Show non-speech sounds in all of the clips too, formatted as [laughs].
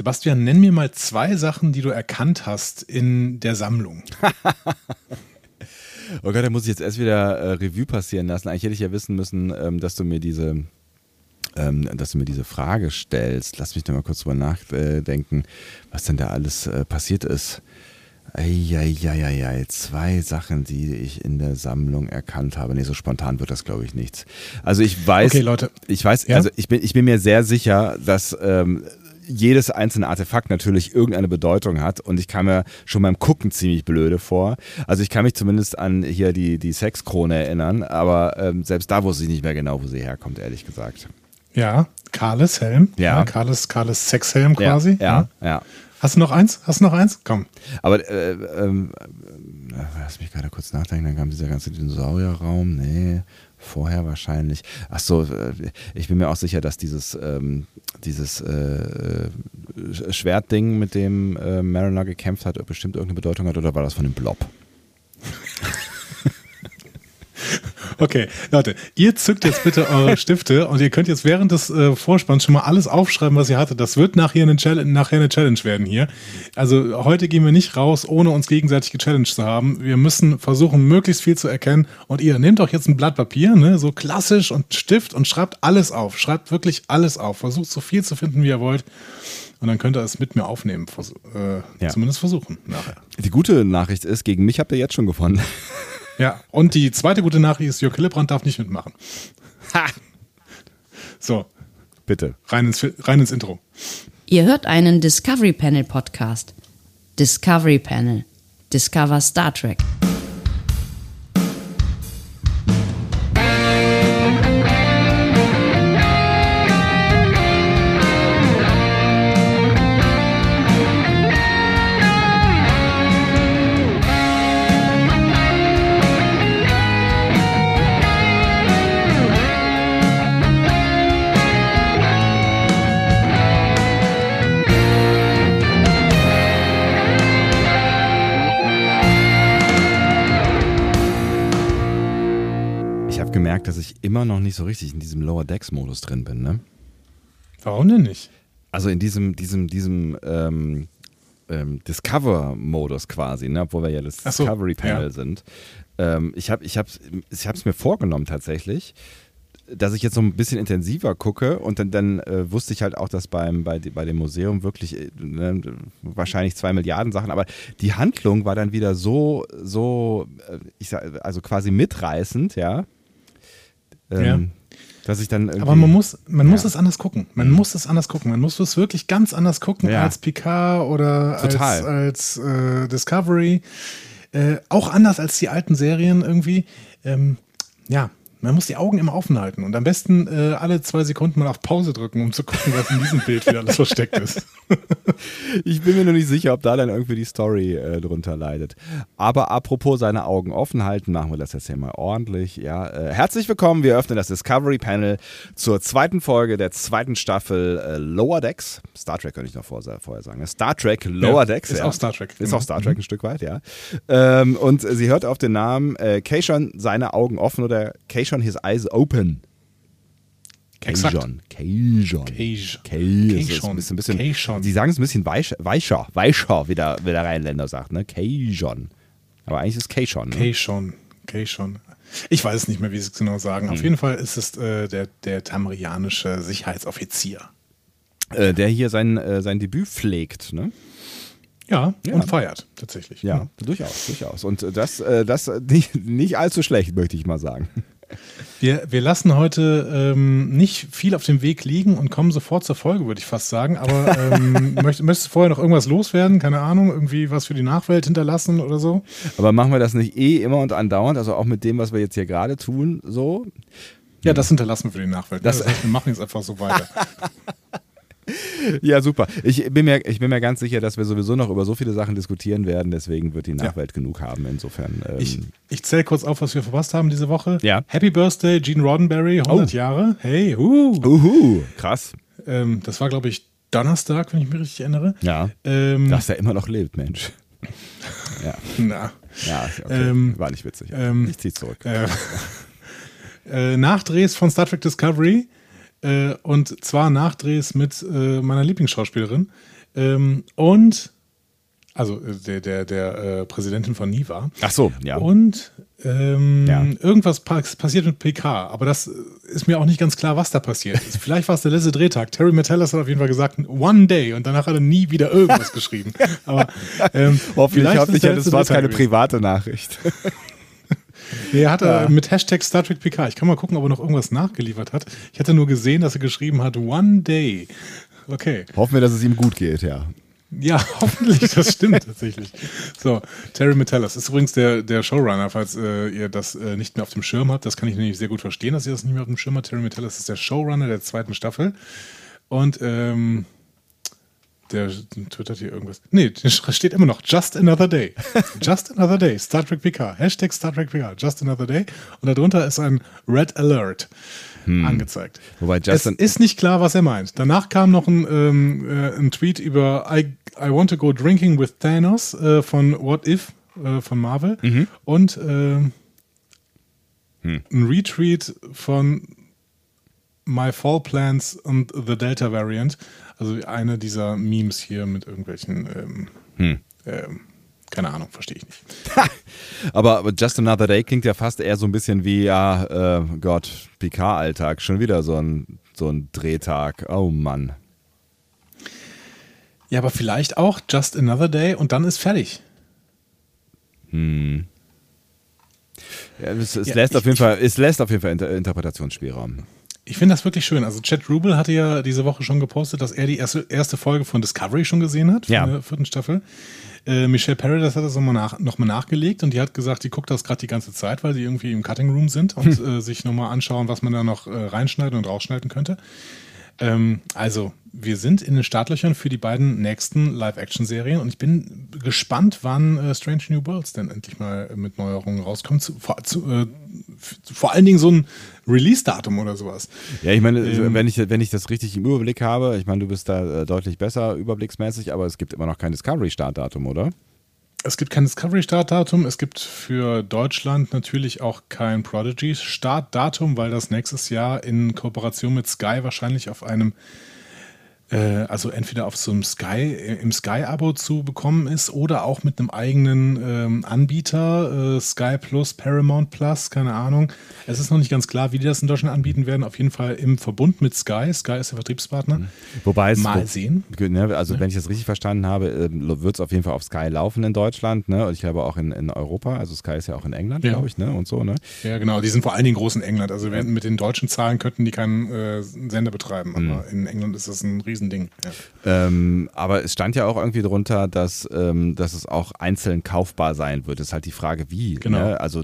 Sebastian, nenn mir mal zwei Sachen, die du erkannt hast in der Sammlung. [laughs] oh Gott, da muss ich jetzt erst wieder äh, Revue passieren lassen. Eigentlich hätte ich ja wissen müssen, ähm, dass du mir diese ähm, dass du mir diese Frage stellst. Lass mich da mal kurz drüber nachdenken, was denn da alles äh, passiert ist. Eieieiei, zwei Sachen, die ich in der Sammlung erkannt habe. Nee, so spontan wird das, glaube ich, nichts. Also ich weiß, okay, Leute. ich weiß, ja? also ich bin, ich bin mir sehr sicher, dass ähm, jedes einzelne Artefakt natürlich irgendeine Bedeutung hat und ich kam mir schon beim Gucken ziemlich blöde vor. Also ich kann mich zumindest an hier die, die Sexkrone erinnern, aber ähm, selbst da wusste ich nicht mehr genau, wo sie herkommt, ehrlich gesagt. Ja, Karles Helm. Ja. ja Karles, Karles Sexhelm quasi. Ja, ja, ja. Hast du noch eins? Hast du noch eins? Komm. Aber äh, ähm, äh, lass mich gerade kurz nachdenken, dann kam dieser ganze Dinosaurierraum. Nee, vorher wahrscheinlich. Ach so, äh, ich bin mir auch sicher, dass dieses, ähm, dieses äh, Schwertding, mit dem äh, Mariner gekämpft hat, bestimmt irgendeine Bedeutung hat, oder war das von dem Blob? [laughs] Okay, Leute, ihr zückt jetzt bitte eure Stifte und ihr könnt jetzt während des äh, Vorspanns schon mal alles aufschreiben, was ihr hattet. Das wird nachher eine, Challenge, nachher eine Challenge werden hier. Also heute gehen wir nicht raus, ohne uns gegenseitig gechallenged zu haben. Wir müssen versuchen, möglichst viel zu erkennen. Und ihr nehmt auch jetzt ein Blatt Papier, ne, so klassisch und Stift und schreibt alles auf. Schreibt wirklich alles auf. Versucht so viel zu finden, wie ihr wollt. Und dann könnt ihr es mit mir aufnehmen. Vers äh, ja. Zumindest versuchen nachher. Die gute Nachricht ist, gegen mich habt ihr jetzt schon gewonnen. Ja, und die zweite gute Nachricht ist, Jörg Hillebrand darf nicht mitmachen. Ha! So. Bitte. Rein ins, rein ins Intro. Ihr hört einen Discovery Panel Podcast. Discovery Panel. Discover Star Trek. Gemerkt, dass ich immer noch nicht so richtig in diesem Lower Decks-Modus drin bin, ne? Warum denn nicht? Also in diesem, diesem, diesem ähm, ähm, Discover-Modus quasi, ne? obwohl wir ja das so, Discovery-Panel ja. sind. Ähm, ich habe es ich ich mir vorgenommen tatsächlich, dass ich jetzt so ein bisschen intensiver gucke und dann, dann äh, wusste ich halt auch, dass beim, bei, bei dem Museum wirklich äh, ne, wahrscheinlich zwei Milliarden Sachen, aber die Handlung war dann wieder so, so, äh, ich sag, also quasi mitreißend, ja, ähm, ja. Dass ich dann Aber man muss, man ja. muss es anders gucken. Man mhm. muss es anders gucken. Man muss es wirklich ganz anders gucken ja. als Picard oder Total. als, als äh, Discovery. Äh, auch anders als die alten Serien irgendwie. Ähm, ja, man muss die Augen immer offen halten und am besten äh, alle zwei Sekunden mal auf Pause drücken, um zu gucken, was in diesem Bild wieder alles versteckt ist. [laughs] ich bin mir noch nicht sicher, ob da dann irgendwie die Story äh, drunter leidet. Aber apropos seine Augen offen halten, machen wir das jetzt hier mal ordentlich. Ja, äh, herzlich willkommen. Wir öffnen das Discovery Panel zur zweiten Folge der zweiten Staffel äh, Lower Decks. Star Trek könnte ich noch vor, vorher sagen. Star Trek Lower ja, Decks. Ist ja. auch Star Trek. Ist genau. auch Star Trek mhm. ein Stück weit, ja. Ähm, und sie hört auf den Namen äh, Keishon seine Augen offen oder Keishon schon his eyes open. Cajon. Cajon. Cajon. Bisschen, bisschen, Sie sagen es ein bisschen weicher, weicher, weicher wie, der, wie der Rheinländer sagt, ne? Cajon. Aber eigentlich ist es Cajon. Ne? Cajon. Cajon. Ich weiß nicht mehr, wie sie es genau sagen. Hm. Auf jeden Fall ist es äh, der, der tamrianische Sicherheitsoffizier. Äh, der hier sein, äh, sein Debüt pflegt, ne? Ja, ja, und feiert tatsächlich. Ja, ja, durchaus, durchaus. Und das, äh, das [laughs] nicht, nicht allzu schlecht, möchte ich mal sagen. Wir, wir lassen heute ähm, nicht viel auf dem Weg liegen und kommen sofort zur Folge, würde ich fast sagen. Aber ähm, [laughs] möcht, möchtest du vorher noch irgendwas loswerden? Keine Ahnung, irgendwie was für die Nachwelt hinterlassen oder so? Aber machen wir das nicht eh immer und andauernd? Also auch mit dem, was wir jetzt hier gerade tun, so? Ja, das hinterlassen wir für die Nachwelt. Das, das heißt, wir machen jetzt einfach so weiter. [laughs] [laughs] Ja, super. Ich bin, mir, ich bin mir ganz sicher, dass wir sowieso noch über so viele Sachen diskutieren werden. Deswegen wird die Nachwelt ja. genug haben. Insofern. Ähm ich ich zähle kurz auf, was wir verpasst haben diese Woche. Ja. Happy Birthday, Gene Roddenberry, 100 oh. Jahre. Hey, uh. Uhu. Krass. Ähm, das war, glaube ich, Donnerstag, wenn ich mich richtig erinnere. Ja. Ähm, Dass er immer noch lebt, Mensch. [laughs] ja. Na. Ja, okay. Ähm, war nicht witzig. Ähm, ich ziehe zurück. Äh, [laughs] äh, Nachdrehs von Star Trek Discovery äh, und zwar Nachdrehs mit äh, meiner Lieblingsschauspielerin. Ähm, und also äh, der, der, der äh, Präsidentin von Niva. Ach so, ja. Und ähm, ja. irgendwas passiert mit PK, aber das ist mir auch nicht ganz klar, was da passiert ist. [laughs] Vielleicht war es der letzte Drehtag. Terry Metellas hat auf jeden Fall gesagt, one day und danach hat er nie wieder irgendwas [laughs] geschrieben. Aber ähm, hoffentlich, hoffentlich das war keine private Nachricht. [laughs] Nee, er hat ja. mit Hashtag Star Trek PK. Ich kann mal gucken, ob er noch irgendwas nachgeliefert hat. Ich hatte nur gesehen, dass er geschrieben hat, One Day. Okay. Hoffen wir, dass es ihm gut geht, ja. Ja, [laughs] hoffentlich, das stimmt tatsächlich. So, Terry Metellas ist übrigens der, der Showrunner, falls äh, ihr das äh, nicht mehr auf dem Schirm habt. Das kann ich nämlich sehr gut verstehen, dass ihr das nicht mehr auf dem Schirm habt. Terry Metellas ist der Showrunner der zweiten Staffel. Und ähm, der twittert hier irgendwas. Nee, steht immer noch Just Another Day. [laughs] Just Another Day. Star Trek PK. Hashtag Star Trek PK. Just Another Day. Und darunter ist ein Red Alert hm. angezeigt. Wobei Justin es ist nicht klar, was er meint. Danach kam noch ein, ähm, äh, ein Tweet über I, I want to go drinking with Thanos äh, von What If äh, von Marvel mhm. und ähm, hm. ein Retweet von My Fall Plans und The Delta Variant. Also eine dieser Memes hier mit irgendwelchen ähm, hm. ähm, keine Ahnung, verstehe ich nicht. [laughs] aber, aber Just Another Day klingt ja fast eher so ein bisschen wie, ja, äh, Gott, PK-Alltag. Schon wieder so ein, so ein Drehtag. Oh Mann. Ja, aber vielleicht auch Just Another Day und dann ist fertig. Hm. Ja, es, es ja, lässt ich, auf jeden Fall, es lässt auf jeden Fall Inter Interpretationsspielraum. Ich finde das wirklich schön. Also Chad Rubel hatte ja diese Woche schon gepostet, dass er die erste, erste Folge von Discovery schon gesehen hat, ja. der vierten Staffel. Äh, Michelle Paradise hat das nochmal nach, noch nachgelegt und die hat gesagt, die guckt das gerade die ganze Zeit, weil sie irgendwie im Cutting Room sind und hm. [laughs] äh, sich nochmal anschauen, was man da noch äh, reinschneiden und rausschneiden könnte. Ähm, also, wir sind in den Startlöchern für die beiden nächsten Live-Action-Serien und ich bin gespannt, wann äh, Strange New Worlds denn endlich mal mit Neuerungen rauskommt. Zu, vor, zu, äh, vor, allen Dingen so ein Release-Datum oder sowas. Ja, ich meine, ähm, wenn, ich, wenn ich das richtig im Überblick habe, ich meine, du bist da äh, deutlich besser überblicksmäßig, aber es gibt immer noch kein Discovery-Startdatum, oder? Es gibt kein Discovery-Startdatum. Es gibt für Deutschland natürlich auch kein Prodigy-Startdatum, weil das nächstes Jahr in Kooperation mit Sky wahrscheinlich auf einem also entweder auf so einem Sky, äh, im Sky-Abo zu bekommen ist oder auch mit einem eigenen ähm, Anbieter, äh, Sky Plus, Paramount Plus, keine Ahnung. Es ist noch nicht ganz klar, wie die das in Deutschland anbieten werden. Auf jeden Fall im Verbund mit Sky. Sky ist der Vertriebspartner. Mhm. Wobei es mal sehen. Ne, also ja. wenn ich das richtig verstanden habe, ähm, wird es auf jeden Fall auf Sky laufen in Deutschland. Ne? Und ich glaube auch in, in Europa. Also Sky ist ja auch in England, ja. glaube ich, ne? Und so, ne? Ja, genau. Die sind vor allen Dingen groß in England. Also mit den deutschen Zahlen könnten die keinen äh, Sender betreiben. Aber mhm. in England ist das ein riesen Riesending. Ja. Ähm, aber es stand ja auch irgendwie drunter, dass, ähm, dass es auch einzeln kaufbar sein wird. Ist halt die Frage, wie. Genau. Ne? Also,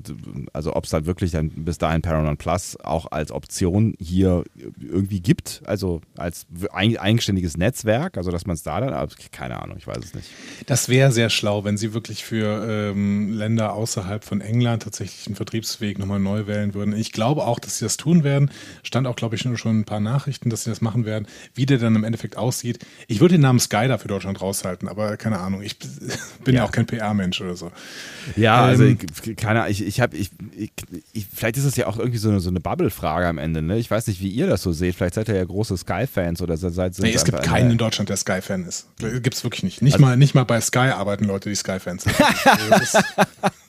also ob es dann wirklich dann bis dahin Paramount Plus auch als Option hier irgendwie gibt, also als ein, eigenständiges Netzwerk, also dass man es da dann, keine Ahnung, ich weiß es nicht. Das wäre sehr schlau, wenn sie wirklich für ähm, Länder außerhalb von England tatsächlich einen Vertriebsweg nochmal neu wählen würden. Ich glaube auch, dass sie das tun werden. Stand auch, glaube ich, schon ein paar Nachrichten, dass sie das machen werden. Wie der dann im Endeffekt aussieht. Ich würde den Namen Sky da für Deutschland raushalten, aber keine Ahnung, ich bin ja, ja auch kein PR-Mensch oder so. Ja, also ähm, also ich, keine Ahnung, ich, ich habe, ich, ich, vielleicht ist es ja auch irgendwie so eine, so eine Bubble-Frage am Ende. Ne? Ich weiß nicht, wie ihr das so seht. Vielleicht seid ihr ja große Sky-Fans oder seid Nee, es gibt keinen in Deutschland, der Sky-Fan ist. Gibt es wirklich nicht. Nicht, also, mal, nicht mal bei Sky arbeiten Leute, die Sky-Fans sind. [laughs]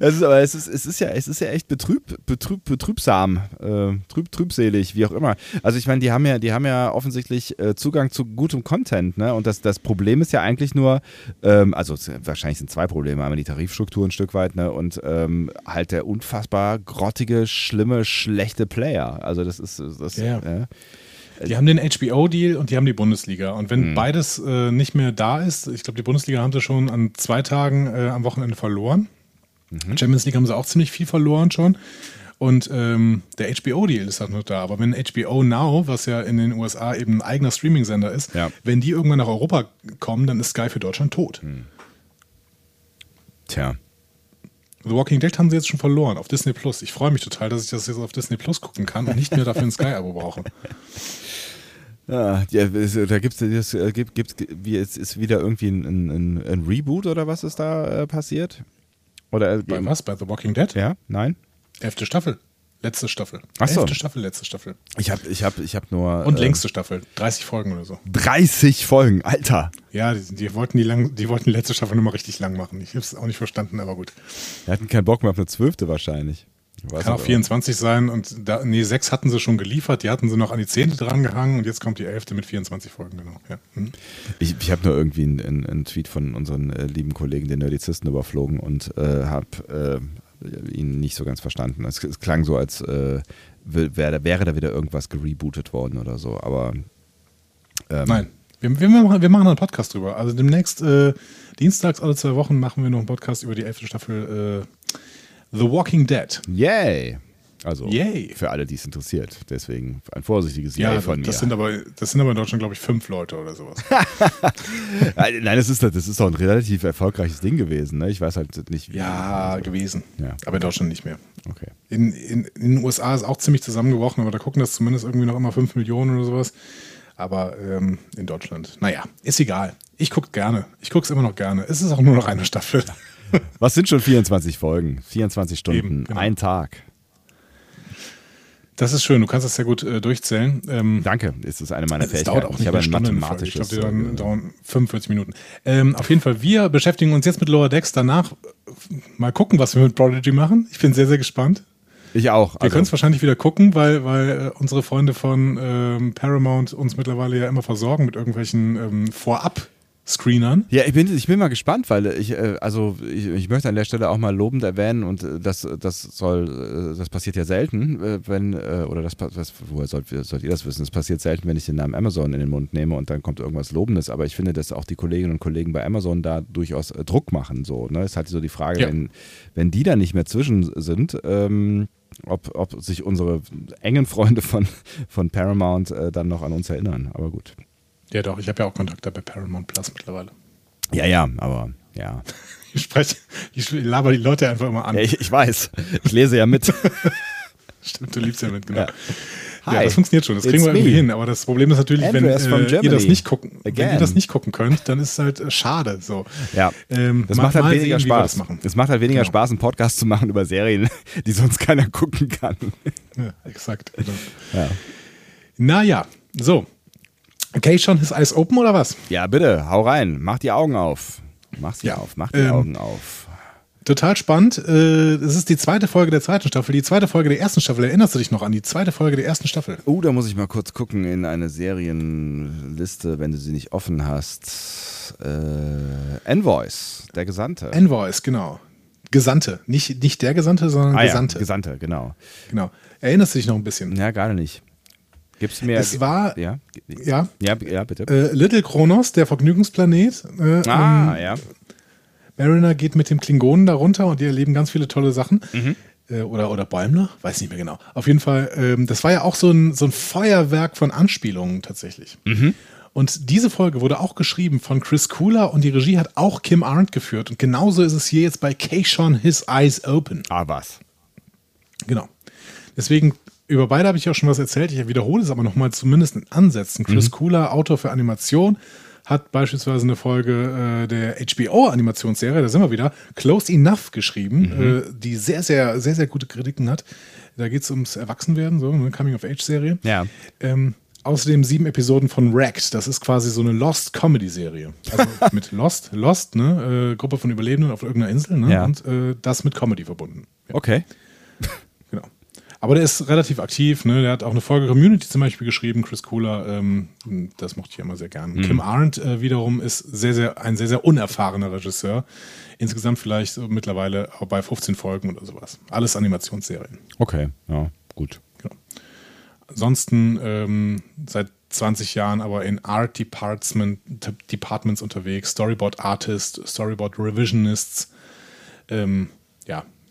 Es ist, aber es ist, es ist ja, es ist ja echt betrüb, betrüb, betrübsam, äh, trüb, trübselig, wie auch immer. Also ich meine, die haben ja, die haben ja offensichtlich äh, Zugang zu gutem Content, ne? Und das, das Problem ist ja eigentlich nur, ähm, also wahrscheinlich sind zwei Probleme, einmal die Tarifstruktur ein Stück weit, ne? Und ähm, halt der unfassbar grottige, schlimme, schlechte Player. Also das ist das. Ja. Äh, die haben den HBO-Deal und die haben die Bundesliga. Und wenn mhm. beides äh, nicht mehr da ist, ich glaube, die Bundesliga haben sie schon an zwei Tagen äh, am Wochenende verloren. Mhm. Champions League haben sie auch ziemlich viel verloren schon. Und ähm, der HBO-Deal ist halt noch da. Aber wenn HBO Now, was ja in den USA eben ein eigener Streaming-Sender ist, ja. wenn die irgendwann nach Europa kommen, dann ist Sky für Deutschland tot. Mhm. Tja. The Walking Dead haben sie jetzt schon verloren auf Disney Plus. Ich freue mich total, dass ich das jetzt auf Disney Plus gucken kann und nicht mehr dafür ein Sky-Abo brauche. [laughs] Ja, ja, da gibt es äh, gibt, gibt's, wie, ist, ist wieder irgendwie ein, ein, ein, Reboot oder was ist da äh, passiert? Oder, äh, Bei was? Bei The Walking Dead? Ja, nein. Elfte Staffel. Letzte Staffel. Ach so. Elfte Staffel, letzte Staffel. Ich habe ich hab, ich hab nur. Und äh, längste Staffel. 30 Folgen oder so. 30 Folgen, Alter. Ja, die, die wollten die, lang, die wollten die letzte Staffel nochmal richtig lang machen. Ich habe es auch nicht verstanden, aber gut. Wir hatten keinen Bock mehr auf eine zwölfte wahrscheinlich. Kann auch 24 sein und da, nee, sechs hatten sie schon geliefert, die hatten sie noch an die zehnte dran gehangen und jetzt kommt die elfte mit 24 Folgen, genau. Ja. Hm. Ich, ich habe nur irgendwie einen, einen, einen, Tweet von unseren äh, lieben Kollegen, den Nerdizisten, überflogen und äh, habe äh, ihn nicht so ganz verstanden. Es, es klang so, als äh, wäre, wäre da wieder irgendwas gerebootet worden oder so, aber. Ähm, Nein. Wir, wir, machen, wir machen einen Podcast drüber. Also demnächst, äh, dienstags alle zwei Wochen, machen wir noch einen Podcast über die elfte Staffel äh, The Walking Dead. Yay! Also Yay. für alle, die es interessiert. Deswegen ein vorsichtiges Ja, Yay von das mir. Sind aber, das sind aber in Deutschland, glaube ich, fünf Leute oder sowas. [laughs] Nein, das ist, das ist doch ein relativ erfolgreiches Ding gewesen. Ne? Ich weiß halt nicht, wie. Ja, gewesen. Ja. Aber in Deutschland nicht mehr. Okay. In, in, in, den USA ist auch ziemlich zusammengebrochen, aber da gucken das zumindest irgendwie noch immer fünf Millionen oder sowas. Aber ähm, in Deutschland, naja, ist egal. Ich gucke gerne. Ich gucke es immer noch gerne. Es ist auch nur noch eine Staffel. Was sind schon 24 Folgen? 24 Stunden, Eben, genau. ein Tag. Das ist schön, du kannst das sehr gut äh, durchzählen. Ähm, Danke, ist das eine meiner Fähigkeiten. dauert auch ich nicht habe eine Stunde mathematisches. Ich glaube, die dauern, dauern 45 Minuten. Ähm, auf jeden Fall, wir beschäftigen uns jetzt mit Lower Decks. Danach äh, mal gucken, was wir mit Prodigy machen. Ich bin sehr, sehr gespannt. Ich auch. Wir können es wahrscheinlich wieder gucken, weil, weil äh, unsere Freunde von ähm, Paramount uns mittlerweile ja immer versorgen mit irgendwelchen ähm, Vorab- Screenern. Ja, ich bin, ich bin mal gespannt, weil ich, äh, also ich, ich möchte an der Stelle auch mal lobend erwähnen und äh, das, das soll, äh, das passiert ja selten, wenn, oder das, das woher sollt, sollt ihr das wissen? Es passiert selten, wenn ich den Namen Amazon in den Mund nehme und dann kommt irgendwas Lobendes, aber ich finde, dass auch die Kolleginnen und Kollegen bei Amazon da durchaus Druck machen, so, ne? Es ist halt so die Frage, ja. wenn, wenn die da nicht mehr zwischen sind, ähm, ob, ob sich unsere engen Freunde von, von Paramount äh, dann noch an uns erinnern, aber gut. Ja, doch, ich habe ja auch Kontakte bei Paramount Plus mittlerweile. Ja, ja, aber ja. [laughs] Ich spreche, ich laber die Leute einfach immer an. Ja, ich, ich, weiß. Ich lese ja mit. [laughs] Stimmt, du liebst ja mit, genau. Ja. Hi, ja, das funktioniert schon, das kriegen wir irgendwie hin. Aber das Problem ist natürlich, Andreas wenn äh, ihr das nicht gucken, Again. wenn ihr das nicht gucken könnt, dann ist es halt äh, schade. So. Ja, ähm, das macht halt weniger sehen, Spaß. Es macht halt weniger genau. Spaß, einen Podcast zu machen über Serien, [laughs] die sonst keiner gucken kann. Ja, exakt. Genau. Ja. Naja, so. Okay, schon ist alles open oder was? Ja, bitte, hau rein. Mach die Augen auf. Mach sie Ja. auf, mach die Ähm, Augen auf. Total spannend. Äh, Es ist die zweite Folge der zweiten Staffel. Die zweite Folge der ersten Staffel. Erinnerst du dich noch an die zweite Folge der ersten Staffel? Oh, da muss ich mal kurz gucken in eine Serienliste, wenn du sie nicht offen hast. Äh, Envoys, der Gesandte. Envoys, genau. Gesandte. Nicht, nicht der Gesandte, sondern ah, Gesandte. Ja, Gesandte, genau. genau. Erinnerst du dich noch ein bisschen? Ja, gerade nicht. Gib's mir. Es war- Ja, Ja. ja, ja bitte. Äh, Little Kronos, der Vergnügungsplanet. Äh, ah, ähm, ja. Mariner geht mit dem Klingonen darunter und die erleben ganz viele tolle Sachen. Mhm. Äh, oder, oder Bäumler, weiß nicht mehr genau. Auf jeden Fall, ähm, das war ja auch so ein, so ein Feuerwerk von Anspielungen tatsächlich. Mhm. Und diese Folge wurde auch geschrieben von Chris Cooler und die Regie hat auch Kim Arndt geführt. Und genauso ist es hier jetzt bei Keishon His Eyes Open. Ah, was? Genau. Deswegen, über beide habe ich auch schon was erzählt. Ich wiederhole es aber nochmal zumindest in Ansätzen. Chris Cooler, Autor für Animation, hat beispielsweise eine Folge äh, der HBO-Animationsserie, da sind wir wieder, Close Enough geschrieben, äh, die sehr, sehr, sehr, sehr gute Kritiken hat. Da geht es ums Erwachsenwerden, so eine Coming-of-Age-Serie. Ja. Ähm, außerdem sieben Episoden von Wrecked. Das ist quasi so eine Lost-Comedy-Serie. Also [laughs] mit Lost, Lost, ne? Äh, Gruppe von Überlebenden auf irgendeiner Insel, ne? Ja. Und äh, das mit Comedy verbunden. Ja. Okay. [laughs] Aber der ist relativ aktiv, ne? Der hat auch eine Folge Community zum Beispiel geschrieben, Chris Cooler, ähm, das mochte ich immer sehr gern. Kim Arndt äh, wiederum ist sehr, sehr, ein sehr, sehr unerfahrener Regisseur. Insgesamt vielleicht so mittlerweile bei 15 Folgen oder sowas. Alles Animationsserien. Okay, ja, gut. Genau. Ansonsten ähm, seit 20 Jahren aber in Art Department, Departments unterwegs, Storyboard Artist, Storyboard Revisionists. Ähm,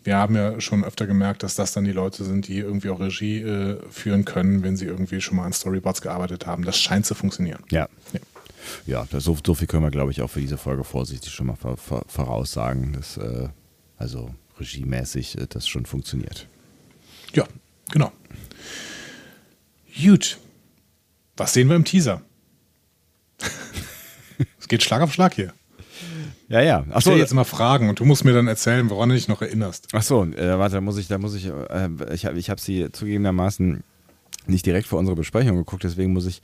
wir haben ja schon öfter gemerkt, dass das dann die Leute sind, die irgendwie auch Regie äh, führen können, wenn sie irgendwie schon mal an Storyboards gearbeitet haben. Das scheint zu funktionieren. Ja. Ja. Ja, das, so, so viel können wir, glaube ich, auch für diese Folge vorsichtig schon mal vor, vor, voraussagen, dass äh, also regiemäßig äh, das schon funktioniert. Ja, genau. Gut. Was sehen wir im Teaser? [laughs] es geht Schlag auf Schlag hier. Ja, ja. Ach so, jetzt immer Fragen und du musst mir dann erzählen, woran du dich noch erinnerst. Ach so, äh, warte, da muss ich, da muss ich, äh, ich habe ich hab sie zugegebenermaßen nicht direkt vor unserer Besprechung geguckt, deswegen muss ich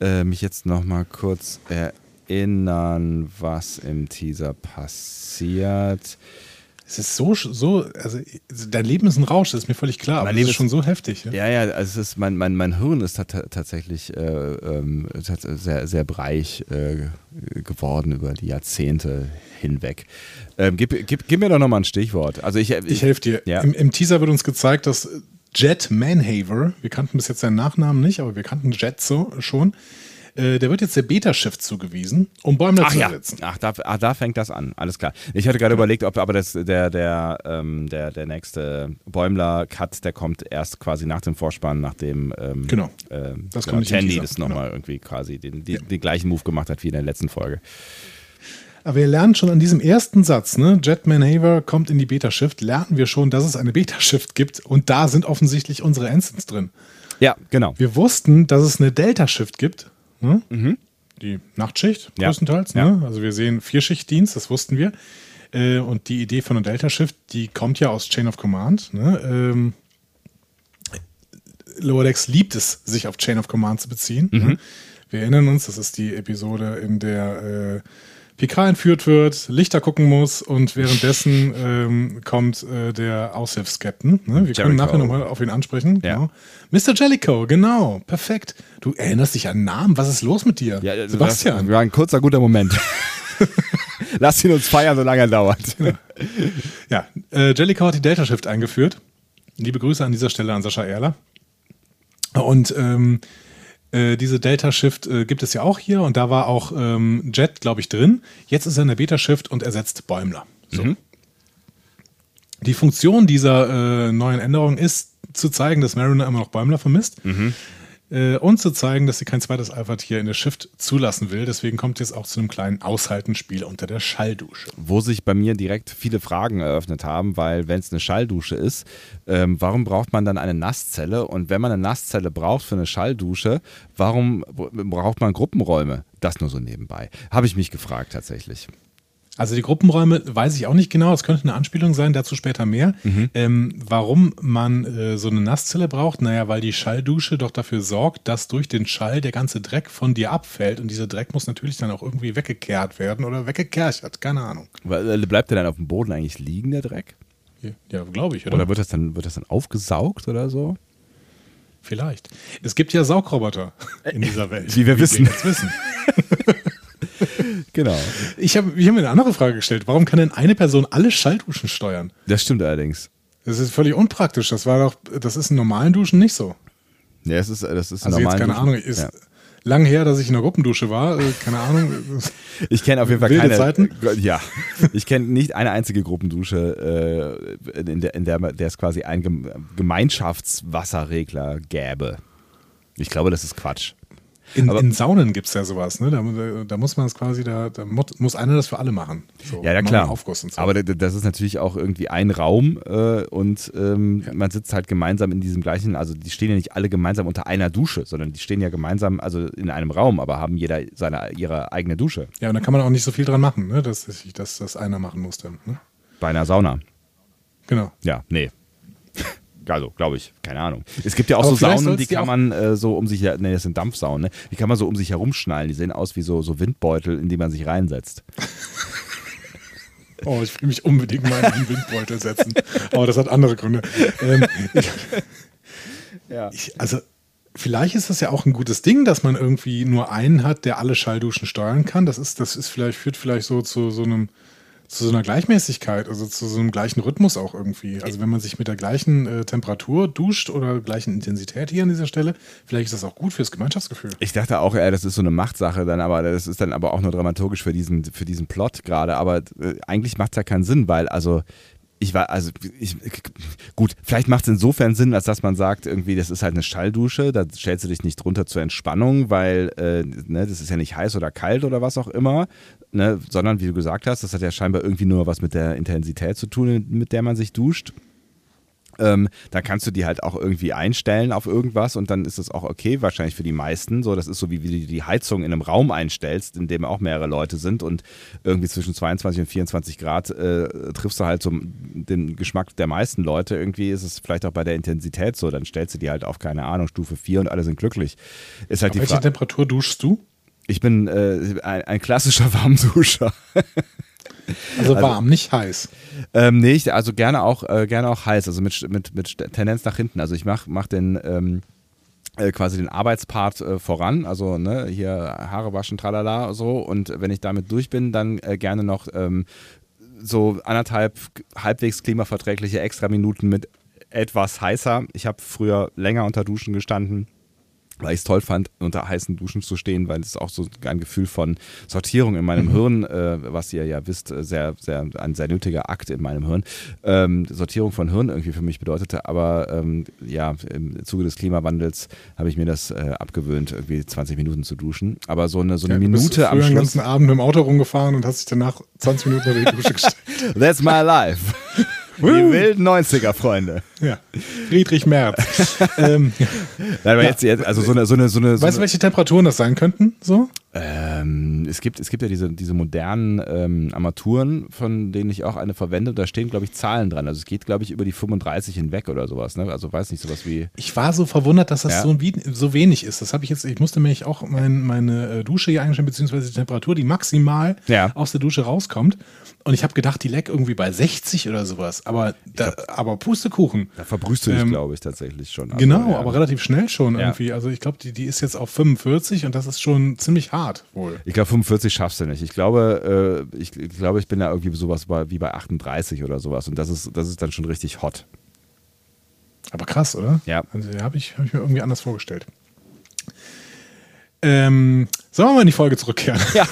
äh, mich jetzt noch mal kurz erinnern, was im Teaser passiert. Es ist so, so, also dein Leben ist ein Rausch, das ist mir völlig klar, aber mein Leben ist schon so heftig. Ja, ja, ja also es ist, mein, mein, mein Hirn ist tatsächlich äh, ähm, sehr, sehr breich äh, geworden über die Jahrzehnte hinweg. Ähm, gib, gib, gib mir doch nochmal ein Stichwort. Also ich, ich, ich helfe dir. Ja. Im, Im, Teaser wird uns gezeigt, dass Jet Manhaver, wir kannten bis jetzt seinen Nachnamen nicht, aber wir kannten Jet so schon, äh, der wird jetzt der Beta-Shift zugewiesen, um Bäumler Ach, zu ersetzen. Ja. Ach, da, ach, da fängt das an. Alles klar. Ich hatte gerade ja. überlegt, ob aber das, der, der, ähm, der, der nächste Bäumler-Cut, der kommt erst quasi nach dem Vorspann, nachdem ähm, genau. Ähm, das genau, Tandy das nochmal genau. irgendwie quasi den, die, ja. den gleichen Move gemacht hat wie in der letzten Folge. Aber wir lernen schon an diesem ersten Satz, ne, Jetman Haver kommt in die Beta-Shift, lernen wir schon, dass es eine Beta-Shift gibt und da sind offensichtlich unsere Ensigns drin. Ja, genau. Wir wussten, dass es eine Delta-Shift gibt Ne? Mhm. Die Nachtschicht ja. größtenteils. Ja. Ne? Also wir sehen Vierschichtdienst, das wussten wir. Äh, und die Idee von einem Delta Shift, die kommt ja aus Chain of Command. Ne? Ähm, Lower Decks liebt es, sich auf Chain of Command zu beziehen. Ne? Mhm. Wir erinnern uns, das ist die Episode, in der äh, Picard entführt wird, Lichter gucken muss und währenddessen ähm, kommt äh, der Aushilfskapitän. Ne? Wir Jericho. können nachher nochmal auf ihn ansprechen. Ja. Genau. Mr. Jellicoe, genau, perfekt. Du erinnerst dich an Namen, was ist los mit dir? Ja, Sebastian. Das war ein kurzer, guter Moment. [laughs] Lass ihn uns feiern, solange er dauert. Ja, ja äh, Jellicoe hat die Delta Shift eingeführt. Liebe Grüße an dieser Stelle an Sascha Erler. Und ähm, äh, diese Delta Shift äh, gibt es ja auch hier und da war auch ähm, Jet, glaube ich, drin. Jetzt ist er in der Beta Shift und ersetzt Bäumler. So. Mhm. Die Funktion dieser äh, neuen Änderung ist zu zeigen, dass Mariner immer noch Bäumler vermisst. Mhm äh, und zu zeigen, dass sie kein zweites Alpha-Tier in der Shift zulassen will. Deswegen kommt jetzt auch zu einem kleinen Aushaltenspiel unter der Schalldusche. Wo sich bei mir direkt viele Fragen eröffnet haben, weil wenn es eine Schalldusche ist, ähm, warum braucht man dann eine Nasszelle? Und wenn man eine Nasszelle braucht für eine Schalldusche, warum braucht man Gruppenräume? Das nur so nebenbei. Habe ich mich gefragt tatsächlich. Also die Gruppenräume weiß ich auch nicht genau, es könnte eine Anspielung sein, dazu später mehr. Mhm. Ähm, warum man äh, so eine Nasszelle braucht? Naja, weil die Schalldusche doch dafür sorgt, dass durch den Schall der ganze Dreck von dir abfällt und dieser Dreck muss natürlich dann auch irgendwie weggekehrt werden oder weggekerchert, keine Ahnung. Äh, bleibt der dann auf dem Boden eigentlich liegen, der Dreck? Ja, glaube ich, oder? Oder wird das, dann, wird das dann aufgesaugt oder so? Vielleicht. Es gibt ja Saugroboter in dieser Welt. Wie wir wie wissen. Wir jetzt wissen. [laughs] genau. Ich habe ich hab mir eine andere Frage gestellt. Warum kann denn eine Person alle Schallduschen steuern? Das stimmt allerdings. Das ist völlig unpraktisch. Das war doch, das ist in normalen Duschen nicht so. Ja, es ist, das ist also jetzt keine Duschen. Ahnung, ist ja. lang her, dass ich in der Gruppendusche war. Äh, keine Ahnung. [laughs] Ich kenne auf jeden Fall Wilde keine. Zeiten. Ja, ich kenne nicht eine einzige Gruppendusche, äh, in, der, in der, der es quasi einen Gemeinschaftswasserregler gäbe. Ich glaube, das ist Quatsch. In, in Saunen gibt es ja sowas, ne? Da, da, muss man es quasi, da, da, muss einer das für alle machen. So, ja, ja, klar. Aufguss und so. Aber das ist natürlich auch irgendwie ein Raum äh, und ähm, ja. man sitzt halt gemeinsam in diesem gleichen, also die stehen ja nicht alle gemeinsam unter einer Dusche, sondern die stehen ja gemeinsam, also in einem Raum, aber haben jeder seine, ihre eigene Dusche. Ja, und da kann man auch nicht so viel dran machen, ne? dass, dass das einer machen musste. Ne? Bei einer Sauna. Genau. Ja, nee. Also, glaube ich, keine Ahnung. Es gibt ja auch Aber so Saunen, die kann man äh, so um sich, ne, das sind Dampfsaunen, ne? die kann man so um sich herumschnallen. Die sehen aus wie so, so Windbeutel, in die man sich reinsetzt. Oh, ich will mich unbedingt mal in einen Windbeutel setzen. Aber das hat andere Gründe. Ähm, ich, ja. Ich, also, vielleicht ist das ja auch ein gutes Ding, dass man irgendwie nur einen hat, der alle Schallduschen steuern kann. Das ist, das ist vielleicht, führt vielleicht so zu so einem zu so einer Gleichmäßigkeit, also zu so einem gleichen Rhythmus auch irgendwie. Also wenn man sich mit der gleichen äh, Temperatur duscht oder gleichen Intensität hier an dieser Stelle, vielleicht ist das auch gut fürs Gemeinschaftsgefühl. Ich dachte auch, ja, das ist so eine Machtsache dann, aber das ist dann aber auch nur dramaturgisch für diesen, für diesen Plot gerade. Aber äh, eigentlich macht es ja keinen Sinn, weil also ich war, also ich, gut, vielleicht macht es insofern Sinn, als dass man sagt, irgendwie, das ist halt eine Schalldusche, da stellst du dich nicht drunter zur Entspannung, weil äh, ne, das ist ja nicht heiß oder kalt oder was auch immer, ne, sondern wie du gesagt hast, das hat ja scheinbar irgendwie nur was mit der Intensität zu tun, mit der man sich duscht. ähm, dann kannst du die halt auch irgendwie einstellen auf irgendwas und dann ist das auch okay, wahrscheinlich für die meisten. So, das ist so wie, wie du die Heizung in einem Raum einstellst, in dem auch mehrere Leute sind und irgendwie zwischen 22 und 24 Grad äh, triffst du halt so den Geschmack der meisten Leute. Irgendwie ist es vielleicht auch bei der Intensität so, dann stellst du die halt auf, keine Ahnung, Stufe 4 und alle sind glücklich. Ist halt auf welche Temperatur duschst du? Ich bin äh, ein, ein klassischer [laughs] Warmduscher. Also, also warm, nicht heiß. Ähm, nee, ich, also gerne auch, äh, gerne auch heiß, also mit, mit, mit Tendenz nach hinten. Also ich mache mach den ähm, äh, quasi den Arbeitspart äh, voran, also ne, hier Haare waschen, tralala, so. Und wenn ich damit durch bin, dann äh, gerne noch ähm, so anderthalb halbwegs klimaverträgliche extra Minuten mit etwas heißer. Ich habe früher länger unter Duschen gestanden weil ich es toll fand, unter heißen Duschen zu stehen, weil es auch so ein Gefühl von Sortierung in meinem mhm. Hirn, äh, was ihr ja wisst, äh, sehr, sehr, ein sehr nötiger Akt in meinem Hirn, ähm, Sortierung von Hirn irgendwie für mich bedeutete. Aber ähm, ja, im Zuge des Klimawandels habe ich mir das äh, abgewöhnt, irgendwie 20 Minuten zu duschen. Aber so eine, so eine ja, Minute du bist am Schluss. den ganzen Abend im Auto rumgefahren und hast dich danach 20 Minuten unter die Dusche [laughs] gestellt. That's my life. [laughs] Die wilden 90er, Freunde. Ja. Friedrich Merz. [laughs] ähm, Nein, aber ja. jetzt, also so eine, so eine, so eine. Weißt du, welche Temperaturen das sein könnten? So? Ähm, es, gibt, es gibt ja diese, diese modernen ähm, Armaturen, von denen ich auch eine verwende. Da stehen, glaube ich, Zahlen dran. Also es geht, glaube ich, über die 35 hinweg oder sowas. Ne? Also weiß nicht, sowas wie. Ich war so verwundert, dass das ja. so, so, wenig ist. Das habe ich jetzt, ich musste nämlich auch mein, meine äh, Dusche hier einstellen, beziehungsweise die Temperatur, die maximal ja. aus der Dusche rauskommt. Und ich habe gedacht, die leckt irgendwie bei 60 oder sowas. Aber, da, glaub, aber Pustekuchen. Da verbrühst du dich, ähm, glaube ich, tatsächlich schon. Also, genau, ja. aber relativ schnell schon irgendwie. Also ich glaube, die, die ist jetzt auf 45 und das ist schon ziemlich hart wohl. Ich glaube, 45 schaffst du nicht. Ich glaube, äh, ich, ich, glaube, ich bin da irgendwie sowas bei, wie bei 38 oder sowas. Und das ist, das ist dann schon richtig hot. Aber krass, oder? Ja. Also habe ich, hab ich mir irgendwie anders vorgestellt. Ähm, sollen wir mal in die Folge zurückkehren? [laughs] Ja,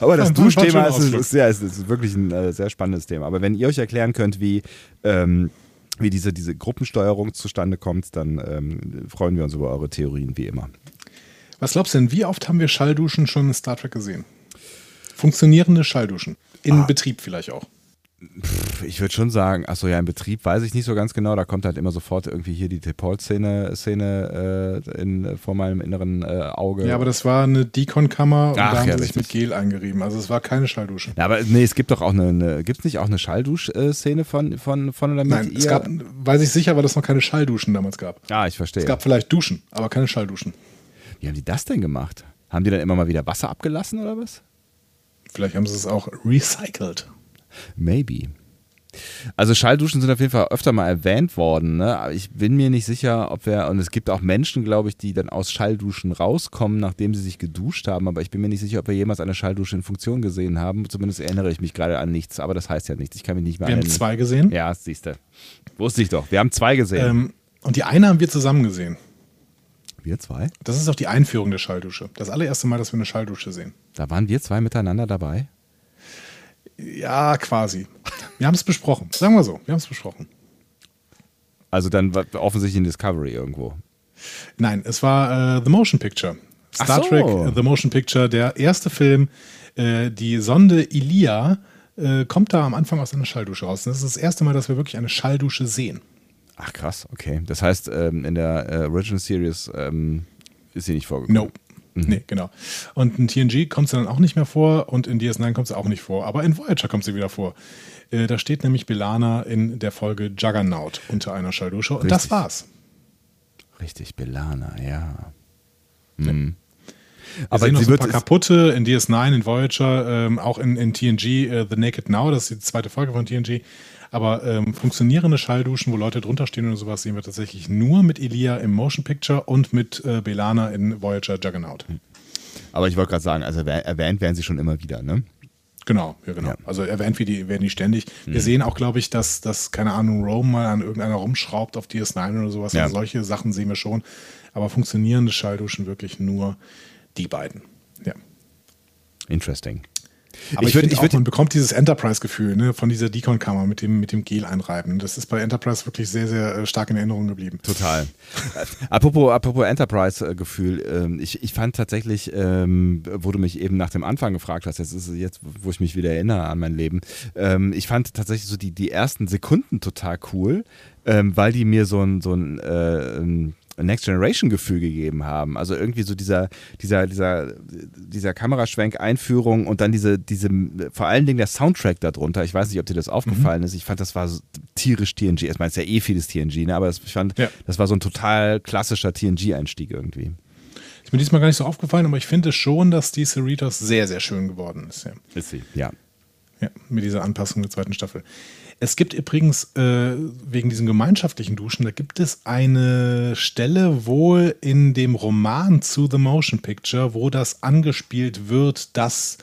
aber das Duschthema ist, ist, ja, ist, ist, wirklich ein äh, sehr spannendes Thema. Aber wenn ihr euch erklären könnt, wie, ähm, wie diese, diese Gruppensteuerung zustande kommt, dann ähm, freuen wir uns über eure Theorien wie immer. Was glaubst du denn, wie oft haben wir Schallduschen schon in Star Trek gesehen? Funktionierende Schallduschen. In ah. Betrieb vielleicht auch ich würde schon sagen, achso, ja, im Betrieb weiß ich nicht so ganz genau. Da kommt halt immer sofort irgendwie hier die Tepol-Szene Szene, äh, vor meinem inneren äh, Auge. Ja, aber das war eine Decon-Kammer und Ach, da haben ja, sie sich mit Gel eingerieben. Also es war keine Schalldusche. Ja, aber nee, es gibt doch auch eine, eine gibt es nicht auch eine Schalldusch-Szene von, von, von oder mit Nein, ihr? es gab, weiß ich sicher, weil es noch keine Schallduschen damals gab. Ah, ich verstehe. Es gab vielleicht Duschen, aber keine Schallduschen. Wie haben die das denn gemacht? Haben die dann immer mal wieder Wasser abgelassen oder was? Vielleicht haben sie es auch recycelt. Maybe. Also Schallduschen sind auf jeden Fall öfter mal erwähnt worden, ne? aber ich bin mir nicht sicher, ob wir, und es gibt auch Menschen, glaube ich, die dann aus Schallduschen rauskommen, nachdem sie sich geduscht haben, aber ich bin mir nicht sicher, ob wir jemals eine Schalldusche in Funktion gesehen haben. Zumindest erinnere ich mich gerade an nichts, aber das heißt ja nichts. Ich kann mich nicht mehr Wir haben zwei gesehen? Ja, siehst du. Wusste ich doch. Wir haben zwei gesehen. Ähm, und die eine haben wir zusammen gesehen. Wir zwei? Das ist auch die Einführung der Schalldusche. Das allererste Mal, dass wir eine Schalldusche sehen. Da waren wir zwei miteinander dabei? Ja, quasi. Wir haben es besprochen. Sagen wir so, wir haben es besprochen. Also dann offensichtlich in Discovery irgendwo. Nein, es war äh, The Motion Picture. Star so. Trek The Motion Picture, der erste Film. Äh, die Sonde Ilia äh, kommt da am Anfang aus einer Schalldusche raus. das ist das erste Mal, dass wir wirklich eine Schalldusche sehen. Ach krass, okay. Das heißt, ähm, in der äh, Original Series ähm, ist sie nicht vorgekommen. No. Mhm. Nee, genau. Und in TNG kommt sie dann auch nicht mehr vor und in DS9 kommt sie auch nicht vor. Aber in Voyager kommt sie wieder vor. Äh, da steht nämlich Belana in der Folge Juggernaut unter einer Schalldusche. Und das war's. Richtig, Belana, ja. Mhm. Wir aber sehen noch so ein paar kaputte in DS9, in Voyager, ähm, auch in, in TNG, äh, The Naked Now, das ist die zweite Folge von TNG. Aber ähm, funktionierende Schallduschen, wo Leute drunter stehen und sowas, sehen wir tatsächlich nur mit Elia im Motion Picture und mit äh, Belana in Voyager Juggernaut. Aber ich wollte gerade sagen, also erwähnt werden sie schon immer wieder, ne? Genau, ja, genau. Ja. Also erwähnt wir die, werden die ständig. Wir mhm. sehen auch, glaube ich, dass, dass, keine Ahnung, Rome mal an irgendeiner rumschraubt auf DS9 oder sowas. Ja. Also solche Sachen sehen wir schon. Aber funktionierende Schallduschen wirklich nur die beiden. Ja. Interesting. Aber ich, ich finde, man bekommt dieses Enterprise-Gefühl ne, von dieser Decon-Kammer mit dem, mit dem Gel einreiben. Das ist bei Enterprise wirklich sehr, sehr äh, stark in Erinnerung geblieben. Total. [laughs] apropos, apropos Enterprise-Gefühl, ähm, ich, ich fand tatsächlich, ähm, wo du mich eben nach dem Anfang gefragt hast, jetzt ist jetzt, wo ich mich wieder erinnere an mein Leben, ähm, ich fand tatsächlich so die, die ersten Sekunden total cool weil die mir so ein, so ein, äh, ein Next Generation Gefühl gegeben haben. Also irgendwie so dieser, dieser, dieser, dieser Kameraschwenk-Einführung und dann diese, diese, vor allen Dingen der Soundtrack darunter. Ich weiß nicht, ob dir das aufgefallen mhm. ist. Ich fand, das war so tierisch TNG. Erstmal ist ja eh vieles TNG, ne? aber das, ich fand, ja. das war so ein total klassischer TNG-Einstieg irgendwie. Ist mir diesmal gar nicht so aufgefallen, aber ich finde schon, dass die Cerritos sehr, sehr schön geworden ist. Ja. Ist sie, ja. Ja, mit dieser Anpassung der zweiten Staffel. Es gibt übrigens äh, wegen diesen gemeinschaftlichen Duschen, da gibt es eine Stelle wohl in dem Roman zu The Motion Picture, wo das angespielt wird, dass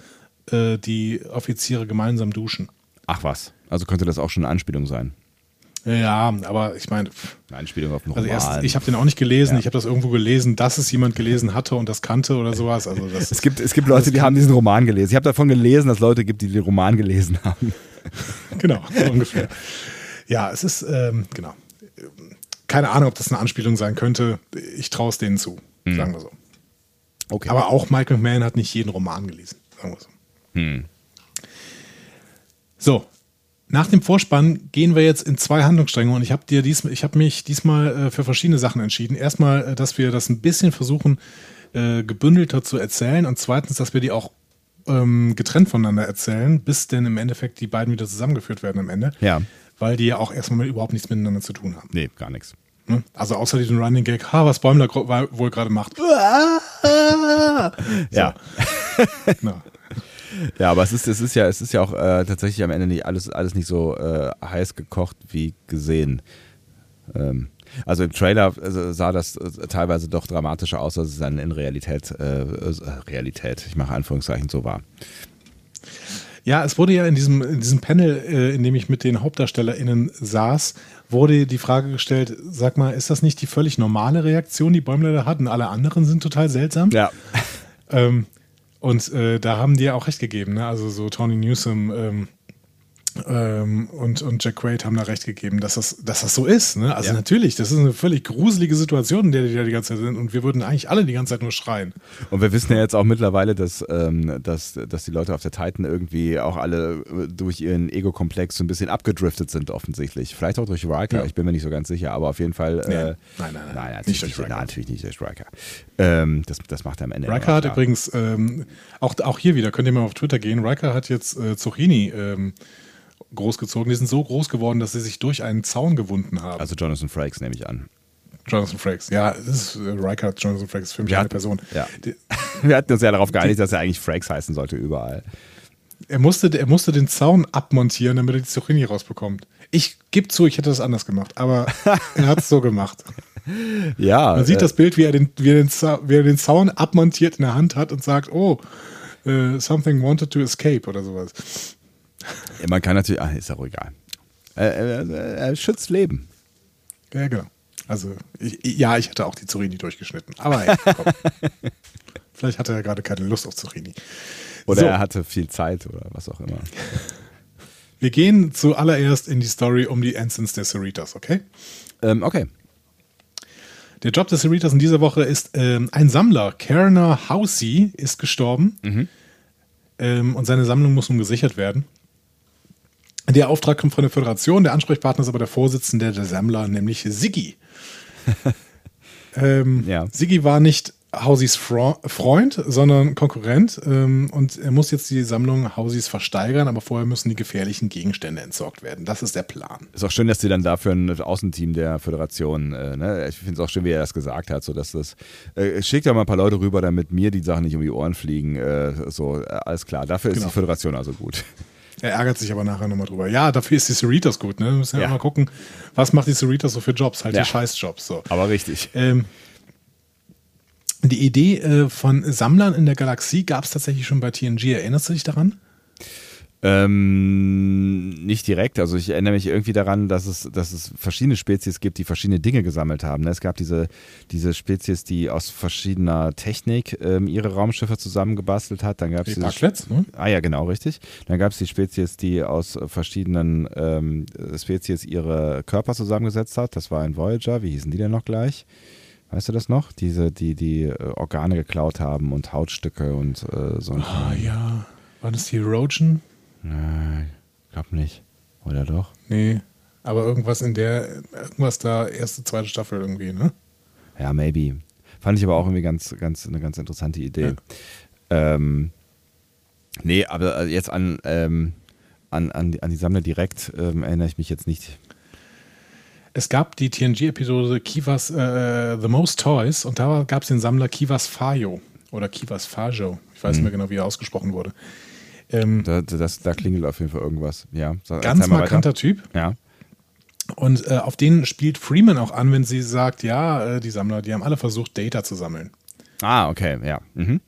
äh, die Offiziere gemeinsam duschen. Ach was, also könnte das auch schon eine Anspielung sein. Ja, aber ich meine. Eine Anspielung auf den also erst, ich habe den auch nicht gelesen. Ja. Ich habe das irgendwo gelesen, dass es jemand gelesen hatte und das kannte oder sowas. Also das es, gibt, es gibt Leute, die haben diesen Roman gelesen. Ich habe davon gelesen, dass es Leute gibt, die den Roman gelesen haben. [laughs] genau, so ungefähr. Ja, es ist, ähm, genau. Keine Ahnung, ob das eine Anspielung sein könnte. Ich traue es denen zu, hm. sagen wir so. Okay. Aber auch Michael Mann hat nicht jeden Roman gelesen, sagen wir so. Hm. So, nach dem Vorspann gehen wir jetzt in zwei Handlungsstränge und ich habe dir dies, ich habe mich diesmal äh, für verschiedene Sachen entschieden. Erstmal, äh, dass wir das ein bisschen versuchen, äh, gebündelter zu erzählen und zweitens, dass wir die auch ähm, getrennt voneinander erzählen, bis denn im Endeffekt die beiden wieder zusammengeführt werden am Ende. Ja. Weil die ja auch erstmal überhaupt nichts miteinander zu tun haben. Nee, gar nichts. Ne? Also außer diesem Running Gag, ha, was Bäumler wohl gerade macht. [laughs] Ja. genau. [laughs] Ja, aber es ist, es ist ja, es ist ja auch äh, tatsächlich am Ende nicht alles, alles nicht so äh, heiß gekocht wie gesehen. Ähm, also im Trailer äh, sah das äh, teilweise doch dramatischer aus, als es dann in Realität, äh, äh, Realität, ich mache Anführungszeichen, so war. Ja, es wurde ja in diesem, in diesem Panel, äh, in dem ich mit den HauptdarstellerInnen saß, wurde die Frage gestellt, sag mal, ist das nicht die völlig normale Reaktion, die Bäumler da hatten? Alle anderen sind total seltsam. Ja. Ähm, und äh, da haben die ja auch recht gegeben, ne? Also so Tony Newsom ähm, ähm, und, und Jack Quaid haben da recht gegeben, dass das, dass das so ist. Ne? Also ja. natürlich, das ist eine völlig gruselige Situation, in der die da die ganze Zeit sind und wir würden eigentlich alle die ganze Zeit nur schreien. Und wir wissen ja jetzt auch mittlerweile, dass, ähm, dass, dass die Leute auf der Titan irgendwie auch alle äh, durch ihren Ego-Komplex so ein bisschen abgedriftet sind offensichtlich. Vielleicht auch durch Riker, ja. ich bin mir nicht so ganz sicher, aber auf jeden Fall. Äh, nein, nein, nein, nein, natürlich nicht, durch Riker. natürlich nicht durch Riker. Ähm, das, das macht er am Ende. Riker hat übrigens, ähm, auch, auch hier wieder, könnt ihr mal auf Twitter gehen, Riker hat jetzt äh, Zucchini ähm, großgezogen. Die sind so groß geworden, dass sie sich durch einen Zaun gewunden haben. Also Jonathan Frakes nehme ich an. Jonathan Frakes, ja, das ist äh, Riker, Jonathan Frakes, für mich Wir eine Person. Ja. [laughs] Wir hatten uns ja darauf geeinigt, dass er eigentlich Frakes heißen sollte überall. Er musste, er musste den Zaun abmontieren, damit er die Zucchini rausbekommt. Ich gebe zu, ich hätte das anders gemacht, aber [laughs] er hat es so gemacht. Ja. Man sieht äh, das Bild, wie er, den, wie, er den, wie er den Zaun abmontiert in der Hand hat und sagt, oh, uh, something wanted to escape oder sowas. Ja, man kann natürlich, ach, ist ja auch egal. Er, er, er, schützt Leben. Ja, genau. Also, ich, ja, ich hätte auch die Zucchini durchgeschnitten. Aber ey, [laughs] Vielleicht hatte er gerade keine Lust auf Zucchini. Oder so. er hatte viel Zeit oder was auch immer. Wir gehen zuallererst in die Story um die Ensigns der Cerritos, okay? Ähm, okay. Der Job des Cerritos in dieser Woche ist ähm, ein Sammler. Kerner Housey ist gestorben. Mhm. Ähm, und seine Sammlung muss nun gesichert werden. Der Auftrag kommt von der Föderation, der Ansprechpartner ist aber der Vorsitzende der Sammler, nämlich Siggi. [laughs] ähm, ja. Siggi war nicht Hausis Freund, sondern Konkurrent ähm, und er muss jetzt die Sammlung Hausis versteigern, aber vorher müssen die gefährlichen Gegenstände entsorgt werden. Das ist der Plan. Ist auch schön, dass sie dann dafür ein Außenteam der Föderation, äh, ne? ich finde es auch schön, wie er das gesagt hat, so dass das, äh, schickt ja mal ein paar Leute rüber, damit mir die Sachen nicht um die Ohren fliegen, äh, so, äh, alles klar, dafür ist genau. die Föderation also gut. Er ärgert sich aber nachher nochmal drüber. Ja, dafür ist die Cerritos gut. Ne? Wir müssen ja, ja. mal gucken, was macht die Cerritos so für Jobs? Halt ja. die Scheißjobs. So. Aber richtig. Ähm, die Idee äh, von Sammlern in der Galaxie gab es tatsächlich schon bei TNG. Erinnerst du dich daran? Ähm, nicht direkt. Also ich erinnere mich irgendwie daran, dass es, dass es verschiedene Spezies gibt, die verschiedene Dinge gesammelt haben. Es gab diese, diese Spezies, die aus verschiedener Technik ähm, ihre Raumschiffe zusammengebastelt hat. Dann gab es ne? Ah ja, genau, richtig. Dann gab es die Spezies, die aus verschiedenen ähm, Spezies ihre Körper zusammengesetzt hat. Das war ein Voyager. Wie hießen die denn noch gleich? Weißt du das noch? Diese, die die äh, Organe geklaut haben und Hautstücke und äh, so. Ah ja. War das die Rogen? Nein, glaub nicht. Oder doch? Nee. Aber irgendwas in der, irgendwas da, erste, zweite Staffel irgendwie, ne? Ja, maybe. Fand ich aber auch irgendwie ganz, ganz, eine ganz interessante Idee. Ja. Ähm, nee, aber jetzt an, ähm, an, an, an die Sammler direkt ähm, erinnere ich mich jetzt nicht. Es gab die TNG-Episode Kivas äh, The Most Toys und da gab es den Sammler Kivas Fajo oder Kivas Fajo. Ich weiß mhm. nicht mehr genau, wie er ausgesprochen wurde. Ähm, da, das, da klingelt auf jeden Fall irgendwas. Ja, ganz markanter Typ. Ja. Und äh, auf den spielt Freeman auch an, wenn sie sagt, ja, äh, die Sammler, die haben alle versucht, Data zu sammeln. Ah, okay, ja. Mhm.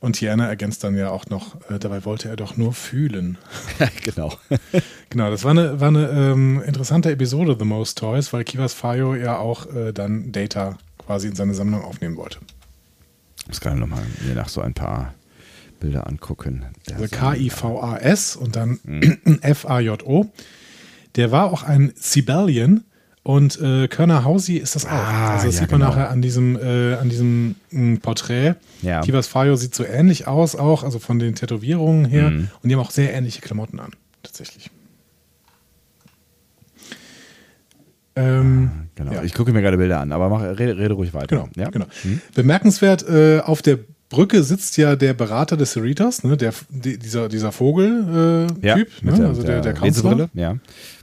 Und Tiana ergänzt dann ja auch noch, äh, dabei wollte er doch nur fühlen. [laughs] genau. [laughs] genau, das war eine, war eine ähm, interessante Episode, The Most Toys, weil Kivas Fayo ja auch äh, dann Data quasi in seine Sammlung aufnehmen wollte. Das kann ich nochmal mir nach so ein paar Bilder angucken. Also K-I-V-A-S und dann mhm. [clears throat] F-A-J-O. Der war auch ein Sibelian und äh, Körner Hausi ist das auch. Ah, also das ja, sieht man genau. nachher an diesem, äh, an diesem m, hm, Porträt. Ja. Kivas Fayo sieht so ähnlich aus, auch, also von den Tätowierungen her. Mhm. Und die haben auch sehr ähnliche Klamotten an, tatsächlich. Ähm, ah, genau. Ja. Ich gucke mir gerade Bilder an, aber mach, rede, rede ruhig weiter. Genau. Ja? genau. Mhm. Bemerkenswert, äh, auf der Brücke sitzt ja der Berater des Cerritos, ne, der, die, dieser, dieser Vogel-Typ, äh, ja, ne, also der, der, der Kanzler. Ja.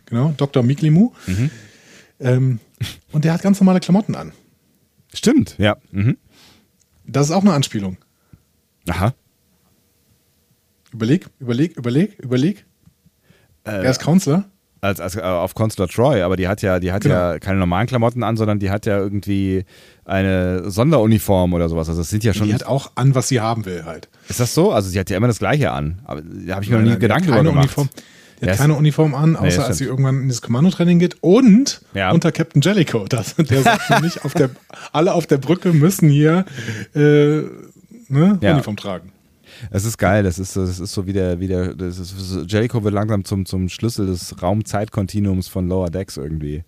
Genau, Dr. Miklimu. Mhm. Ähm, und der hat ganz normale Klamotten an. Stimmt, ja. Mhm. Das ist auch eine Anspielung. Aha. Überleg, überleg, überleg, überleg. Äh, er ist Counselor. Als, als, äh, auf Consular Troy, aber die hat ja, die hat genau. ja keine normalen Klamotten an, sondern die hat ja irgendwie eine Sonderuniform oder sowas. Also es sind ja schon. Die hat auch an, was sie haben will, halt. Ist das so? Also sie hat ja immer das Gleiche an. Aber da habe ich mir nein, noch nie Gedanken drüber gemacht. Uniform. Der hat keine Uniform an, außer nee, als sie irgendwann in das Kommandotraining geht und ja. unter Captain Jellicoe. [laughs] Das, der sagt nämlich, auf der, alle auf der Brücke müssen hier äh, ne, ja. Uniform tragen. Es ist geil, das ist, das ist so wie der, wie der das ist, Jellicoe wird langsam zum, zum Schlüssel des Raumzeitkontinuums von Lower Decks irgendwie.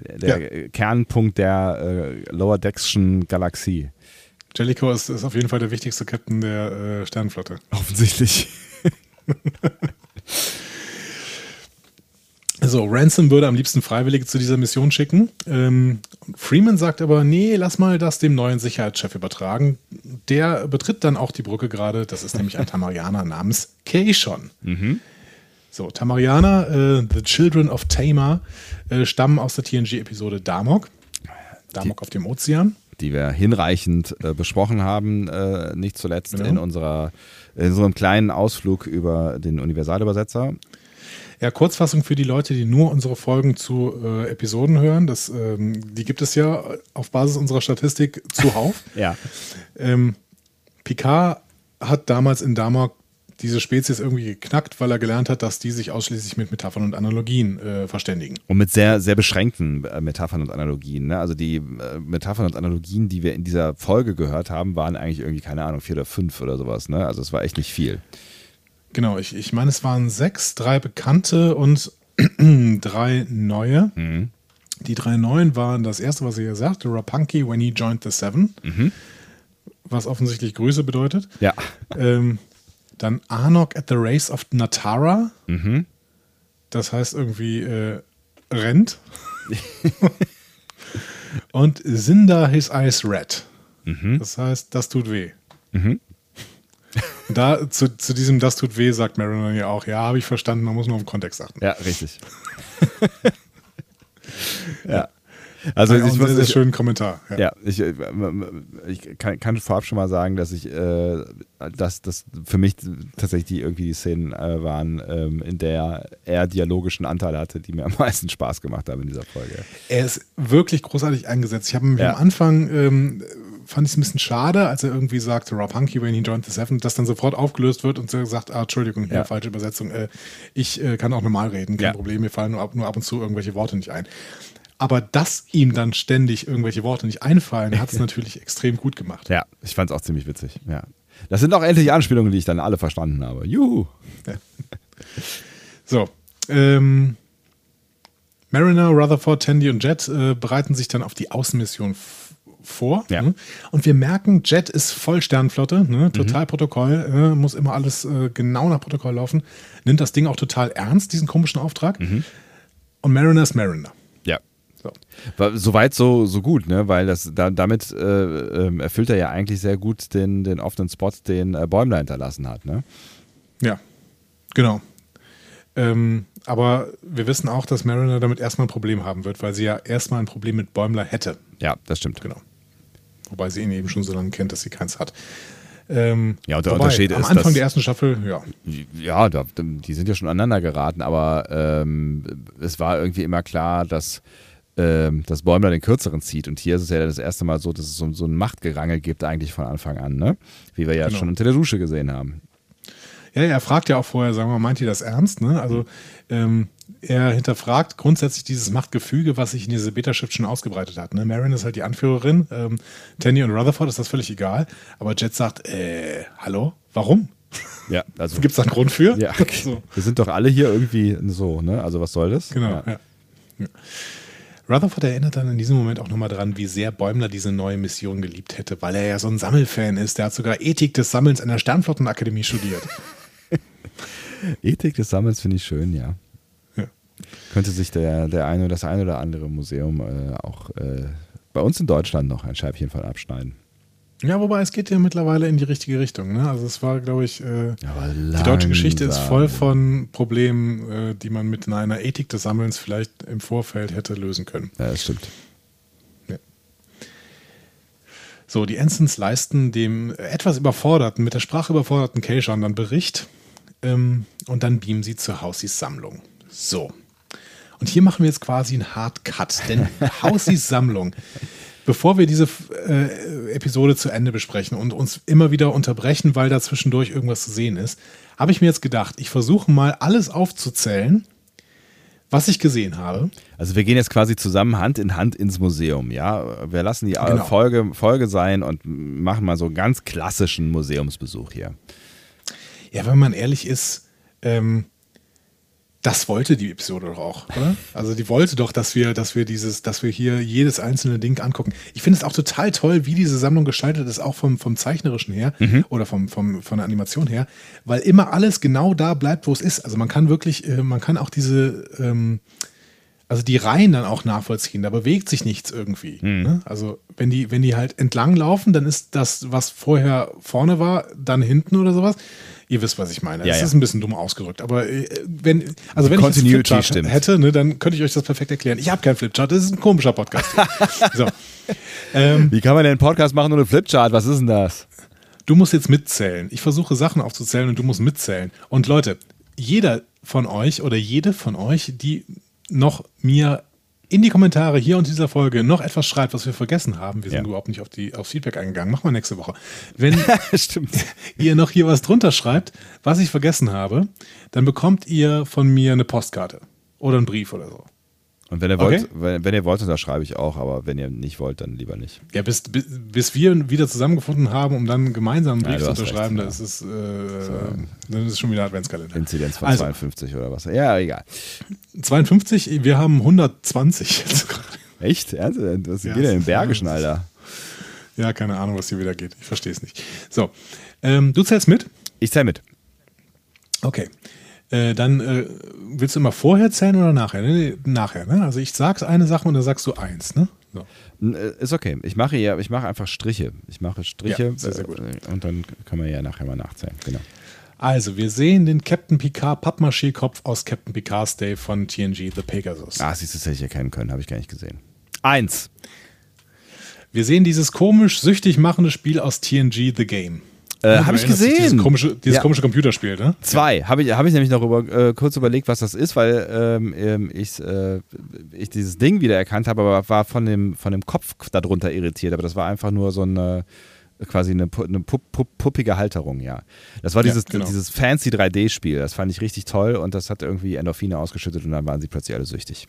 Der, der ja. Kernpunkt der äh, Lower Deckschen Galaxie. Jellicoe ist, ist auf jeden Fall der wichtigste Captain der äh, Sternenflotte. Offensichtlich. [laughs] So, Ransom würde am liebsten Freiwillige zu dieser Mission schicken. Ähm, Freeman sagt aber, nee, lass mal das dem neuen Sicherheitschef übertragen. Der betritt dann auch die Brücke gerade. Das ist nämlich ein Tamarianer [laughs] namens Keishon. Mhm. So, Tamarianer, äh, The Children of Tamar, äh, stammen aus der TNG-Episode Damok. Damok die, auf dem Ozean. Die wir hinreichend äh, besprochen haben, äh, nicht zuletzt genau. in, unserer, in unserem kleinen Ausflug über den Universalübersetzer. Ja, Kurzfassung für die Leute, die nur unsere Folgen zu äh, Episoden hören. Das, ähm, die gibt es ja auf Basis unserer Statistik [laughs] zuhauf. ja. Ähm, Picard hat damals in Damok diese Spezies irgendwie geknackt, weil er gelernt hat, dass die sich ausschließlich mit Metaphern und Analogien äh, verständigen. Und mit sehr, sehr beschränkten äh, Metaphern und Analogien. Ne? Also die äh, Metaphern und Analogien, die wir in dieser Folge gehört haben, waren eigentlich irgendwie, keine Ahnung, vier oder fünf oder sowas. Ne? Also es war echt nicht viel. Genau, ich, ich meine, es waren sechs, drei bekannte und [clears throat] drei neue. Mhm. Die drei neuen waren das erste, was ihr sagte, Rapunki when he joined the Seven. Mhm. Was offensichtlich Grüße bedeutet. Ja. Ähm, dann Arnok at the Race of Natara. Mhm. Das heißt irgendwie äh, rennt. [laughs] und Sinda his eyes red. Mhm. Das heißt, das tut weh. Mhm. Da zu, zu diesem Das tut weh, sagt Mariner ja auch, ja, habe ich verstanden, man muss nur auf den Kontext achten. Ja, richtig. [laughs] ja. Also ja, ich muss sehr schönen Kommentar. Ja, ja ich, äh, ich kann, kann, vorab schon mal sagen, dass ich, äh, dass das für mich tatsächlich die, irgendwie die Szenen äh, waren, ähm, in der er dialogischen Anteile hatte, die mir am meisten Spaß gemacht haben in dieser Folge. Er ist wirklich großartig eingesetzt. Ich habe mich ja. am Anfang ähm, fand ich es ein bisschen schade, als er irgendwie sagte, Rob Hunky when he joined the Seven, dass dann sofort aufgelöst wird und so sagt, ah, Entschuldigung, hier, ja. falsche Übersetzung, äh, ich äh, kann auch normal reden, kein ja. Problem, mir fallen nur ab, nur ab und zu irgendwelche Worte nicht ein. Aber dass ihm dann ständig irgendwelche Worte nicht einfallen, hat es [laughs] natürlich extrem gut gemacht. Ja, ich fand es auch ziemlich witzig, ja. Das sind auch endlich Anspielungen, die ich dann alle verstanden habe. Juhu! [laughs] So, ähm, Mariner, Rutherford, Tandy und Jet äh, bereiten sich dann auf die Außenmission vor vor. Ja. Ne? Und wir merken, Jet ist voll Sternflotte, ne? Mhm. total mhm. Protokoll, äh, muss immer alles äh, genau nach Protokoll laufen. Nimmt das Ding auch total ernst, diesen komischen Auftrag. Mhm. und Mariner ist Mariner. Ja. So. Soweit so, so gut, ne? Weil das da, damit äh, ähm, erfüllt er ja eigentlich sehr gut den, den offenen Spot, den äh, Bäumler hinterlassen hat, ne? Ja, genau. Ähm, aber wir wissen auch, dass Mariner damit erstmal ein Problem haben wird, weil sie ja erstmal ein Problem mit Bäumler hätte. Ja, das stimmt. Genau. Wobei sie ihn eben schon so lange kennt, dass sie keins hat. Ähm, ja, und der wobei, Unterschied am ist. Am Anfang der ersten Staffel, ja. Ja, da, die sind ja schon aneinander geraten, aber ähm, es war irgendwie immer klar, dass, ähm, dass Bäumler den kürzeren zieht. Und hier ist es ja das erste Mal so, dass es so, so ein Machtgerangel gibt, eigentlich von Anfang an, ne? Wie wir ja genau. schon unter der Dusche gesehen haben. Ja, er fragt ja auch vorher, sagen wir mal, meint ihr das ernst? Ne? Also ähm, er hinterfragt grundsätzlich dieses Machtgefüge, was sich in dieser Beta-Schrift schon ausgebreitet hat. Ne? Marin ist halt die Anführerin, ähm, Tandy und Rutherford ist das völlig egal, aber Jet sagt, äh, hallo, warum? Ja, also. [laughs] Gibt es da einen Grund für? Ja, so. wir sind doch alle hier irgendwie so, ne? Also was soll das? Genau, ja. ja. ja. Rutherford erinnert dann in diesem Moment auch nochmal dran, wie sehr Bäumler diese neue Mission geliebt hätte, weil er ja so ein Sammelfan ist. Der hat sogar Ethik des Sammelns an der Sternflottenakademie studiert. [laughs] Ethik des Sammelns finde ich schön, ja. Könnte sich der, der eine, das eine oder andere Museum äh, auch äh, bei uns in Deutschland noch ein Scheibchen von abschneiden. Ja, wobei es geht ja mittlerweile in die richtige Richtung. Ne? Also es war, glaube ich, äh, die deutsche Geschichte ist voll von Problemen, äh, die man mit einer Ethik des Sammelns vielleicht im Vorfeld hätte lösen können. Ja, das stimmt. So, die Ensigns leisten dem etwas überforderten, mit der Sprache überforderten Keishan dann Bericht ähm, und dann beamen sie zu Hausis Sammlung. So. Und hier machen wir jetzt quasi einen Hard Cut, denn Hausis Sammlung bevor wir diese äh, Episode zu Ende besprechen und uns immer wieder unterbrechen, weil da zwischendurch irgendwas zu sehen ist, habe ich mir jetzt gedacht, ich versuche mal alles aufzuzählen, was ich gesehen habe. Also wir gehen jetzt quasi zusammen Hand in Hand ins Museum, ja. Wir lassen die genau. Folge, Folge sein und machen mal so einen ganz klassischen Museumsbesuch hier. Ja, wenn man ehrlich ist, ähm, das wollte die Episode doch auch, oder? Also die wollte doch, dass wir, dass wir dieses, dass wir hier jedes einzelne Ding angucken. Ich finde es auch total toll, wie diese Sammlung gestaltet ist, auch vom, vom Zeichnerischen her mhm. oder vom, vom, von der Animation her, weil immer alles genau da bleibt, wo es ist. Also man kann wirklich, äh, man kann auch diese, ähm, also die Reihen dann auch nachvollziehen. Da bewegt sich nichts irgendwie. Mhm. Ne? Also wenn die, wenn die halt entlang laufen, dann ist das, was vorher vorne war, dann hinten oder sowas. Ihr wisst, was ich meine. Ja, das ja. ist ein bisschen dumm ausgerückt. Aber äh, wenn, also wenn ich Flipchart stimmt. hätte, ne, dann könnte ich euch das perfekt erklären. Ich habe keinen Flipchart, das ist ein komischer Podcast. [laughs] so. ähm, Wie kann man denn einen Podcast machen ohne Flipchart? Was ist denn das? Du musst jetzt mitzählen. Ich versuche Sachen aufzuzählen und du musst mitzählen. Und Leute, jeder von euch oder jede von euch, die noch mir in die Kommentare hier und dieser Folge noch etwas schreibt, was wir vergessen haben. Wir sind ja. überhaupt nicht auf die, aufs Feedback eingegangen. Machen wir nächste Woche. Wenn [laughs] [laughs] ihr noch hier was drunter schreibt, was ich vergessen habe, dann bekommt ihr von mir eine Postkarte oder einen Brief oder so. Und wenn ihr wollt, okay. wenn, wenn, ihr wollt, dann schreibe ich auch, aber wenn ihr nicht wollt, dann lieber nicht. Ja, bis, bis, bis wir wieder zusammengefunden haben, um dann gemeinsam einen Brief ja, zu unterschreiben, recht, da ist äh, so. dann ist es schon wieder Adventskalender. Inzidenz von also, 52 oder was. Ja, egal. 52, wir haben 120 [laughs] jetzt gerade. Echt? Ernst? Was ja, geht denn im Bergischen, Alter? Ja, keine Ahnung, was hier wieder geht. Ich verstehe es nicht. So, ähm, du zählst mit? Ich zähle mit. Okay. Äh, dann äh, willst du immer vorher zählen oder nachher? Nee, nachher, ne? Also ich sag's eine Sache und dann sagst du eins, ne? So. Äh, ist okay. Ich mache ja, ich mache einfach Striche. Ich mache Striche ja, sehr, sehr gut. Äh, und dann können wir ja nachher mal nachzählen. Genau. Also, wir sehen den Captain Picard Pappmaché-Kopf aus Captain Picard's Day von TNG The Pegasus. Ah, siehst du, das hätte ich erkennen können, habe ich gar nicht gesehen. Eins. Wir sehen dieses komisch süchtig machende Spiel aus TNG The Game. Äh, habe ich gesehen. Dieses komische, dieses ja. komische Computerspiel, ne? Zwei. Habe ich, hab ich nämlich noch über, äh, kurz überlegt, was das ist, weil ähm, ähm ich, äh, ich dieses Ding wiedererkannt habe, aber war von dem, von dem Kopf darunter irritiert. Aber das war einfach nur so eine quasi eine, eine pup, pup, puppige Halterung, ja. Das war dieses, ja, genau. dieses fancy 3D-Spiel. Das fand ich richtig toll und das hat irgendwie Endorphine ausgeschüttet und dann waren sie plötzlich alle süchtig.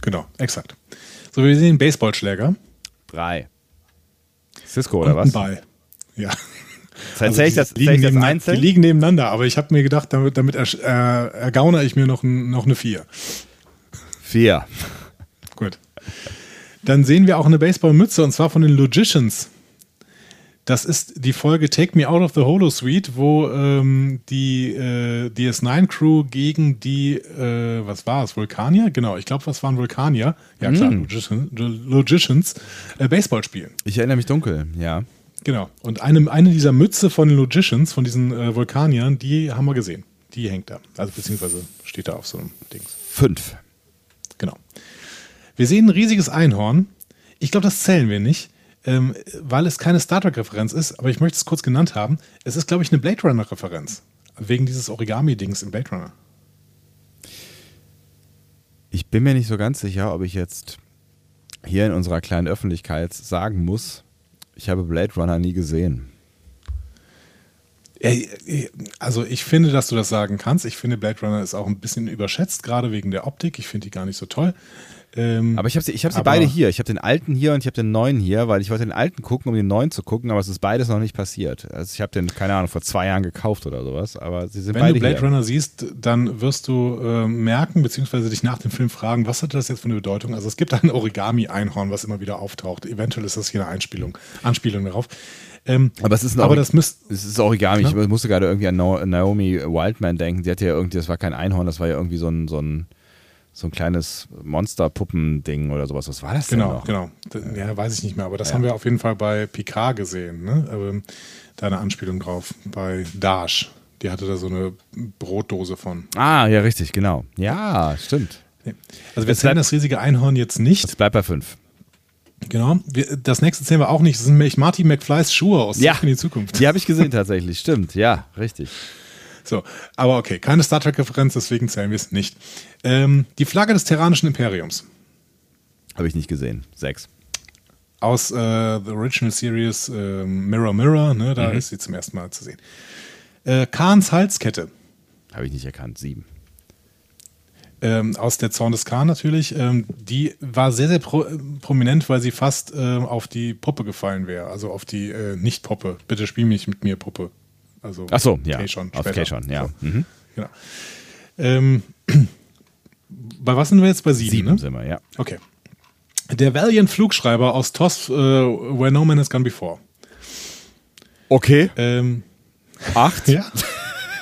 Genau, exakt. So, wir sehen den Baseballschläger. Drei. Cisco oder was? Ein Ball. Ja. Also ich das, liegen das einzeln? Die liegen nebeneinander, aber ich habe mir gedacht, damit, damit äh, ergaune ich mir noch, noch eine 4. 4. Gut. Dann sehen wir auch eine Baseballmütze und zwar von den Logicians. Das ist die Folge Take Me Out of the Holo Suite, wo ähm, die äh, DS9-Crew gegen die, äh, was war es, Vulkanier? Genau, ich glaube, was waren Vulkanier? Ja, klar, mm. Logicians, Logicians äh, Baseball spielen. Ich erinnere mich dunkel, ja. Genau. Und eine, eine dieser Mütze von den Logicians, von diesen äh, Vulkaniern, die haben wir gesehen. Die hängt da. Also beziehungsweise steht da auf so einem Dings. Fünf. Genau. Wir sehen ein riesiges Einhorn. Ich glaube, das zählen wir nicht ähm, weil es keine Star Trek-Referenz ist, aber ich möchte es kurz genannt haben. Es ist, glaube ich, eine Blade Runner-Referenz. Wegen dieses Origami-Dings im Blade Runner. Ich bin mir nicht so ganz sicher, ob ich jetzt hier in unserer kleinen Öffentlichkeit sagen muss, ich habe Blade Runner nie gesehen. Also ich finde, dass du das sagen kannst. Ich finde, Blade Runner ist auch ein bisschen überschätzt, gerade wegen der Optik. Ich finde die gar nicht so toll. Ähm, aber ich habe sie, ich hab sie beide hier. Ich habe den alten hier und ich habe den neuen hier, weil ich wollte den alten gucken, um den neuen zu gucken, aber es ist beides noch nicht passiert. Also ich habe den, keine Ahnung, vor zwei Jahren gekauft oder sowas, aber sie sind Wenn beide Wenn du Blade hier. Runner siehst, dann wirst du äh, merken, beziehungsweise dich nach dem Film fragen, was hat das jetzt für eine Bedeutung? Also es gibt ein Origami-Einhorn, was immer wieder auftaucht. Eventuell ist das hier eine Einspielung, Anspielung darauf. Ähm, aber es ist ein aber das müsst, es ist Origami. Ja? Ich musste gerade irgendwie an Naomi Wildman denken. Die hatte ja irgendwie, das war kein Einhorn, das war ja irgendwie so ein, so ein so ein kleines Monster-Puppen-Ding oder sowas. Was war das genau, denn noch? Genau, Ja, weiß ich nicht mehr, aber das ja. haben wir auf jeden Fall bei Picard gesehen, ne? Ähm, da eine Anspielung drauf. Bei Dash. Die hatte da so eine Brotdose von. Ah, ja, richtig, genau. Ja, stimmt. Also wir zählen das riesige Einhorn jetzt nicht. Es bleibt bei fünf. Genau. Wir, das nächste zählen wir auch nicht. Das sind nämlich Marty McFlys Schuhe aus ja, in die Zukunft. Die habe ich gesehen tatsächlich. Stimmt, ja, richtig. So, aber okay, keine Star Trek-Referenz, deswegen zählen wir es nicht. Ähm, die Flagge des Terranischen Imperiums. Habe ich nicht gesehen. Sechs. Aus äh, The Original Series äh, Mirror Mirror, ne, da mhm. ist sie zum ersten Mal zu sehen. Äh, Kahns Halskette. Habe ich nicht erkannt. Sieben. Ähm, aus der Zorn des Khan natürlich. Ähm, die war sehr, sehr pro prominent, weil sie fast äh, auf die Puppe gefallen wäre. Also auf die äh, Nicht-Puppe. Bitte spiel mich mit mir, Puppe. Also Ach so, ja. K-Schon, auf K-Schon, ja. So. Mhm. Genau. Ähm, [clears throat] bei was sind wir jetzt? Bei sieben, sieben ne? sind wir, ja. Okay. Der Valiant Flugschreiber aus TOS, uh, Where No Man Has Gone Before. Okay. Ähm, Acht? [laughs] ja.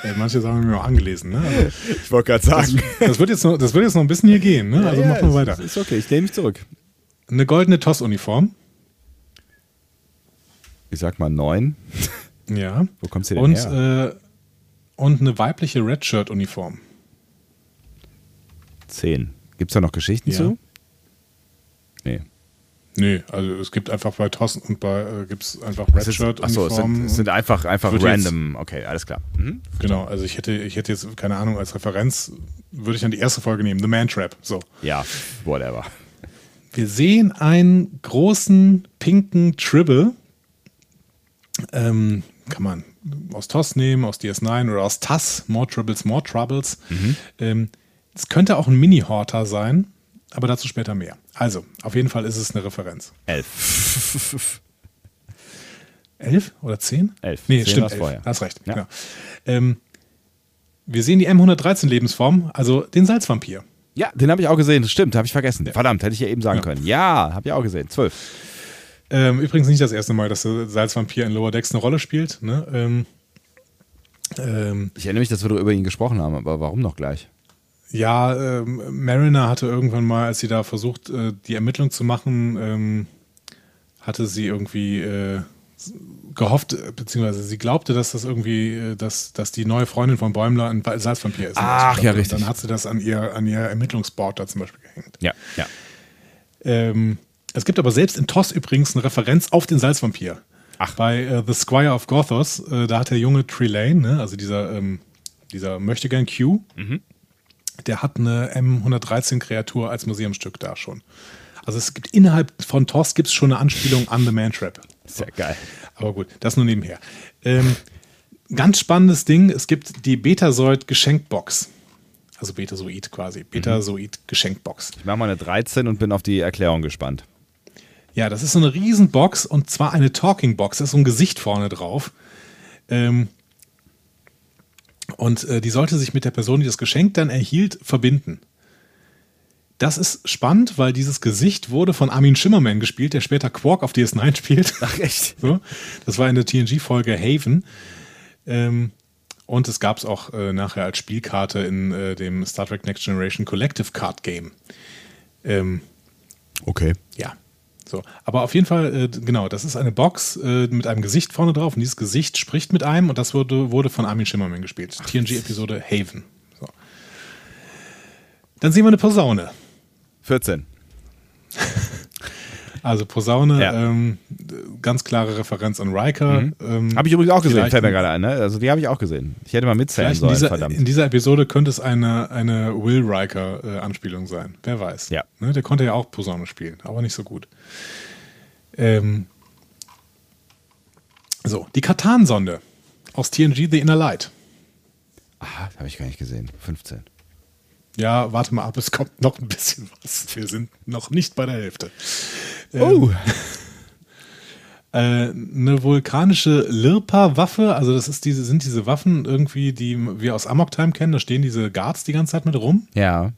ja. Manche sagen mir auch angelesen, ne? Also, ich wollte gerade sagen. Das, das, wird jetzt noch, das wird jetzt noch ein bisschen hier gehen, ne? Also ja, machen wir weiter. Ist okay, ich lehne mich zurück. Eine goldene TOS-Uniform. Ich sag mal neun. Ja. Wo kommt sie denn und, her? Äh, und eine weibliche Redshirt-Uniform. Zehn. Gibt es da noch Geschichten ja. zu? Nee. Nee, also es gibt einfach bei TOS und bei äh, gibt es einfach Redshirt. Achso, es sind, es sind einfach, einfach random. Okay, alles klar. Mhm. Genau, also ich hätte, ich hätte jetzt, keine Ahnung, als Referenz würde ich dann die erste Folge nehmen, The Man Trap. So. Ja, whatever. Wir sehen einen großen pinken Tribble. Ähm, kann man aus TOS nehmen, aus DS9 oder aus TAS, More Troubles, More Troubles. Mhm. Ähm, es könnte auch ein Mini-Horter sein, aber dazu später mehr. Also, auf jeden Fall ist es eine Referenz. Elf. [laughs] elf oder zehn? Elf. Nee, zehn stimmt, elf. Vorher. Hast recht, ja. genau. Ähm, wir sehen die M113-Lebensform, also den Salzvampir. Ja, den habe ich auch gesehen. Stimmt, habe ich vergessen. Verdammt, hätte ich ja eben sagen ja. können. Ja, habe ich auch gesehen. Zwölf. Ähm, übrigens nicht das erste Mal, dass der Salzvampir in Lower Decks eine Rolle spielt. Ne? Ähm, ähm, ich erinnere mich, dass wir über ihn gesprochen haben, aber warum noch gleich? Ja, ähm, Mariner hatte irgendwann mal, als sie da versucht, äh, die Ermittlung zu machen, ähm, hatte sie irgendwie äh, gehofft, beziehungsweise sie glaubte, dass das irgendwie, äh, dass, dass die neue Freundin von Bäumler ein Salzvampir ist. Ach ja, richtig. Und dann hat sie das an ihr, an ihr Ermittlungsboard da zum Beispiel gehängt. Ja, ja. Ähm, es gibt aber selbst in TOS übrigens eine Referenz auf den Salzvampir. Ach. Bei äh, The Squire of Gothos, äh, da hat der junge Trelane, ne, also dieser, ähm, dieser Möchtegern Q, mhm. der hat eine M113-Kreatur als Museumsstück da schon. Also es gibt innerhalb von TOS gibt es schon eine Anspielung an The Man Trap. Sehr so. geil. Aber gut, das nur nebenher. Ähm, ganz spannendes Ding, es gibt die Betasoid-Geschenkbox. Also Betasoid quasi. Betasoid-Geschenkbox. Ich mache mal eine 13 und bin auf die Erklärung gespannt. Ja, das ist so eine Riesenbox und zwar eine Talking Box. Da ist so ein Gesicht vorne drauf. Ähm, und äh, die sollte sich mit der Person, die das Geschenk dann erhielt, verbinden. Das ist spannend, weil dieses Gesicht wurde von Armin Schimmerman gespielt, der später Quark auf DS9 spielt. [laughs] Ach echt? So, das war in der TNG-Folge Haven. Ähm, und es gab es auch äh, nachher als Spielkarte in äh, dem Star Trek Next Generation Collective Card Game. Ähm, okay. Ja. So, aber auf jeden Fall, äh, genau, das ist eine Box äh, mit einem Gesicht vorne drauf und dieses Gesicht spricht mit einem und das wurde, wurde von Armin Schimmerman gespielt. TNG-Episode Haven. So. Dann sehen wir eine Posaune. 14. [laughs] Also Posaune, ja. ähm, ganz klare Referenz an Riker. Mhm. Ähm, habe ich übrigens auch gesehen, fällt mir gerade ein. Ne? Also die habe ich auch gesehen. Ich hätte mal mitzählen sollen, in dieser, verdammt. In dieser Episode könnte es eine, eine Will Riker-Anspielung äh, sein. Wer weiß. Ja. Ne? Der konnte ja auch Posaune spielen, aber nicht so gut. Ähm, so, die Katan-Sonde aus TNG The Inner Light. Aha, habe ich gar nicht gesehen. 15. Ja, warte mal ab, es kommt noch ein bisschen was. Wir sind noch nicht bei der Hälfte. Oh. Ähm, [laughs] äh, eine vulkanische Lirpa-Waffe, also das ist diese, sind diese Waffen irgendwie, die wir aus Amok Time kennen, da stehen diese Guards die ganze Zeit mit rum. Ja.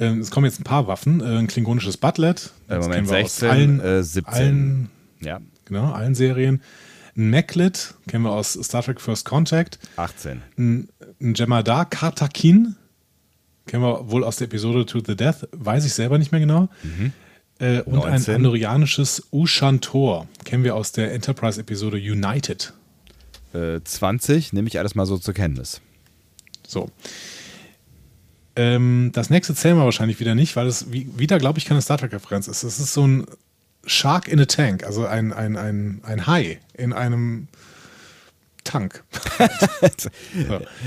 Ähm, es kommen jetzt ein paar Waffen, äh, ein klingonisches Butlet, äh, das Moment, 16, allen, äh, 17. Allen, ja. Genau, allen Serien. Ein Maclet, kennen wir aus Star Trek First Contact. 18. Ein, ein Jemadar Kartakin, kennen wir wohl aus der Episode To the Death, weiß ich selber nicht mehr genau. Mhm. Äh, und 19. ein andorianisches Ushantor, kennen wir aus der Enterprise-Episode United. Äh, 20, nehme ich alles mal so zur Kenntnis. So. Ähm, das nächste zählen wir wahrscheinlich wieder nicht, weil es wieder, glaube ich, keine Star Trek-Referenz ist. Es ist so ein Shark in a Tank, also ein, ein, ein, ein Hai in einem Tank. [laughs] so.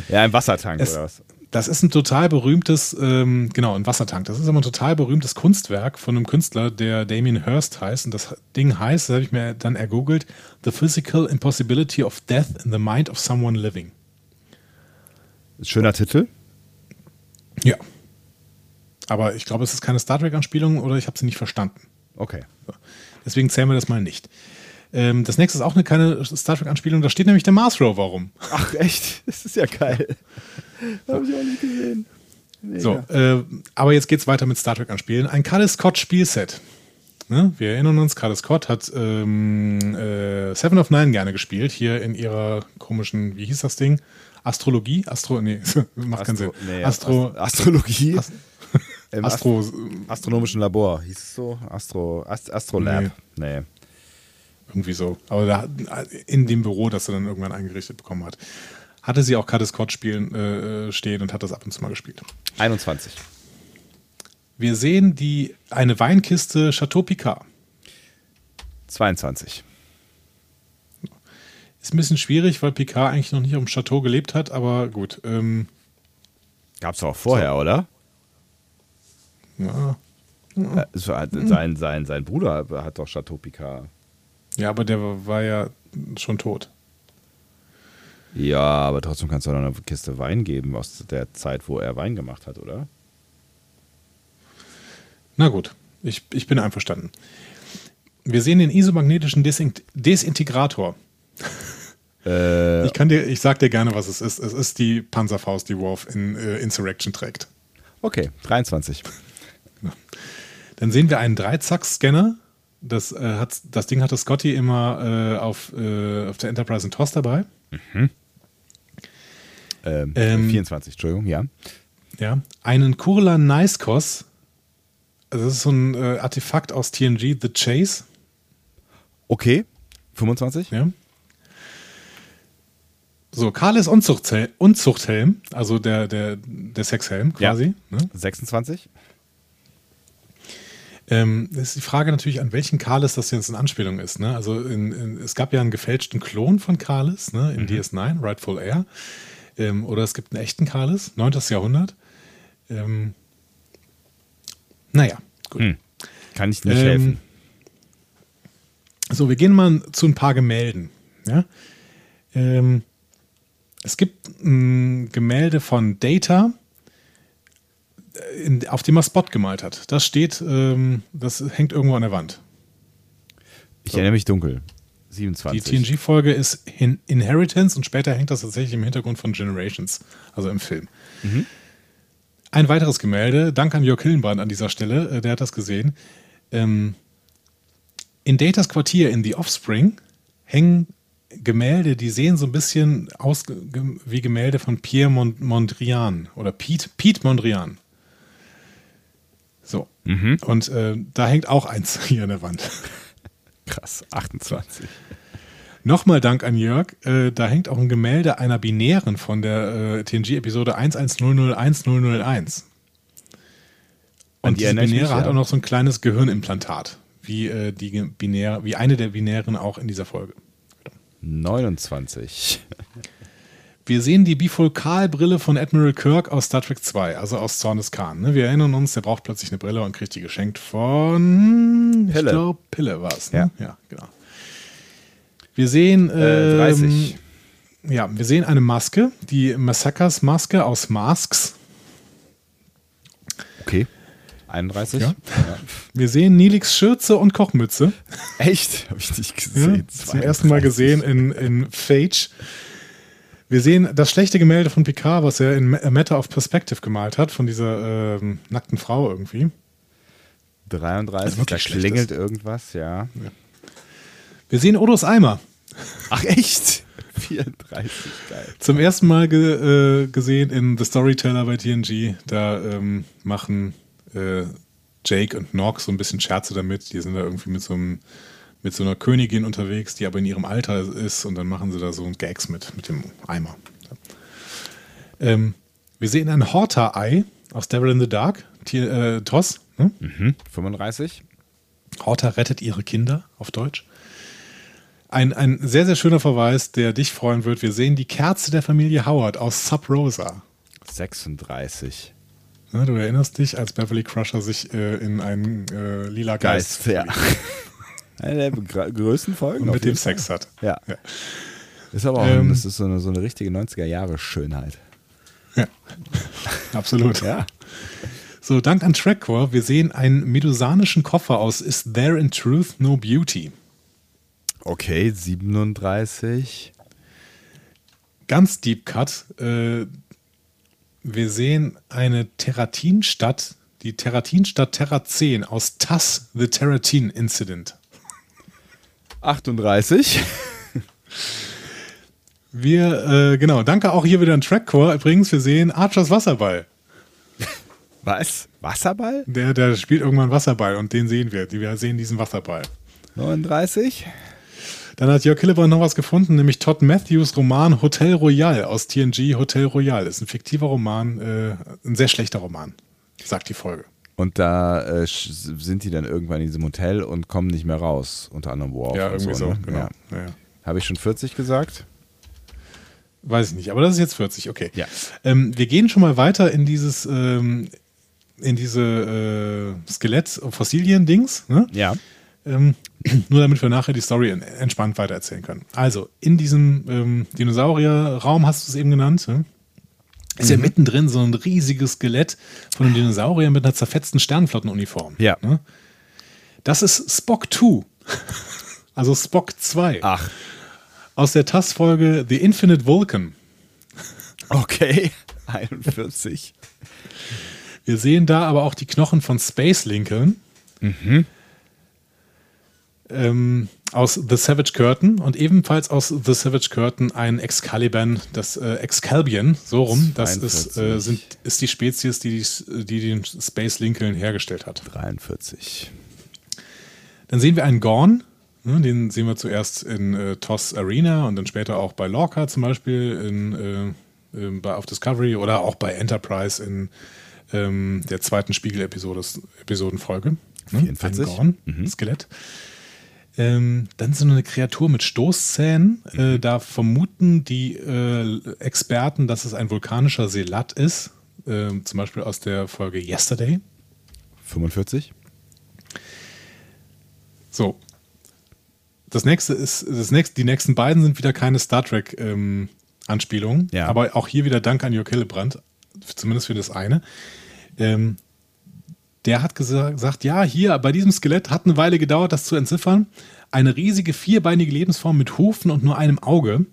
Ja, ein Wassertank es, oder was? Das ist ein total berühmtes, ähm, genau, ein Wassertank. Das ist aber ein total berühmtes Kunstwerk von einem Künstler, der Damien Hirst heißt. Und das Ding heißt, das habe ich mir dann ergoogelt, The Physical Impossibility of Death in the Mind of Someone Living. Schöner Titel. Ja. Aber ich glaube, es ist keine Star Trek-Anspielung oder ich habe sie nicht verstanden. Okay. Deswegen zählen wir das mal nicht. Ähm, das nächste ist auch eine keine Star Trek-Anspielung. Da steht nämlich der Mars Rover rum. Ach, echt? Das ist ja geil. [laughs] Habe ich auch nicht gesehen. Mega. So, äh, aber jetzt geht es weiter mit Star Trek-Anspielen. Ein Cale Scott Spielset. Ne? Wir erinnern uns, Cale Scott hat ähm, äh, Seven of Nine gerne gespielt, hier in ihrer komischen, wie hieß das Ding? Astrologie? Astro, nee, [laughs] macht Astro, keinen Sinn. Nee, Astro, Astrologie? Ast Im Astro astronomischen Labor hieß es so? Astro, Ast Astrolab? Nee. nee. Irgendwie so. Aber da, in dem Büro, das er dann irgendwann eingerichtet bekommen hat, hatte sie auch Cade Scott spielen, äh, stehen und hat das ab und zu mal gespielt. 21. Wir sehen die, eine Weinkiste Chateau Picard. 22. Ist ein bisschen schwierig, weil Picard eigentlich noch nicht auf dem Chateau gelebt hat, aber gut. Ähm, Gab es auch vorher, so. oder? Ja. ja. sein, sein, sein Bruder hat doch Chateau Picard. Ja, aber der war ja schon tot. Ja, aber trotzdem kannst du doch eine Kiste Wein geben aus der Zeit, wo er Wein gemacht hat, oder? Na gut, ich, ich bin einverstanden. Wir sehen den isomagnetischen Desintegrator. Äh, ich, kann dir, ich sag dir gerne, was es ist. Es ist die Panzerfaust, die Worf in äh, Insurrection trägt. Okay, 23. Dann sehen wir einen Dreizack-Scanner. Das, äh, das Ding hatte Scotty immer äh, auf, äh, auf der Enterprise in TOS dabei. Mhm. Ähm, ähm, 24, Entschuldigung, ja. Ja, einen Kurla Nicekos. Also das ist so ein äh, Artefakt aus TNG, The Chase. Okay, 25. Ja. So, Karles Unzuchthelm, Unzuchthelm, also der, der, der Sexhelm quasi. Ja. Ne? 26. Ähm, ist die Frage natürlich, an welchen Kalis das jetzt in Anspielung ist. Ne? Also in, in, es gab ja einen gefälschten Klon von Kalis ne? in mhm. DS9, Rightful Air. Ähm, oder es gibt einen echten Kalis, 9. Jahrhundert. Ähm, naja, gut. Hm. Kann ich nicht ähm, helfen. So, wir gehen mal zu ein paar Gemälden. Ja? Ähm, es gibt ein Gemälde von Data, in, auf dem er Spot gemalt hat. Das steht, ähm, das hängt irgendwo an der Wand. Ich so. erinnere mich dunkel. 27. Die TNG-Folge ist in Inheritance und später hängt das tatsächlich im Hintergrund von Generations, also im Film. Mhm. ein weiteres Gemälde, Dank an Jörg Hillenbrand an dieser Stelle, äh, der hat das gesehen. Ähm, in Datas Quartier in The Offspring hängen Gemälde, die sehen so ein bisschen aus wie Gemälde von Pierre Mondrian oder Pete, Pete Mondrian. So. Mhm. Und äh, da hängt auch eins [laughs] hier an der Wand. Krass, 28. Nochmal Dank an Jörg. Äh, da hängt auch ein Gemälde einer Binären von der äh, TNG-Episode 1100101. Und die Binäre mich, ja. hat auch noch so ein kleines Gehirnimplantat, wie, äh, die Binär, wie eine der Binären auch in dieser Folge. 29. Wir sehen die Bifurkalbrille von Admiral Kirk aus Star Trek 2, also aus Zorn des Khan. Ne? Wir erinnern uns, der braucht plötzlich eine Brille und kriegt die geschenkt von Pille. Ich glaube, Pille war es. Ne? Ja. ja, genau. Wir sehen äh, 30. Ähm, ja, wir sehen eine Maske, die Massacres Maske aus Masks. Okay. 31. Ja. Ja. Wir sehen Nilix Schürze und Kochmütze. Echt? Habe ich nicht gesehen. Ja, zum ersten Mal gesehen in, in Phage. Wir sehen das schlechte Gemälde von Picard, was er in A Matter of Perspective gemalt hat, von dieser ähm, nackten Frau irgendwie. 33, da klingelt irgendwas, ja. ja. Wir sehen Odos Eimer. Ach echt? [laughs] 34, geil. Zum ersten Mal ge äh, gesehen in The Storyteller bei TNG. Da ähm, machen äh, Jake und Nox so ein bisschen Scherze damit. Die sind da irgendwie mit so einem mit so einer Königin unterwegs, die aber in ihrem Alter ist und dann machen sie da so Gags mit, mit dem Eimer. Ähm, wir sehen ein Horta-Ei aus Devil in the Dark, Tier, äh, Toss. Ne? Mhm, 35. Horta rettet ihre Kinder auf Deutsch. Ein, ein sehr, sehr schöner Verweis, der dich freuen wird. Wir sehen die Kerze der Familie Howard aus Sub Rosa. 36. Ja, du erinnerst dich, als Beverly Crusher sich äh, in einen äh, lila Geist, Geist ja. Eine der größten Folgen. Und mit dem Sex hat. Ja. ja. Ist aber auch ähm, das ist so eine, so eine richtige 90er-Jahre-Schönheit. Ja, [laughs] absolut. ja. So, dank an Trackcore, wir sehen einen medusanischen Koffer aus Is There in Truth No Beauty? Okay, 37. Ganz Deep Cut. Äh, wir sehen eine Terratinstadt, die Terratinstadt Terra 10 aus TAS The Terratin Incident. 38. Wir, äh, genau, danke auch hier wieder an Trackcore. Übrigens, wir sehen Archers Wasserball. Was? Wasserball? Der, der spielt irgendwann Wasserball und den sehen wir. Wir sehen diesen Wasserball. 39. Dann hat Jörg Hillebrand noch was gefunden, nämlich Todd Matthews Roman Hotel Royal aus TNG Hotel Royal. Ist ein fiktiver Roman, äh, ein sehr schlechter Roman, sagt die Folge. Und da äh, sind die dann irgendwann in diesem Hotel und kommen nicht mehr raus, unter anderem Worf. Ja, irgendwie so, ne? genau. Ja. Ja, ja. Habe ich schon 40 gesagt? Weiß ich nicht, aber das ist jetzt 40, okay. Ja. Ähm, wir gehen schon mal weiter in dieses, ähm, in diese äh, Skelett-Fossilien-Dings. Ne? Ja. Ähm, [clears throat] nur damit wir nachher die Story entspannt weitererzählen können. Also, in diesem ähm, Dinosaurier-Raum hast du es eben genannt. Ne? Ist mhm. ja mittendrin so ein riesiges Skelett von einem Dinosaurier mit einer zerfetzten Sternenflottenuniform. Ja. Ne? Das ist Spock 2. [laughs] also Spock 2. Ach. Aus der TAS-Folge The Infinite Vulcan. Okay, [laughs] 41. Wir sehen da aber auch die Knochen von Space Lincoln. Mhm ähm, aus The Savage Curtain und ebenfalls aus The Savage Curtain ein Excalibur, das äh, Excalbion, so rum. Das ist, äh, sind, ist die Spezies, die, die den Space Lincoln hergestellt hat. 43. Dann sehen wir einen Gorn. Ne, den sehen wir zuerst in äh, TOS Arena und dann später auch bei Lorca zum Beispiel in, äh, äh, bei, auf Discovery oder auch bei Enterprise in ähm, der zweiten Spiegel-Episodenfolge. Ne? 44. Ein Gorn, mhm. Skelett. Ähm, dann so eine Kreatur mit Stoßzähnen. Äh, mhm. Da vermuten die äh, Experten, dass es ein vulkanischer Selat ist. Äh, zum Beispiel aus der Folge Yesterday. 45. So. Das nächste ist, das nächste, die nächsten beiden sind wieder keine Star Trek ähm, Anspielungen. Ja. Aber auch hier wieder Dank an Jörg Hillebrand. Zumindest für das eine. Ähm, der hat gesagt, ja, hier bei diesem Skelett hat eine Weile gedauert, das zu entziffern. Eine riesige vierbeinige Lebensform mit Hufen und nur einem Auge.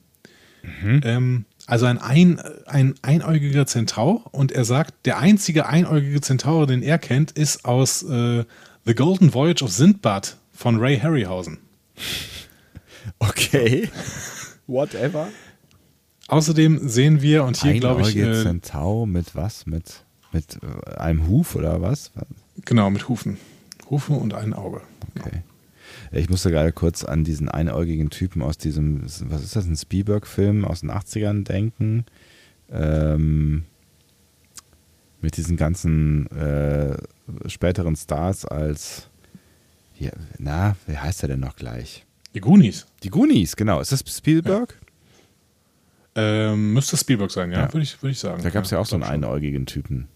Mhm. Ähm, Also ein, ein, ein einäugiger Zentaur. Und er sagt, der einzige einäugige Zentaur, den er kennt, ist aus äh, The Golden Voyage of Sindbad von Ray Harryhausen. [laughs] Okay. Whatever. Außerdem sehen wir, und hier glaube ich. Äh, Zentau mit was? Mit, mit äh, einem Huf oder was? Genau, mit Hufen. Hufen und ein Auge. Okay. Ich musste gerade kurz an diesen einäugigen Typen aus diesem, was ist das, ein Spielberg-Film aus den 80ern denken. Ähm, mit diesen ganzen äh, späteren Stars als, ja, na, wie heißt er denn noch gleich? Die Goonies. Die Goonies, genau. Ist das Spielberg? Ja. Ähm, müsste Spielberg sein, ja, ja. würde ich, würd ich sagen. Da gab es ja, ja, auch so einen einäugigen Typen.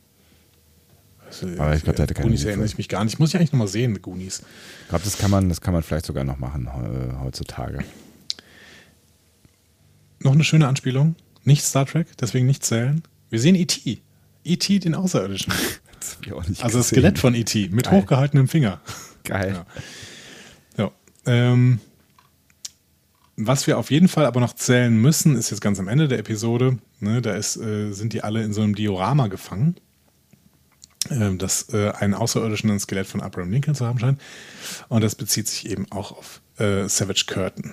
Also, Aber ich glaube, der hatte keine Goonies erinnere ich mich gar nicht. Muss ich eigentlich nochmal sehen, mit Goonies. Ich glaube, das kann man, das kann man vielleicht sogar noch machen äh, heutzutage. Noch eine schöne Anspielung. Nicht Star Trek, deswegen nicht zählen. Wir sehen E.T. E.T. den Außerirdischen. [laughs] das also gesehen. das Skelett von E.T. mit Geil. hochgehaltenem Finger. Geil. Ja. ja. Ähm, was wir auf jeden Fall aber noch zählen müssen, ist jetzt ganz am Ende der Episode. Ne, da ist, äh, sind die alle in so einem Diorama gefangen äh, das äh, einen außerirdischen Skelett von Abraham Lincoln zu haben scheint. Und das bezieht sich eben auch auf äh, Savage Curtain.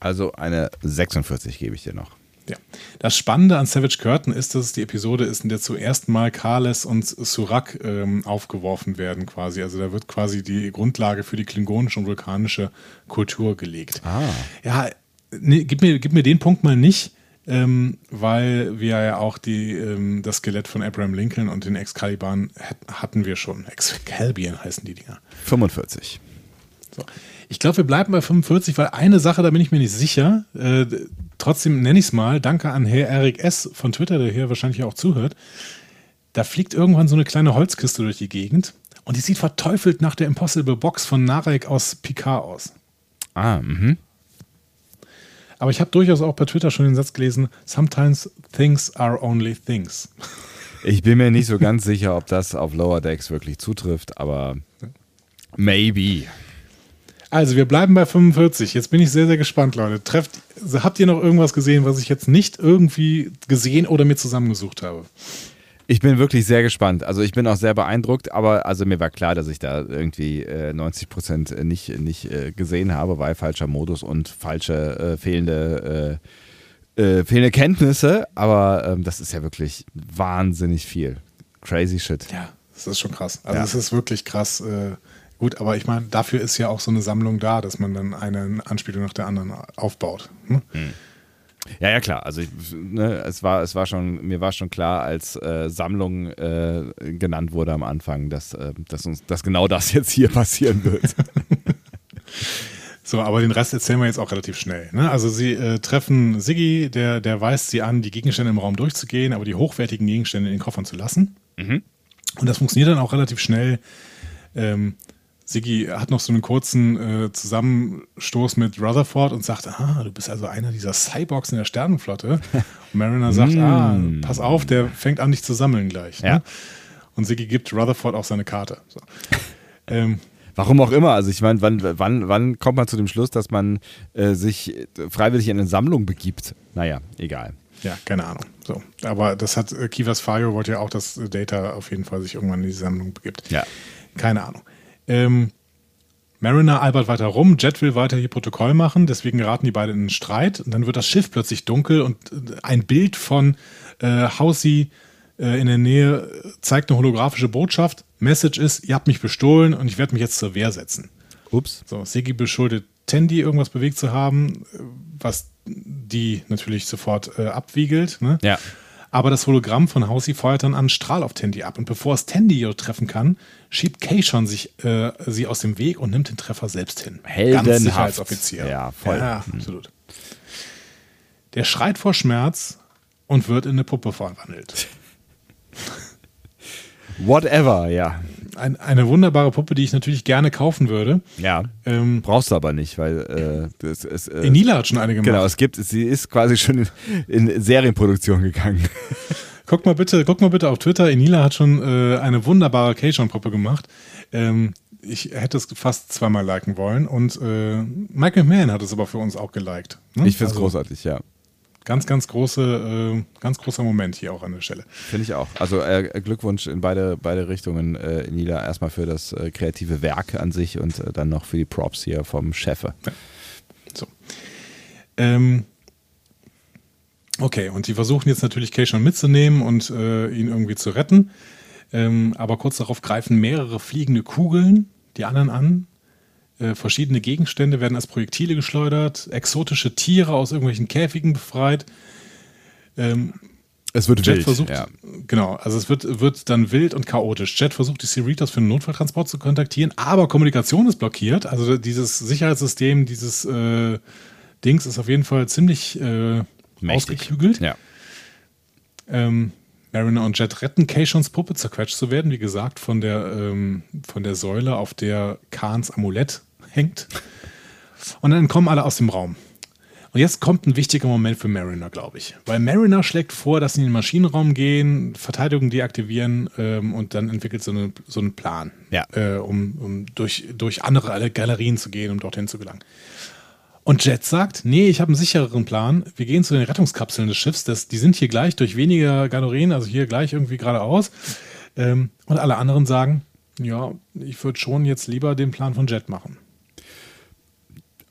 Also eine 46 gebe ich dir noch. Ja. Das Spannende an Savage Curtain ist, dass es die Episode ist, in der zuerst mal Kales und Surak ähm, aufgeworfen werden, quasi. Also da wird quasi die Grundlage für die klingonische und vulkanische Kultur gelegt. Ah. Ja, nee, gib, mir, gib mir den Punkt mal nicht ähm, weil wir ja auch die, ähm, das Skelett von Abraham Lincoln und den Excalibur hatten wir schon. Excalibur heißen die Dinger. 45. So. Ich glaube, wir bleiben bei 45, weil eine Sache, da bin ich mir nicht sicher. Äh, trotzdem nenne ich es mal. Danke an Herr Eric S. von Twitter, der hier wahrscheinlich auch zuhört. Da fliegt irgendwann so eine kleine Holzkiste durch die Gegend und die sieht verteufelt nach der Impossible Box von Narek aus Picard aus. Ah, mhm. Aber ich habe durchaus auch bei Twitter schon den Satz gelesen: Sometimes things are only things. Ich bin mir nicht so ganz sicher, ob das auf Lower Decks wirklich zutrifft, aber maybe. Also, wir bleiben bei 45. Jetzt bin ich sehr, sehr gespannt, Leute. Trefft, habt ihr noch irgendwas gesehen, was ich jetzt nicht irgendwie gesehen oder mir zusammengesucht habe? Ich bin wirklich sehr gespannt. Also ich bin auch sehr beeindruckt, aber also mir war klar, dass ich da irgendwie äh, 90 Prozent nicht, nicht äh, gesehen habe, weil falscher Modus und falsche äh, fehlende, äh, äh, fehlende Kenntnisse. Aber ähm, das ist ja wirklich wahnsinnig viel. Crazy shit. Ja, das ist schon krass. Also es ja. ist wirklich krass. Äh, gut, aber ich meine, dafür ist ja auch so eine Sammlung da, dass man dann eine Anspielung nach der anderen aufbaut. Hm? Hm. Ja, ja, klar. Also ich, ne, es war, es war schon, mir war schon klar, als äh, Sammlung äh, genannt wurde am Anfang, dass, äh, dass uns, dass genau das jetzt hier [laughs] passieren wird. So, aber den Rest erzählen wir jetzt auch relativ schnell. Ne? Also sie äh, treffen Siggi, der, der weist sie an, die Gegenstände im Raum durchzugehen, aber die hochwertigen Gegenstände in den Koffern zu lassen. Mhm. Und das funktioniert dann auch relativ schnell. Ähm, Siggi hat noch so einen kurzen äh, Zusammenstoß mit Rutherford und sagt, ah, du bist also einer dieser Cyborgs in der Sternenflotte. [laughs] Und Mariner sagt, ah, mm. pass auf, der fängt an, dich zu sammeln gleich. Ne? Ja. Und Siggi gibt Rutherford auch seine Karte. So. [laughs] ähm, Warum auch immer. Also ich meine, wann, wann, wann kommt man zu dem Schluss, dass man äh, sich freiwillig in eine Sammlung begibt? Naja, egal. Ja, keine Ahnung. So. Aber das hat äh, Kivas Fayo wollte ja auch, dass Data auf jeden Fall sich irgendwann in die Sammlung begibt. Ja. Keine Ahnung. Ähm, Mariner albert weiter rum, Jet will weiter hier Protokoll machen, deswegen geraten die beiden in einen Streit und dann wird das Schiff plötzlich dunkel und äh, ein Bild von äh, Hausi äh, in der Nähe zeigt eine holographische Botschaft. Message ist, ihr habt mich bestohlen und ich werde mich jetzt zur Wehr setzen. Ups. So, Segi beschuldigt Tandy, irgendwas bewegt zu haben, was die natürlich sofort äh, abwiegelt. Ne? Ja. Aber das Hologramm von Hausi feuert dann einen Strahl auf Tandy ab. Und bevor es Tandy treffen kann, schiebt Kay schon sich, äh, sie aus dem Weg und nimmt den Treffer selbst hin. Heldenhaft. Ganz Sicherheitsoffizier. Ja, voll. Ja, mhm. absolut. Der schreit vor Schmerz und wird in eine Puppe verwandelt. [laughs] Whatever, ja ein, eine wunderbare Puppe, die ich natürlich gerne kaufen würde. Ja. Ähm, Brauchst du aber nicht, weil äh, das, es, äh, Enila hat schon eine gemacht. Genau, es gibt, sie ist quasi schon in, in Serienproduktion gegangen. [laughs] guck mal bitte, guck mal bitte auf Twitter. Enila hat schon äh, eine wunderbare Keijon-Puppe gemacht. Ähm, ich hätte es fast zweimal liken wollen und äh, Michael Mann hat es aber für uns auch geliked. Ne? Ich finde es also, großartig, ja. Ganz, ganz große, äh, ganz großer Moment hier auch an der Stelle. Finde ich auch. Also äh, Glückwunsch in beide, beide Richtungen, äh, Nila. Erstmal für das äh, kreative Werk an sich und äh, dann noch für die Props hier vom Chef. Ja. So. Ähm, okay, und die versuchen jetzt natürlich Keishon mitzunehmen und äh, ihn irgendwie zu retten. Ähm, aber kurz darauf greifen mehrere fliegende Kugeln die anderen an. Äh, verschiedene Gegenstände werden als Projektile geschleudert, exotische Tiere aus irgendwelchen Käfigen befreit. Ähm, es wird Jet wild, versucht, ja. Genau, also es wird, wird dann wild und chaotisch. Jet versucht, die Cerritos für einen Notfalltransport zu kontaktieren, aber Kommunikation ist blockiert. Also dieses Sicherheitssystem, dieses äh, Dings ist auf jeden Fall ziemlich äh, ausgeklügelt. Ja. Ähm, Mariner und Jet retten Keishons Puppe zerquetscht zu werden, wie gesagt, von der, ähm, von der Säule, auf der Khans Amulett hängt. Und dann kommen alle aus dem Raum. Und jetzt kommt ein wichtiger Moment für Mariner, glaube ich. Weil Mariner schlägt vor, dass sie in den Maschinenraum gehen, Verteidigung deaktivieren ähm, und dann entwickelt so, eine, so einen Plan, ja. äh, um, um durch, durch andere Galerien zu gehen, um dorthin zu gelangen. Und Jet sagt, nee, ich habe einen sichereren Plan. Wir gehen zu den Rettungskapseln des Schiffs. Das, die sind hier gleich durch weniger Galerien, also hier gleich irgendwie geradeaus. Ähm, und alle anderen sagen, ja, ich würde schon jetzt lieber den Plan von Jet machen.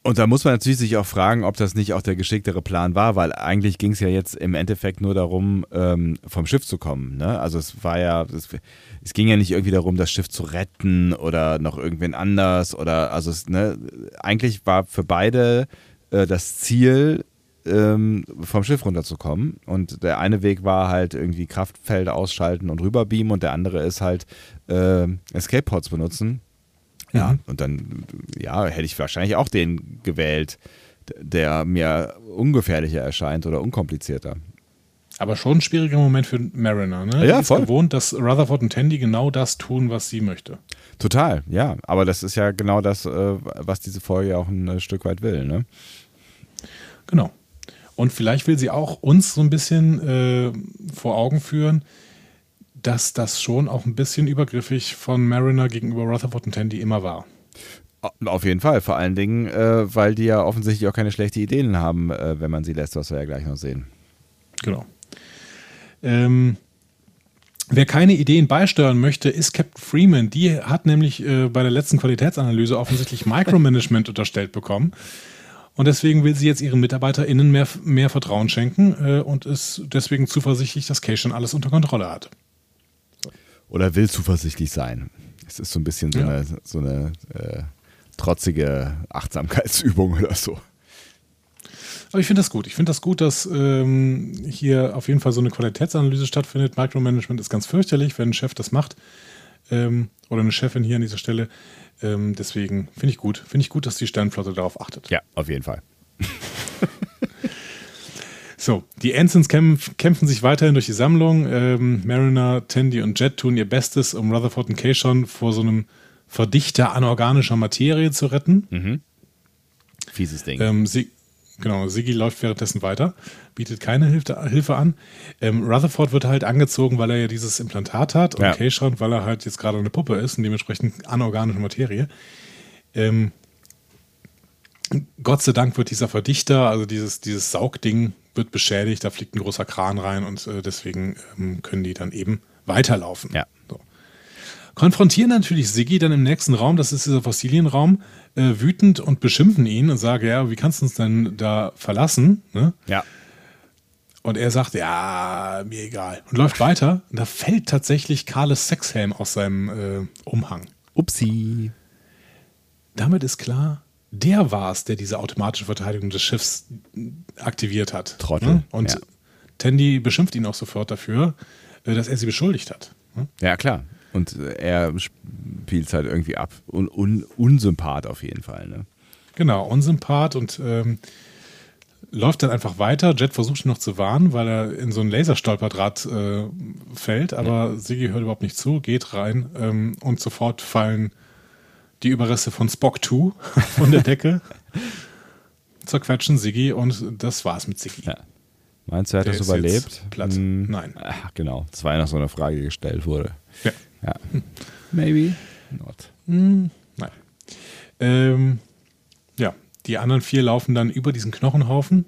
Und da muss man natürlich sich auch fragen, ob das nicht auch der geschicktere Plan war, weil eigentlich ging es ja jetzt im Endeffekt nur darum, ähm, vom Schiff zu kommen. Ne? Also es war ja, es, es, ging ja nicht irgendwie darum, das Schiff zu retten oder noch irgendwen anders oder also es, ne, eigentlich war für beide äh, das Ziel, ähm, vom Schiff runterzukommen. Und der eine Weg war halt irgendwie Kraftfelder ausschalten und rüberbeamen und der andere ist halt äh, Escape Pods benutzen. Ja, mhm. und dann, ja, hätte ich wahrscheinlich auch den gewählt, der mir ungefährlicher erscheint oder unkomplizierter. Aber schon ein schwieriger Moment für Mariner, ne? Ja, voll. ist gewohnt, dass Rutherford und Tandy genau das tun, was sie möchte. Total, ja. Aber das ist ja genau das, äh, was diese Folge auch ein Stück weit will, ne? Genau. Und vielleicht will sie auch uns so ein bisschen äh, vor Augen führen, dass das schon auch ein bisschen übergriffig von Mariner gegenüber Rutherford und Tandy immer war. Auf jeden Fall, vor allen Dingen, äh, weil die ja offensichtlich auch keine schlechten Ideen haben, äh, wenn man sie lässt, was wir ja gleich noch sehen. Genau. Ähm, wer keine Ideen beisteuern möchte, ist Captain Freeman. Die hat nämlich äh, bei der letzten Qualitätsanalyse offensichtlich [laughs] Micromanagement unterstellt bekommen. Und deswegen will sie jetzt ihren MitarbeiterInnen mehr, mehr Vertrauen schenken äh, und ist deswegen zuversichtlich, dass Kay schon alles unter Kontrolle hat. Oder will zuversichtlich sein. Es ist so ein bisschen so ja. eine, so eine äh, trotzige Achtsamkeitsübung oder so. Aber ich finde das gut. Ich finde das gut, dass ähm, hier auf jeden Fall so eine Qualitätsanalyse stattfindet. Micromanagement ist ganz fürchterlich, wenn ein Chef das macht. Ähm, oder eine Chefin hier an dieser Stelle. Ähm, deswegen finde ich gut. Finde ich gut, dass die Sternflotte darauf achtet. Ja, auf jeden Fall. [laughs] so, die Ensigns kämpf, kämpfen sich weiterhin durch die Sammlung. Ähm, Mariner, Tandy und Jet tun ihr Bestes, um Rutherford und Kayshon vor so einem Verdichter anorganischer Materie zu retten. Mhm. Fieses Ding. Ähm, sie, Genau, Siggy läuft währenddessen weiter, bietet keine Hilfe, Hilfe an. Ähm, Rutherford wird halt angezogen, weil er ja dieses Implantat hat und ja. Keishon, weil er halt jetzt gerade eine Puppe ist und dementsprechend anorganische Materie. Ähm, Gott sei Dank wird dieser Verdichter, also dieses, dieses Saugding, wird beschädigt, da fliegt ein großer Kran rein und äh, deswegen ähm, können die dann eben weiterlaufen. Ja. So. Konfrontieren natürlich Siggy dann im nächsten Raum, das ist dieser Fossilienraum, äh, wütend und beschimpfen ihn und sagen, ja, wie kannst du uns denn da verlassen? Ne? Ja. Und er sagt, ja, mir egal. Und läuft weiter. Und da fällt tatsächlich Karles Sexhelm aus seinem äh, Umhang. Upsi. Damit ist klar, der war es, der diese automatische Verteidigung des Schiffs aktiviert hat. Trottel. Ne? Und ja. Tandy beschimpft ihn auch sofort dafür, äh, dass er sie beschuldigt hat. Ne? Ja, klar. Und er spielt es halt irgendwie ab. Un, un, unsympath auf jeden Fall. Ne? Genau, unsympath und ähm, läuft dann einfach weiter. Jet versucht ihn noch zu warnen, weil er in so ein Laserstolperdraht äh, fällt, aber ja. Siggy hört überhaupt nicht zu, geht rein ähm, und sofort fallen die Überreste von Spock 2 [laughs] von der Decke, zerquetschen Siggy und das war's mit Siggy. Ja. Meinst du, er hat das überlebt? Platt. Hm, Nein. Ach, genau, das war ja noch so eine Frage, die gestellt wurde. Ja. Ja. Maybe not. Hm, nein. Ähm, ja, die anderen vier laufen dann über diesen Knochenhaufen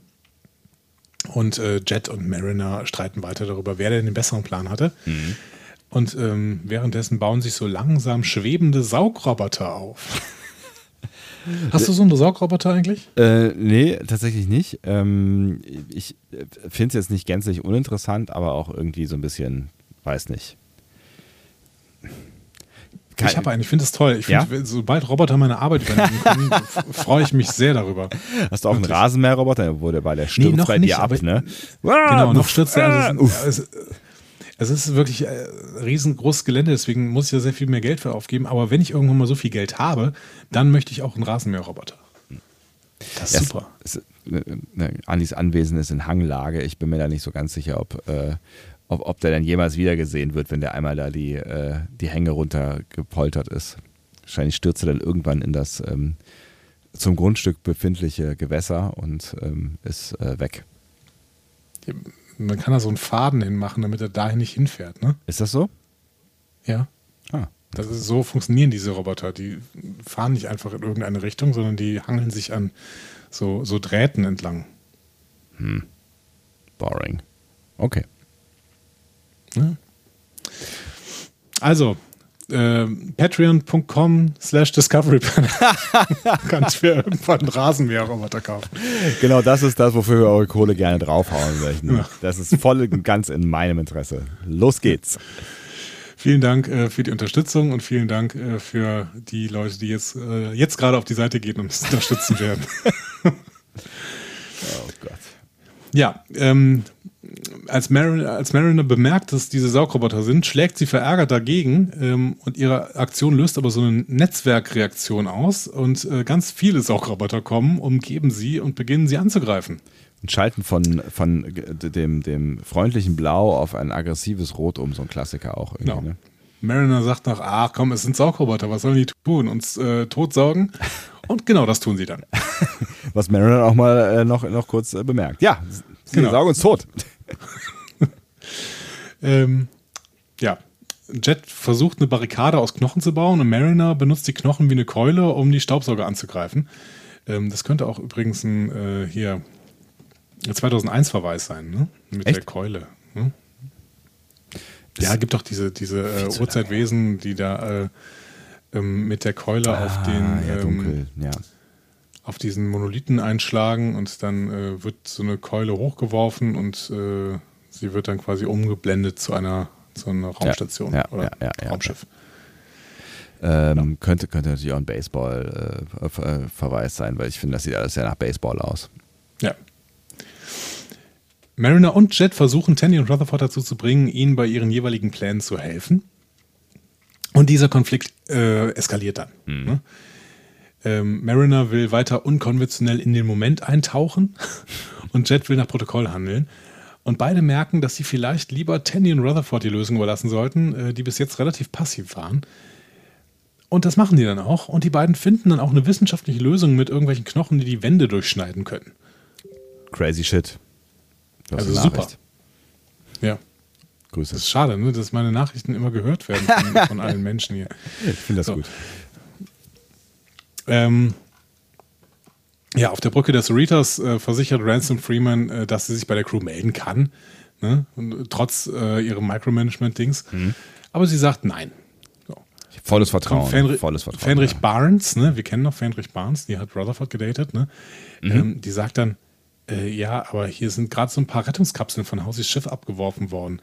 Und äh, Jet und Mariner streiten weiter darüber, wer denn den besseren Plan hatte. Mhm. Und ähm, währenddessen bauen sich so langsam schwebende Saugroboter auf. [laughs] Hast du so einen Saugroboter eigentlich? Äh, nee, tatsächlich nicht. Ähm, ich äh, finde es jetzt nicht gänzlich uninteressant, aber auch irgendwie so ein bisschen, weiß nicht. ich habe einen, ich finde es toll. Ich find, ja? sobald Roboter meine Arbeit übernehmen können, [laughs] freue ich mich sehr darüber. Hast du auch Wirklich. einen Rasenmäherroboter? Wurde bei der stürzt nee, bei nicht, dir ab, ne? Genau, noch stürzt er. Also, es ist wirklich ein äh, riesengroßes Gelände, deswegen muss ich da sehr viel mehr Geld für aufgeben. Aber wenn ich irgendwann mal so viel Geld habe, dann möchte ich auch einen Rasenmäherroboter. Das ist ja, super. Es, es, ne, Anis Anwesen ist in Hanglage. Ich bin mir da nicht so ganz sicher, ob, äh, ob, ob der dann jemals wieder gesehen wird, wenn der einmal da die, äh, die Hänge runtergepoltert ist. Wahrscheinlich stürzt er dann irgendwann in das ähm, zum Grundstück befindliche Gewässer und ähm, ist äh, weg. Man kann da so einen Faden hinmachen, damit er dahin nicht hinfährt, ne? Ist das so? Ja. Ah. Das ist, so funktionieren diese Roboter. Die fahren nicht einfach in irgendeine Richtung, sondern die hangeln sich an so, so Drähten entlang. Hm. Boring. Okay. Ja. Also, äh, patreon.com slash discovery [laughs] kannst mir irgendwann einen Rasenmäherroboter kaufen. Genau, das ist das, wofür wir eure Kohle gerne draufhauen möchten. Ja. Das ist voll und ganz in meinem Interesse. Los geht's. Vielen Dank äh, für die Unterstützung und vielen Dank äh, für die Leute, die jetzt, äh, jetzt gerade auf die Seite gehen und uns unterstützen werden. [laughs] oh Gott. Ja, ähm, als, Mariner, als Mariner bemerkt, dass diese Saugroboter sind, schlägt sie verärgert dagegen ähm, und ihre Aktion löst aber so eine Netzwerkreaktion aus und äh, ganz viele Saugroboter kommen, umgeben sie und beginnen sie anzugreifen. Und schalten von, von dem, dem freundlichen Blau auf ein aggressives Rot um, so ein Klassiker auch. Genau. Ne? Mariner sagt noch, ach komm, es sind Saugroboter, was sollen die tun? Uns äh, totsaugen? Und genau das tun sie dann. [laughs] Was Mariner auch mal äh, noch, noch kurz äh, bemerkt. Ja, sie genau. saugen uns tot. [laughs] ähm, ja, Jet versucht eine Barrikade aus Knochen zu bauen und Mariner benutzt die Knochen wie eine Keule, um die Staubsauger anzugreifen. Ähm, das könnte auch übrigens ein äh, hier 2001-Verweis sein, ne? Mit Echt? der Keule. Ne? Ja, gibt doch diese, diese äh, Urzeitwesen, die da äh, ähm, mit der Keule ah, auf den ja, ähm, ja. Auf diesen Monolithen einschlagen und dann äh, wird so eine Keule hochgeworfen und äh, sie wird dann quasi umgeblendet zu einer, zu einer Raumstation ja, oder Raumschiff. Ähm, könnte, könnte natürlich auch ein Baseball-Verweis äh, sein, weil ich finde, das sieht alles sehr nach Baseball aus. Ja. Mariner und Jet versuchen, Tandy und Rutherford dazu zu bringen, ihnen bei ihren jeweiligen Plänen zu helfen. Und dieser Konflikt äh, eskaliert dann. Mhm. Ne? Ähm, Mariner will weiter unkonventionell in den Moment eintauchen [laughs] und Jet will nach Protokoll handeln. Und beide merken, dass sie vielleicht lieber Tandy und Rutherford die Lösung überlassen sollten, äh, die bis jetzt relativ passiv waren. Und das machen die dann auch. Und die beiden finden dann auch eine wissenschaftliche Lösung mit irgendwelchen Knochen, die die Wände durchschneiden können. Crazy shit. Also super. Ja. Grüße. Das ist schade, ne, dass meine Nachrichten immer gehört werden von, [laughs] von allen Menschen hier. Ich finde das so. gut. Ähm, ja, auf der Brücke des Cerritos äh, versichert Ransom Freeman, äh, dass sie sich bei der Crew melden kann, ne? Und, trotz äh, ihrem Micromanagement-Dings. Mhm. Aber sie sagt nein. So. Volles Vertrauen. Fenri volles Vertrauen. Fenrich ja. Barnes, ne? wir kennen noch Fenrich Barnes, die hat Rutherford gedatet. Ne? Mhm. Ähm, die sagt dann, äh, ja, aber hier sind gerade so ein paar Rettungskapseln von Hausis Schiff abgeworfen worden.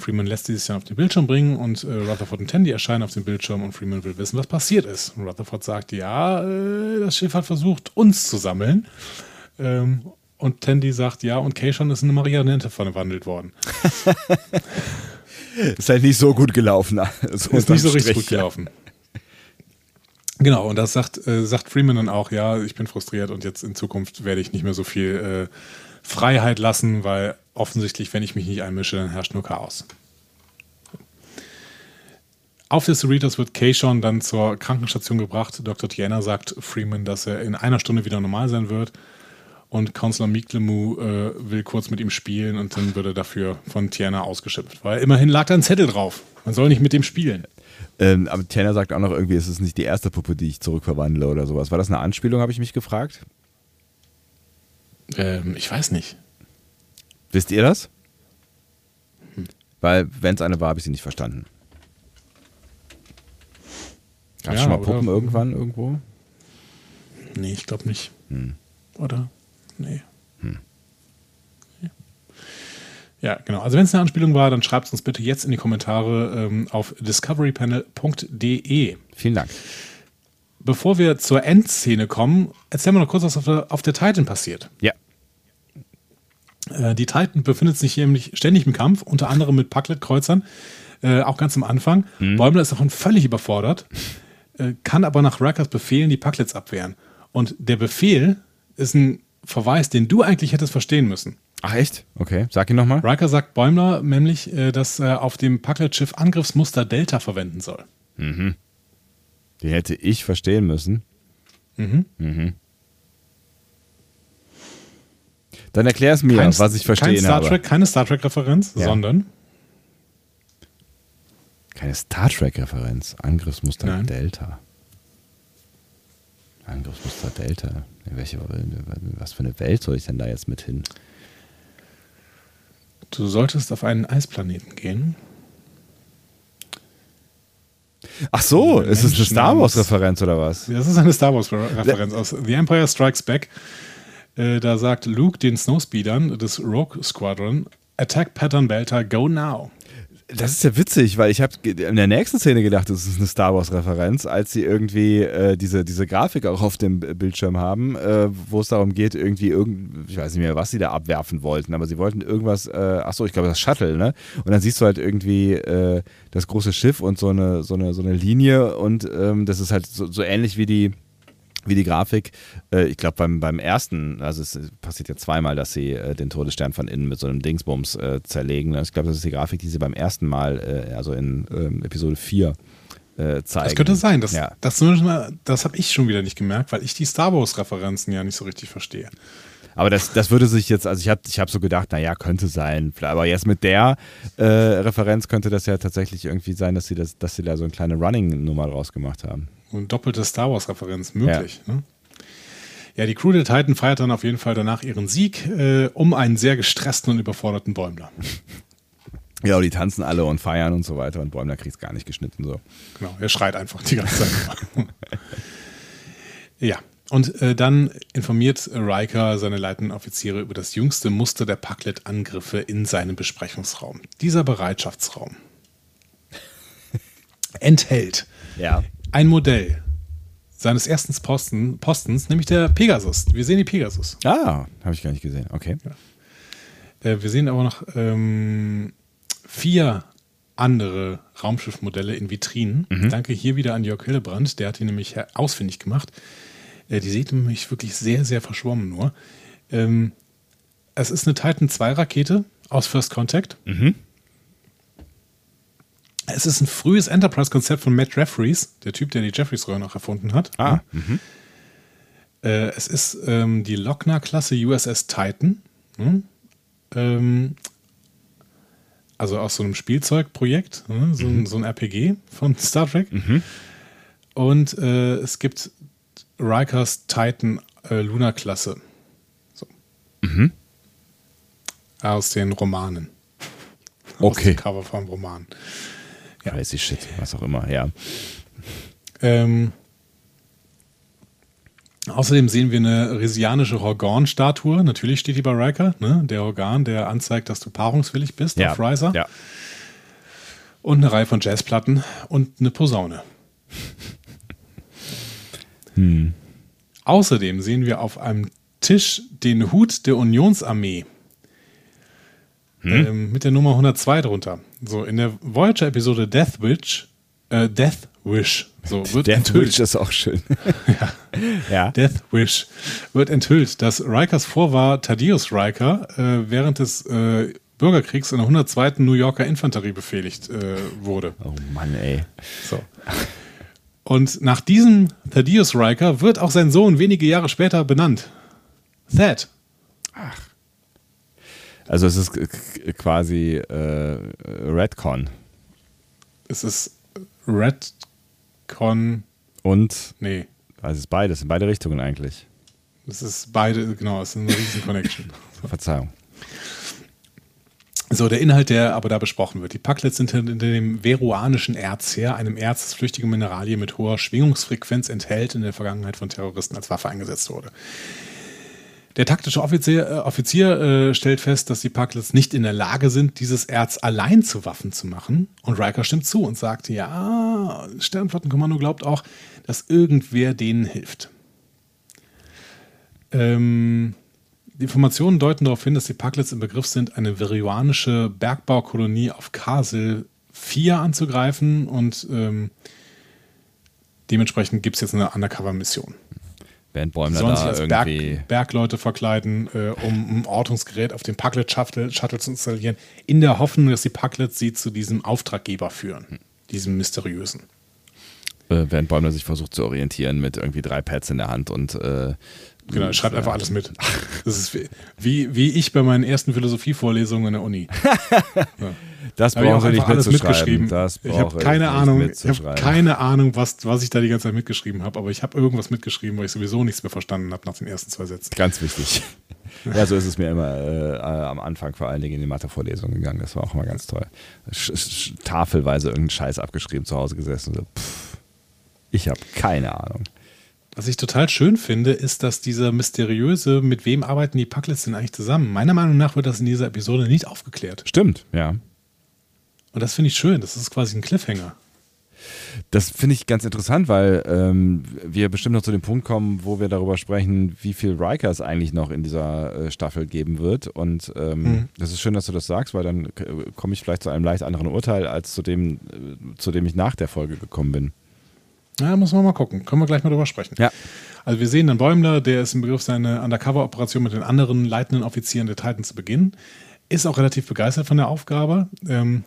Freeman lässt sich dann auf den Bildschirm bringen und äh, Rutherford und Tandy erscheinen auf dem Bildschirm und Freeman will wissen, was passiert ist. Und Rutherford sagt, ja, äh, das Schiff hat versucht, uns zu sammeln. Ähm, und Tandy sagt, ja, und Keishon ist in eine Marionette verwandelt worden. [laughs] ist halt nicht so gut gelaufen. [laughs] So ist nicht so richtig gut gelaufen. Genau, und das sagt, äh, sagt Freeman dann auch, ja, ich bin frustriert und jetzt in Zukunft werde ich nicht mehr so viel äh, Freiheit lassen, weil offensichtlich, wenn ich mich nicht einmische, dann herrscht nur Chaos. Auf der Cerritos wird Keishon dann zur Krankenstation gebracht. Dr. Tiana sagt Freeman, dass er in einer Stunde wieder normal sein wird. Und Counselor Miklemu äh, will kurz mit ihm spielen und dann wird er dafür von Tiana ausgeschimpft. Weil immerhin lag da ein Zettel drauf. Man soll nicht mit dem spielen. Ähm, aber Tiana sagt auch noch irgendwie, es ist nicht die erste Puppe, die ich zurückverwandle oder sowas. War das eine Anspielung, habe ich mich gefragt? Ähm, ich weiß nicht. Wisst ihr das? Hm. Weil, wenn es eine war, habe ich sie nicht verstanden. Gab es ja, schon mal Puppen irgendwann irgendwo? Nee, ich glaube nicht. Hm. Oder? Nee. Hm. Ja, genau. Also wenn es eine Anspielung war, dann schreibt es uns bitte jetzt in die Kommentare ähm, auf discoverypanel.de. Vielen Dank. Bevor wir zur Endszene kommen, erzählen wir noch kurz, was auf der, auf der Titan passiert. Ja. Äh, die Titan befindet sich nämlich ständig im Kampf, unter anderem mit Packlet-Kreuzern, äh, auch ganz am Anfang. Mhm. Bäumler ist davon völlig überfordert, [laughs] äh, kann aber nach Rackers Befehlen die Packlets abwehren. Und der Befehl ist ein Verweis, den du eigentlich hättest verstehen müssen. Ach echt? Okay, sag ihn nochmal. Riker sagt Bäumler nämlich, äh, dass er auf dem Packlet-Schiff Angriffsmuster Delta verwenden soll. Mhm. Die hätte ich verstehen müssen. Mhm. Mhm. Dann erklär es mir, kein, was ich verstehen kein Star Trek, habe. Keine Star Trek-Referenz, ja. sondern. Keine Star Trek-Referenz. Angriffsmuster Nein. Delta. Angriffsmuster Delta. welche, was für eine Welt soll ich denn da jetzt mit hin? Du solltest auf einen Eisplaneten gehen. Ach so, ist es eine Star Wars-Referenz oder was? Das ist eine Star Wars-Referenz aus The Empire Strikes Back. Äh, da sagt Luke den Snowspeedern des Rogue Squadron: Attack Pattern Belter, go now. Das ist ja witzig, weil ich habe in der nächsten Szene gedacht, das ist eine Star Wars-Referenz, als sie irgendwie äh, diese, diese Grafik auch auf dem Bildschirm haben, äh, wo es darum geht, irgendwie irgend, ich weiß nicht mehr, was sie da abwerfen wollten, aber sie wollten irgendwas, äh, achso, ich glaube das Shuttle, ne? Und dann siehst du halt irgendwie äh, das große Schiff und so eine, so eine, so eine Linie und ähm, das ist halt so, so ähnlich wie die wie die Grafik. Äh, ich glaube, beim, beim ersten, also es passiert ja zweimal, dass sie äh, den Todesstern von innen mit so einem Dingsbums äh, zerlegen. Ich glaube, das ist die Grafik, die sie beim ersten Mal, äh, also in ähm, Episode 4, äh, zeigen. Das könnte sein. Das, ja. das, das habe ich schon wieder nicht gemerkt, weil ich die Star Wars-Referenzen ja nicht so richtig verstehe. Aber das, das würde sich jetzt, also ich habe ich hab so gedacht, naja, könnte sein. Aber jetzt mit der äh, Referenz könnte das ja tatsächlich irgendwie sein, dass sie, das, dass sie da so eine kleine Running-Nummer draus gemacht haben. Eine doppelte Star Wars-Referenz möglich. Ja. Ne? ja. die Crew der Titan feiert dann auf jeden Fall danach ihren Sieg äh, um einen sehr gestressten und überforderten Bäumler. [laughs] Ja, die tanzen alle und feiern und so weiter und Bäumler kriegt es gar nicht geschnitten. So. Genau, er schreit einfach die ganze Zeit. [laughs] ja, und äh, dann informiert Riker seine leitenden Offiziere über das jüngste Muster der Packlet-Angriffe in seinem Besprechungsraum. Dieser Bereitschaftsraum [laughs] enthält ja ein Modell seines ersten Posten, Postens, nämlich der Pegasus. Wir sehen die Pegasus. Ah, habe ich gar nicht gesehen. Okay. Ja. Äh, wir sehen aber noch ähm, vier andere Raumschiffmodelle in Vitrinen. Mhm. Danke hier wieder an Jörg Hillebrand, der hat die nämlich ausfindig gemacht. Äh, die sieht nämlich wirklich sehr, sehr verschwommen nur. Ähm, es ist eine Titan 2 Rakete aus First Contact. Mhm. Es ist ein frühes Enterprise-Konzept von Matt Jeffries, der Typ, der die Jeffries-Röhre noch erfunden hat. Ah. Mhm. Äh, es ist ähm, die Lochner-Klasse USS Titan. Hm? Ähm, also aus so einem Spielzeugprojekt, hm? so, mhm. ein, so, ein, RPG von [laughs] Star Trek. Mhm. Und äh, es gibt Rikers Titan äh, Luna-Klasse. So. Mhm. Aus den Romanen. Okay. Aus dem Cover vom Roman. Ja. Crazy Shit, was auch immer, ja. Ähm, außerdem sehen wir eine resianische Horgan-Statue. Natürlich steht die bei Riker, ne? der Organ, der anzeigt, dass du paarungswillig bist ja. auf Riser. Ja. Und eine Reihe von Jazzplatten und eine Posaune. [laughs] hm. Außerdem sehen wir auf einem Tisch den Hut der Unionsarmee. Hm? Ähm, mit der Nummer 102 drunter. So, in der Voyager-Episode Death Wish, äh, Death Wish, so [laughs] wird Death enthüllt. Wish ist auch schön. ja. [laughs] ja. Death Wish wird enthüllt, dass Rikers Vorwahr Thaddeus Riker äh, während des äh, Bürgerkriegs in der 102. New Yorker Infanterie befehligt äh, wurde. Oh Mann, ey. So. Und nach diesem Thaddeus Riker wird auch sein Sohn wenige Jahre später benannt. Thad. Ach. Also es ist quasi äh, Redcon. Es ist Redcon. Und? Nee. Also es ist beides, in beide Richtungen eigentlich. Es ist beide, genau, es ist eine riesen Connection. [laughs] Verzeihung. So, der Inhalt, der aber da besprochen wird. Die Packlets sind hinter dem veruanischen Erz her, einem Erz, das flüchtige Mineralien mit hoher Schwingungsfrequenz enthält, in der Vergangenheit von Terroristen als Waffe eingesetzt wurde. Der taktische Offizier, äh, Offizier äh, stellt fest, dass die Packlets nicht in der Lage sind, dieses Erz allein zu Waffen zu machen. Und Riker stimmt zu und sagt, ja, Sternflottenkommando glaubt auch, dass irgendwer denen hilft. Ähm, die Informationen deuten darauf hin, dass die Packlets im Begriff sind, eine verianische Bergbaukolonie auf Kasel 4 anzugreifen und ähm, dementsprechend gibt es jetzt eine Undercover-Mission. Bernd Bäumler sollen sich als Berg, Bergleute verkleiden, äh, um ein Ortungsgerät auf dem Packlet-Shuttle Shuttle zu installieren, in der Hoffnung, dass die Packlets sie zu diesem Auftraggeber führen, diesem mysteriösen. Äh, während Bäumler sich versucht zu orientieren mit irgendwie drei Pads in der Hand und äh, Genau, schreibt einfach alles mit. Das ist wie, wie ich bei meinen ersten Philosophievorlesungen in der Uni. [laughs] Ja. Das brauchen Sie nicht alles mitgeschrieben. Das ich habe keine Ahnung, ich habe keine Ahnung, was, was ich da die ganze Zeit mitgeschrieben habe, aber ich habe irgendwas mitgeschrieben, weil ich sowieso nichts mehr verstanden habe nach den ersten zwei Sätzen. Ganz wichtig. [laughs] Ja, so ist es mir immer äh, am Anfang vor allen Dingen in die Mathevorlesungen gegangen. Das war auch immer ganz toll. Sch tafelweise irgendeinen Scheiß abgeschrieben, zu Hause gesessen. So, pff, ich habe keine Ahnung. Was ich total schön finde, ist, dass dieser mysteriöse, mit wem arbeiten die Packlets denn eigentlich zusammen? Meiner Meinung nach wird das in dieser Episode nicht aufgeklärt. Stimmt, ja. Und das finde ich schön. Das ist quasi ein Cliffhanger. Das finde ich ganz interessant, weil ähm, wir bestimmt noch zu dem Punkt kommen, wo wir darüber sprechen, wie viel Riker es eigentlich noch in dieser äh, Staffel geben wird. Und ähm, mhm. das ist schön, dass du das sagst, weil dann äh, komme ich vielleicht zu einem leicht anderen Urteil, als zu dem, äh, zu dem ich nach der Folge gekommen bin. Ja, muss man mal gucken. Können wir gleich mal drüber sprechen. Ja. Also wir sehen dann Bäumler, der ist im Begriff, seine Undercover-Operation mit den anderen leitenden Offizieren der Titan zu beginnen. Ist auch relativ begeistert von der Aufgabe. Ähm,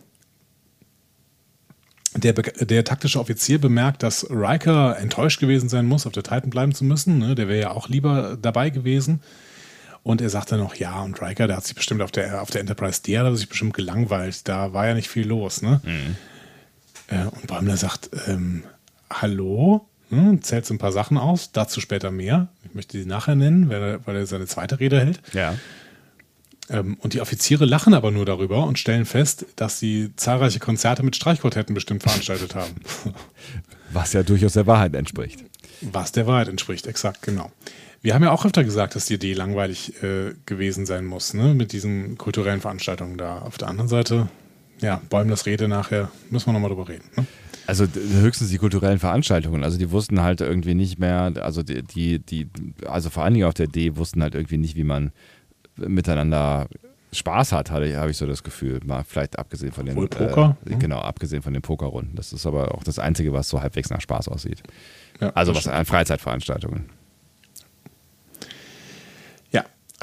der, der, taktische Offizier bemerkt, dass Riker enttäuscht gewesen sein muss, auf der Titan bleiben zu müssen. Ne? Der wäre ja auch lieber dabei gewesen. Und er sagt dann noch, ja, und Riker, der hat sich bestimmt auf der, auf der Enterprise D, hat sich bestimmt gelangweilt. Da war ja nicht viel los. Ne? Mhm. Äh, und Bäumler sagt, ähm, hallo, hm, zählt so ein paar Sachen aus, dazu später mehr. Ich möchte sie nachher nennen, weil er, seine zweite Rede hält. Ja. Ähm, und die Offiziere lachen aber nur darüber und stellen fest, dass sie zahlreiche Konzerte mit Streichquartetten bestimmt veranstaltet haben. [laughs] Was ja durchaus der Wahrheit entspricht. Was der Wahrheit entspricht, exakt, genau. Wir haben ja auch öfter gesagt, dass die Idee langweilig äh, gewesen sein muss, ne? mit diesen kulturellen Veranstaltungen da. Auf der anderen Seite, ja, Bäumlers Rede nachher, müssen wir nochmal drüber reden. Ne? Also höchstens die kulturellen Veranstaltungen. Also die wussten halt irgendwie nicht mehr, also die, die, die, also vor allen Dingen auf der D wussten halt irgendwie nicht, wie man miteinander Spaß hat, habe ich so das Gefühl. Mal vielleicht abgesehen von den Wohl Poker. Äh, genau, abgesehen von den Pokerrunden. Das ist aber auch das Einzige, was so halbwegs nach Spaß aussieht. Ja, also was an Freizeitveranstaltungen.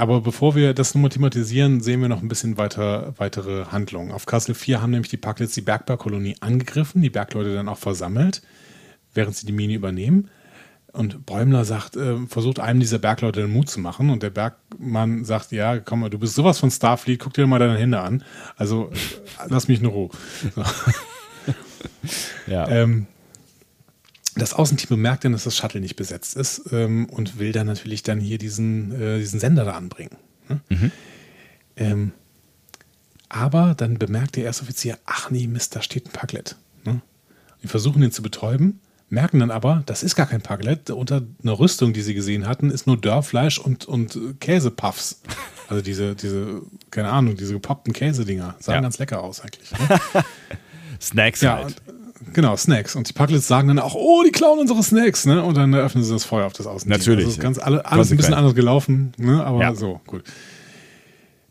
Aber bevor wir das nochmal thematisieren, sehen wir noch ein bisschen weiter, weitere Handlungen. Auf Castle 4 haben nämlich die Packlets die Bergbaukolonie angegriffen, die Bergleute dann auch versammelt, während sie die Mine übernehmen. Und Bäumler sagt, äh, versucht einem dieser Bergleute den Mut zu machen. Und der Bergmann sagt, ja, komm mal, du bist sowas von Starfleet, guck dir mal deine Hände an. Also lass mich in Ruhe. So. [laughs] ja. Ähm, das Außenteam bemerkt dann, dass das Shuttle nicht besetzt ist ähm, und will dann natürlich dann hier diesen, äh, diesen Sender da anbringen. Ne? Mhm. Ähm, aber dann bemerkt der Erstoffizier, ach nee, Mist, da steht ein Paglet. Ne? Die versuchen ihn zu betäuben, merken dann aber, das ist gar kein Paglet. Unter einer Rüstung, die sie gesehen hatten, ist nur Dörrfleisch und, und Käsepuffs. Also diese, diese, keine Ahnung, diese gepoppten Käsedinger. Sahen ja. ganz lecker aus eigentlich. Ne? [laughs] Snacks ja, halt. Genau, Snacks. Und die Packlets sagen dann auch, oh, die klauen unsere Snacks, ne? Und dann eröffnen sie das Feuer auf das Außenteam. Natürlich. Also ganz alle, alles ein bisschen anders gelaufen, ne? Aber ja. so, gut.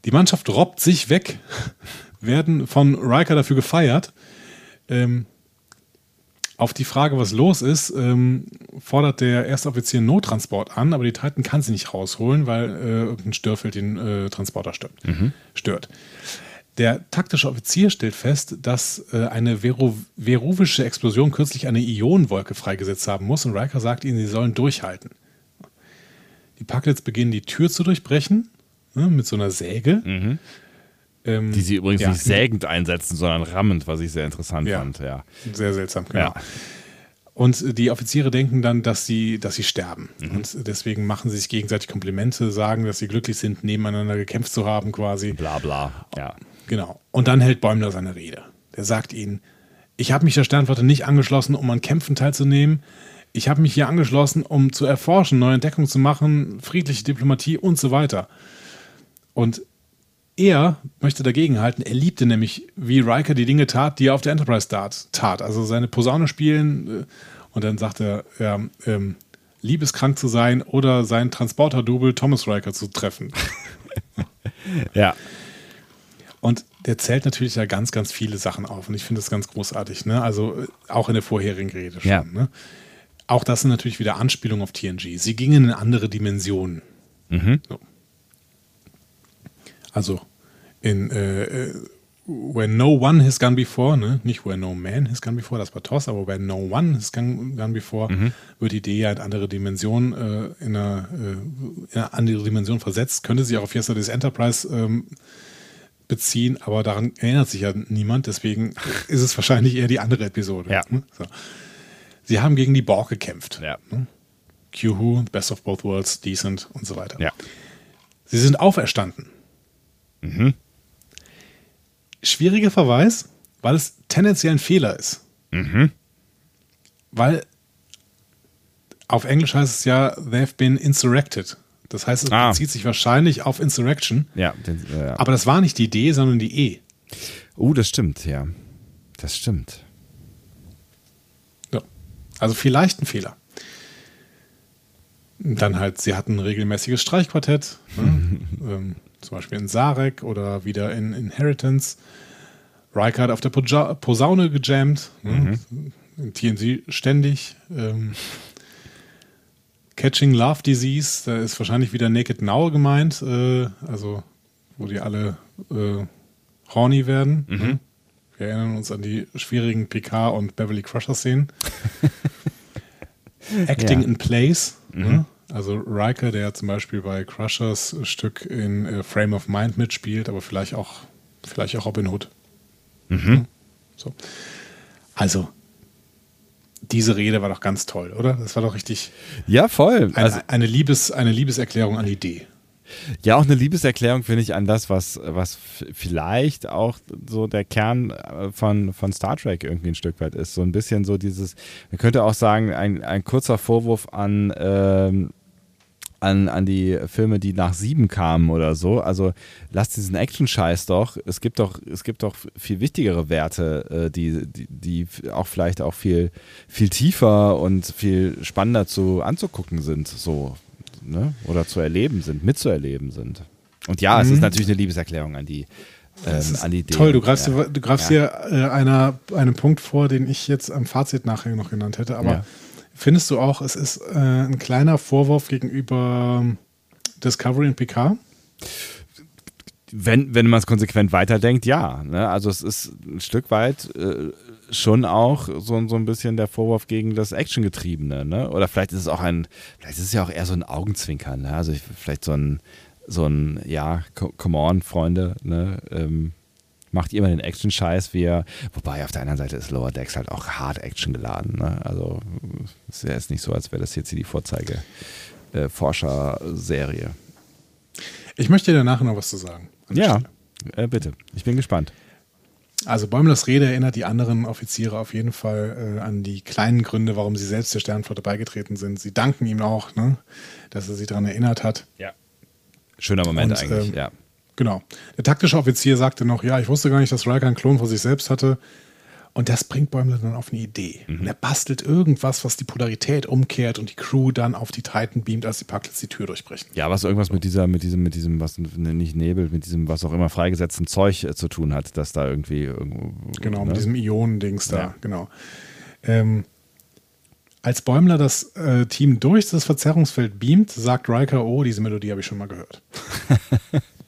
Die Mannschaft robbt sich weg, [laughs] werden von Riker dafür gefeiert. Ähm, auf die Frage, was los ist, ähm, fordert der Erstoffizier einen Nottransport an, aber die Titan kann sie nicht rausholen, weil äh, irgendein Störfeld den äh, Transporter stört. Mhm. stört. Der taktische Offizier stellt fest, dass äh, eine Vero veruvische Explosion kürzlich eine Ionenwolke freigesetzt haben muss und Riker sagt ihnen, sie sollen durchhalten. Die Packlets beginnen die Tür zu durchbrechen ne, mit so einer Säge. Mhm. Ähm, die sie übrigens ja. nicht sägend einsetzen, sondern rammend, was ich sehr interessant ja. fand. Ja. Sehr seltsam, genau. Ja. Und die Offiziere denken dann, dass sie, dass sie sterben. Mhm. Und deswegen machen sie sich gegenseitig Komplimente, sagen, dass sie glücklich sind, nebeneinander gekämpft zu haben, quasi. Bla bla. Ja. Genau. Und dann hält Bäumler seine Rede. Der sagt ihnen, ich habe mich der Sternflotte nicht angeschlossen, um an Kämpfen teilzunehmen. Ich habe mich hier angeschlossen, um zu erforschen, neue Entdeckungen zu machen, friedliche Diplomatie und so weiter. Und er möchte dagegenhalten. Er liebte nämlich, wie Riker die Dinge tat, die er auf der Enterprise tat. Also seine Posaune spielen. Äh, und dann sagt er, ja, ähm, liebeskrank zu sein oder seinen Transporter-Double Thomas Riker zu treffen. [laughs] ja. Und der zählt natürlich ja ganz, ganz viele Sachen auf. Und ich finde das ganz großartig. Ne? Also äh, auch in der vorherigen Rede schon. Ja. Ne? Auch das sind natürlich wieder Anspielungen auf TNG. Sie gingen in andere Dimensionen. Mhm. So. Also in äh, äh, Where No One Has Gone Before, ne? nicht Where No Man Has Gone Before, das war Toss, aber Where No One Has Gone, gone Before Mhm. wird die Idee ja in andere Dimensionen, äh, in, eine, äh, in eine andere Dimension versetzt. Könnte sich auch auf Yesterday's Enterprise ähm, beziehen, aber daran erinnert sich ja niemand, deswegen ist es wahrscheinlich eher die andere Episode. Ja. Ne? So. Sie haben gegen die Borg gekämpft. Ja. Q-Who, Best of Both Worlds, Decent und so weiter. Ja. Sie sind auferstanden. Mhm. Schwieriger Verweis, weil es tendenziell ein Fehler ist. Mhm. Weil auf Englisch heißt es ja, they've been insurrected. Das heißt, es Ah. bezieht sich wahrscheinlich auf Insurrection. Ja. Den, äh. Aber das war nicht die D, sondern die E. Oh, das stimmt, ja. Das stimmt. Ja. Also vielleicht ein Fehler. Dann halt, sie hatten ein regelmäßiges Streichquartett, ne? [laughs] ähm, zum Beispiel in Sarek oder wieder in Inheritance. Riker hat auf der Poja Posaune gejammt, ne? in TNC ständig. Ähm, Catching Love Disease, da ist wahrscheinlich wieder Naked Now gemeint, äh, also wo die alle äh, horny werden. Ne? Wir erinnern uns an die schwierigen PK und Beverly Crusher Szenen. [laughs] Acting Ja. in Place. Ne? Also Riker, der zum Beispiel bei Crushers Stück in äh, Frame of Mind mitspielt, aber vielleicht auch, vielleicht auch Robin Hood. Ne? So. Also, diese Rede war doch ganz toll, oder? Das war doch richtig Ja, voll. eine, Also, eine, Liebes, eine Liebeserklärung an die Idee. ja, auch eine Liebeserklärung finde ich an das, was, was vielleicht auch so der Kern äh, von, von Star Trek irgendwie ein Stück weit ist. So ein bisschen so dieses, man könnte auch sagen, ein, ein kurzer Vorwurf an, ähm, an, an die Filme, die nach sieben kamen oder so. Also lasst diesen Action-Scheiß doch. Es gibt doch, es gibt doch viel wichtigere Werte, äh, die, die, die auch vielleicht auch viel, viel tiefer und viel spannender zu anzugucken sind, so, ne? Oder zu erleben sind, mitzuerleben sind. Und ja, es ist natürlich eine Liebeserklärung an die, ähm, an die Idee. Toll, du greifst, ja. hier, du greifst Ja. hier äh, einer, einem Punkt vor, den ich jetzt am Fazit nachher noch genannt hätte. Aber Ja. Findest du auch, es ist äh, ein kleiner Vorwurf gegenüber ähm, Discovery und Picard? Wenn, wenn man es konsequent weiterdenkt, ja. Ne? Also es ist ein Stück weit äh, schon auch so, so ein bisschen der Vorwurf gegen das Actiongetriebene. Ne? Oder vielleicht ist es auch ein, vielleicht ist es ja auch eher so ein Augenzwinkern. Ne? Also ich, vielleicht so ein, so ein, ja, co- come on, Freunde, ne? ähm, macht ihr mal den Action-Scheiß, wir, wobei auf der anderen Seite ist Lower Decks halt auch hart Action geladen. Ne? Also es ist ja jetzt nicht so, als wäre das jetzt hier die Vorzeige äh, Forscher-Serie. Ich möchte dir nachher noch was zu sagen. Ja, äh, bitte. Ich bin gespannt. Also Bäumlers Rede erinnert die anderen Offiziere auf jeden Fall äh, an die kleinen Gründe, warum sie selbst der Sternflotte beigetreten sind. Sie danken ihm auch, ne, dass er sie daran erinnert hat. Ja. Schöner Moment Und, eigentlich, ähm, ja. Genau. Der taktische Offizier sagte noch, ja, ich wusste gar nicht, dass Riker einen Klon von sich selbst hatte. Und das bringt Bäumler dann auf eine Idee. Mhm. Und er bastelt irgendwas, was die Polarität umkehrt und die Crew dann auf die Titan beamt, als die Packlets die Tür durchbrechen. Ja, was irgendwas mit dieser, mit diesem, mit diesem, was ne, nicht Nebel, mit diesem, was auch immer freigesetzten Zeug äh, zu tun hat, dass da irgendwie irgendwo. Genau, ne? mit diesem Ionendings da, Ja. genau. Ähm, als Bäumler das äh, Team durch das Verzerrungsfeld beamt, sagt Riker, oh, diese Melodie habe ich schon mal gehört. [laughs]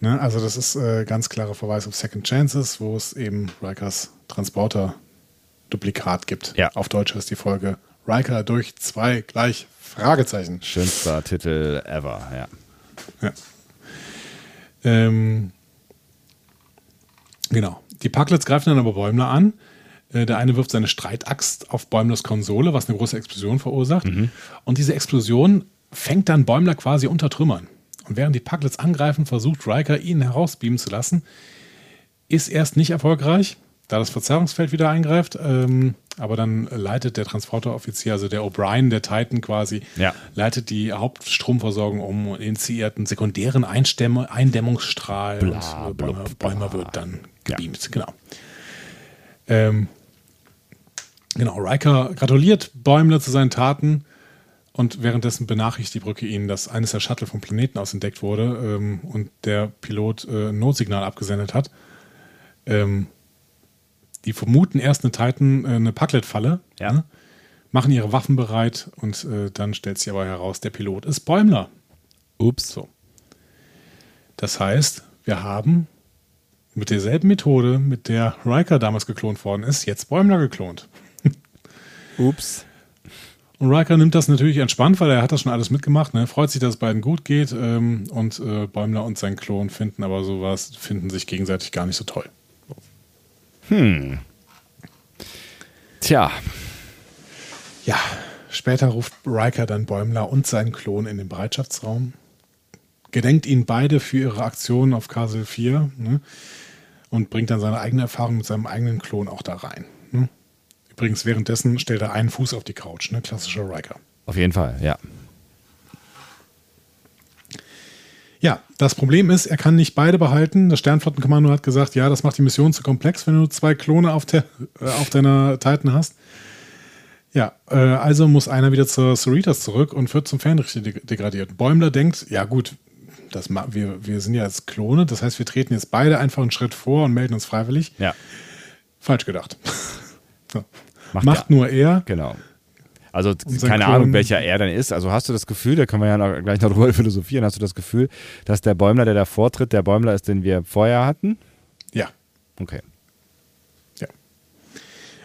ne, also das ist äh, ganz klarer Verweis auf Second Chances, wo es eben Rikers Transporter-Duplikat gibt. Ja. Auf Deutsch heißt die Folge Riker durch zwei gleich Fragezeichen. Schönster Titel ever, ja. Ja. Ähm, genau. Die Packlets greifen dann aber Bäumler an. Äh, Der eine wirft seine Streitaxt auf Bäumlers Konsole, was eine große Explosion verursacht. Und diese Explosion fängt dann Bäumler quasi unter Trümmern. Und während die Pucklets angreifen, versucht Riker, ihn herausbeamen zu lassen. Ist erst nicht erfolgreich, da das Verzerrungsfeld wieder eingreift. Ähm, aber dann leitet der Transporteroffizier, also der O'Brien, der Titan quasi, ja. leitet die Hauptstromversorgung um und initiiert einen sekundären Einstämme, Eindämmungsstrahl bla, und Bäumer, Bäumer wird dann gebeamt. Ja. Genau. Ähm, genau, Riker gratuliert Bäumler zu seinen Taten und währenddessen benachrichtigt die Brücke ihn, dass eines der Shuttle vom Planeten aus entdeckt wurde ähm, und der Pilot äh, ein Notsignal abgesendet hat. Ähm, die vermuten erst eine Titan, äh, eine Packlet-Falle, ja. ne? machen ihre Waffen bereit und äh, dann stellt sich aber heraus, der Pilot ist Bäumler. Ups. So. Das heißt, wir haben mit derselben Methode, mit der Riker damals geklont worden ist, jetzt Bäumler geklont. Ups. Und Riker nimmt das natürlich entspannt, weil er hat das schon alles mitgemacht. Ne? Freut sich, dass es beiden gut geht. Ähm, und äh, Bäumler und sein Klon finden aber sowas, finden sich gegenseitig gar nicht so toll. Hm. Tja. Ja, später ruft Riker dann Bäumler und seinen Klon in den Bereitschaftsraum. Gedenkt ihnen beide für ihre Aktionen auf Castle 4 ne? und bringt dann seine eigene Erfahrung mit seinem eigenen Klon auch da rein. Übrigens, währenddessen stellt er einen Fuß auf die Couch, ne? Klassischer Riker. Auf jeden Fall, ja. Ja, das Problem ist, er kann nicht beide behalten. Das Sternflottenkommando hat gesagt, ja, das macht die Mission zu komplex, wenn du zwei Klone auf, der, äh, auf deiner Titan hast. Ja, äh, also muss einer wieder zur Cerritos zurück und wird zum Fernrichter degradiert. Bäumler denkt, ja gut, das, wir, wir sind ja als Klone, das heißt, wir treten jetzt beide einfach einen Schritt vor und melden uns freiwillig. Ja. Falsch gedacht. [laughs] so. Macht, Macht nur er. Genau. Also keine Klon. Ahnung, welcher er dann ist. Also hast du das Gefühl, da können wir ja noch, gleich noch [laughs] drüber philosophieren, hast du das Gefühl, dass der Bäumler, der da vortritt, der Bäumler ist, den wir vorher hatten? Ja. Okay. Ja.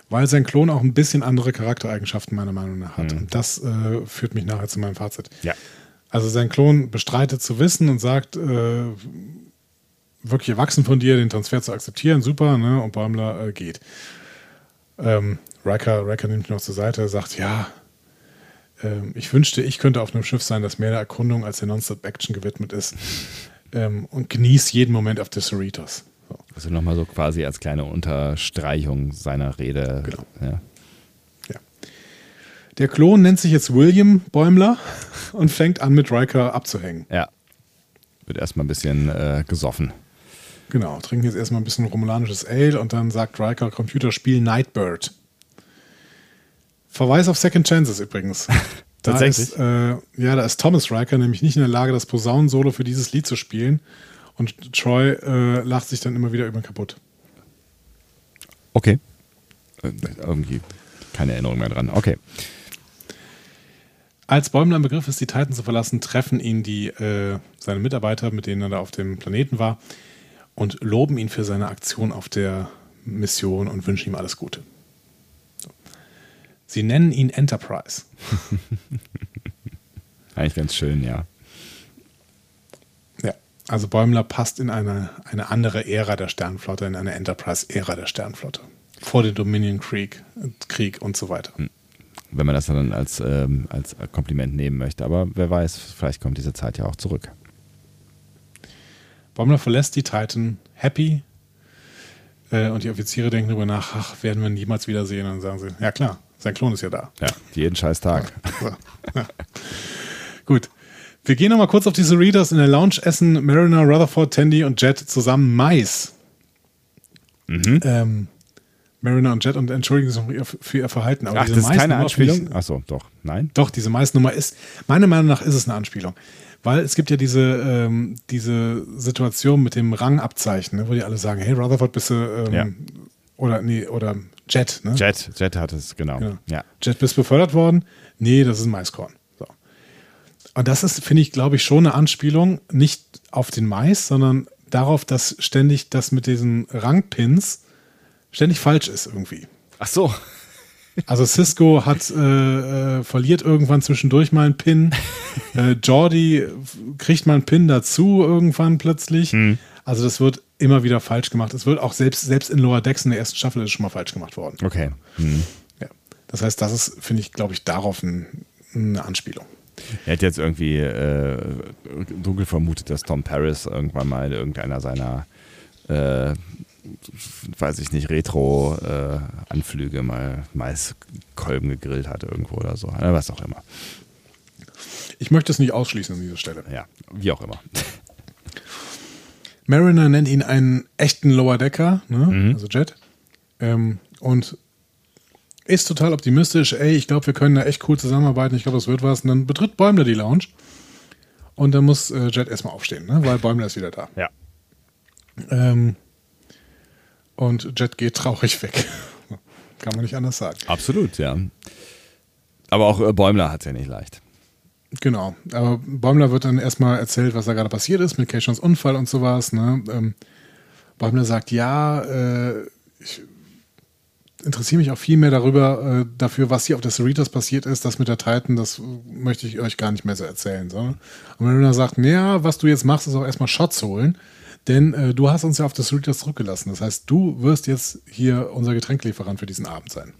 Weil sein Klon auch ein bisschen andere Charaktereigenschaften meiner Meinung nach hat. Mhm. Und das äh, führt mich nachher zu meinem Fazit. Ja. Also sein Klon bestreitet zu wissen und sagt, äh, wirklich erwachsen von dir, den Transfer zu akzeptieren, super, ne? Und Bäumler äh, geht. Ähm, Riker, Riker nimmt ihn noch zur Seite, sagt, ja, ähm, ich wünschte, ich könnte auf einem Schiff sein, das mehr der Erkundung als der Nonstop-Action gewidmet ist. Ähm, und genieß jeden Moment auf der Cerritos. So. Also nochmal so quasi als kleine Unterstreichung seiner Rede. Genau. Ja. ja. Der Klon nennt sich jetzt William Bäumler [laughs] und fängt an, mit Riker abzuhängen. Ja. Wird erstmal ein bisschen äh, gesoffen. Genau, trinken jetzt erstmal ein bisschen romulanisches Ale und dann sagt Riker Computerspiel Nightbird. Verweis auf Second Chances übrigens. [laughs] Tatsächlich? Ist, äh, ja, da ist Thomas Riker nämlich nicht in der Lage, das Posaunensolo für dieses Lied zu spielen. Und Troy äh, lacht sich dann immer wieder über kaputt. Okay. Äh, irgendwie keine Erinnerung mehr dran. Okay. Als Bäumler im Begriff ist, die Titan zu verlassen, treffen ihn die, äh, seine Mitarbeiter, mit denen er da auf dem Planeten war, und loben ihn für seine Aktion auf der Mission und wünschen ihm alles Gute. Sie nennen ihn Enterprise. [laughs] Eigentlich ganz schön, ja. Ja, also Bäumler passt in eine, eine andere Ära der Sternflotte, in eine Enterprise-Ära der Sternflotte. Vor dem Dominion Krieg, Krieg und so weiter. Hm. Wenn man das dann als, ähm, als Kompliment nehmen möchte. Aber wer weiß, vielleicht kommt diese Zeit ja auch zurück. Bäumler verlässt die Titan happy äh, und die Offiziere denken darüber nach, ach, werden wir ihn jemals wiedersehen? Und dann sagen sie, ja klar, sein Klon ist ja da. Ja, jeden scheiß Tag. Ja. Ja. Gut. Wir gehen nochmal kurz auf diese Readers. In der Lounge essen Mariner, Rutherford, Tandy und Jet zusammen Mais. Mhm. Ähm, Mariner und Jet und entschuldigen sich für ihr Verhalten. Aber Ach, das ist keine Anspielung? Achso, doch. Nein? Doch, diese Maisnummer ist, meiner Meinung nach ist es eine Anspielung. Weil es gibt ja diese, ähm, diese Situation mit dem Rangabzeichen, ne, wo die alle sagen, hey Rutherford, bist du ähm, ja. oder nee, oder Jet, ne? Jet, Jet hat es, genau. genau. Ja. Jet, bist befördert worden? Nee, das ist ein Maiskorn. So. Und das ist, finde ich, glaube ich, schon eine Anspielung, nicht auf den Mais, sondern darauf, dass ständig das mit diesen Rangpins ständig falsch ist irgendwie. Ach so. Also Cisco hat äh, äh, verliert irgendwann zwischendurch mal einen Pin. [laughs] äh, Jordi kriegt mal einen Pin dazu irgendwann plötzlich. Hm. Also das wird immer wieder falsch gemacht. Es wird auch selbst, selbst in Lower Decks in der ersten Staffel ist schon mal falsch gemacht worden. Okay. Mhm. Ja. Das heißt, das ist, finde ich, glaube ich, darauf ein, eine Anspielung. Er hat jetzt irgendwie äh, dunkel vermutet, dass Tom Paris irgendwann mal irgendeiner seiner, äh, weiß ich nicht, Retro-Anflüge äh, mal Maiskolben gegrillt hat irgendwo oder so. Was auch immer. Ich möchte es nicht ausschließen an dieser Stelle. Ja, wie auch immer. Mariner nennt ihn einen echten Lower Decker, ne? mhm. also Jet. Ähm, und ist total optimistisch. Ey, ich glaube, wir können da echt cool zusammenarbeiten. Ich glaube, das wird was. Und dann betritt Bäumler die Lounge. Und dann muss äh, Jet erstmal aufstehen, ne? weil Bäumler ist wieder da. Ja. Ähm, und Jet geht traurig weg. [laughs] Kann man nicht anders sagen. Absolut, ja. Aber auch äh, Bäumler hat es ja nicht leicht. Genau. Aber Bäumler wird dann erstmal erzählt, was da gerade passiert ist mit Keishons Unfall und sowas. Ne? Ähm, Bäumler sagt, ja, äh, ich interessiere mich auch viel mehr darüber, äh, dafür, was hier auf der Cerritos passiert ist. Das mit der Titan, das möchte ich euch gar nicht mehr so erzählen. So. Und wenn er sagt, naja, was du jetzt machst, ist auch erstmal Shots holen, denn äh, du hast uns ja auf der Cerritos zurückgelassen. Das heißt, du wirst jetzt hier unser Getränklieferant für diesen Abend sein.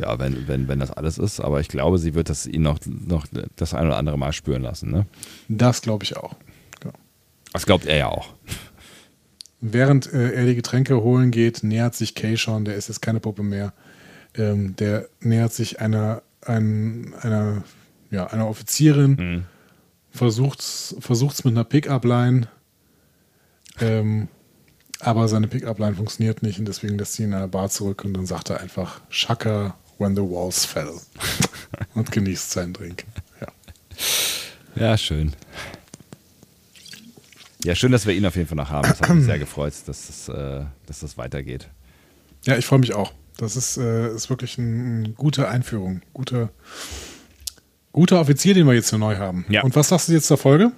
Ja, wenn, wenn, wenn das alles ist, aber ich glaube, sie wird das ihn noch, noch das ein oder andere Mal spüren lassen. Ne? Das glaube ich auch. Ja. Das glaubt er ja auch. Während äh, er die Getränke holen geht, nähert sich Kay schon, der ist jetzt keine Puppe mehr. Ähm, der nähert sich einer, ein, einer, ja, einer Offizierin, mhm. versucht es mit einer Pickup-Line, ähm, aber seine Pickup-Line funktioniert nicht und deswegen lässt sie ihn in einer Bar zurück und dann sagt er einfach Shaka when the walls fell [laughs] und genießt seinen Drink. Ja, ja schön. Ja, schön, dass wir ihn auf jeden Fall noch haben. Das hat mich sehr gefreut, dass das, äh, dass das weitergeht. Ja, ich freue mich auch. Das ist, äh, ist wirklich eine ein gute Einführung. Gute, guter Offizier, den wir jetzt hier neu haben. Ja. Und was sagst du jetzt zur Folge?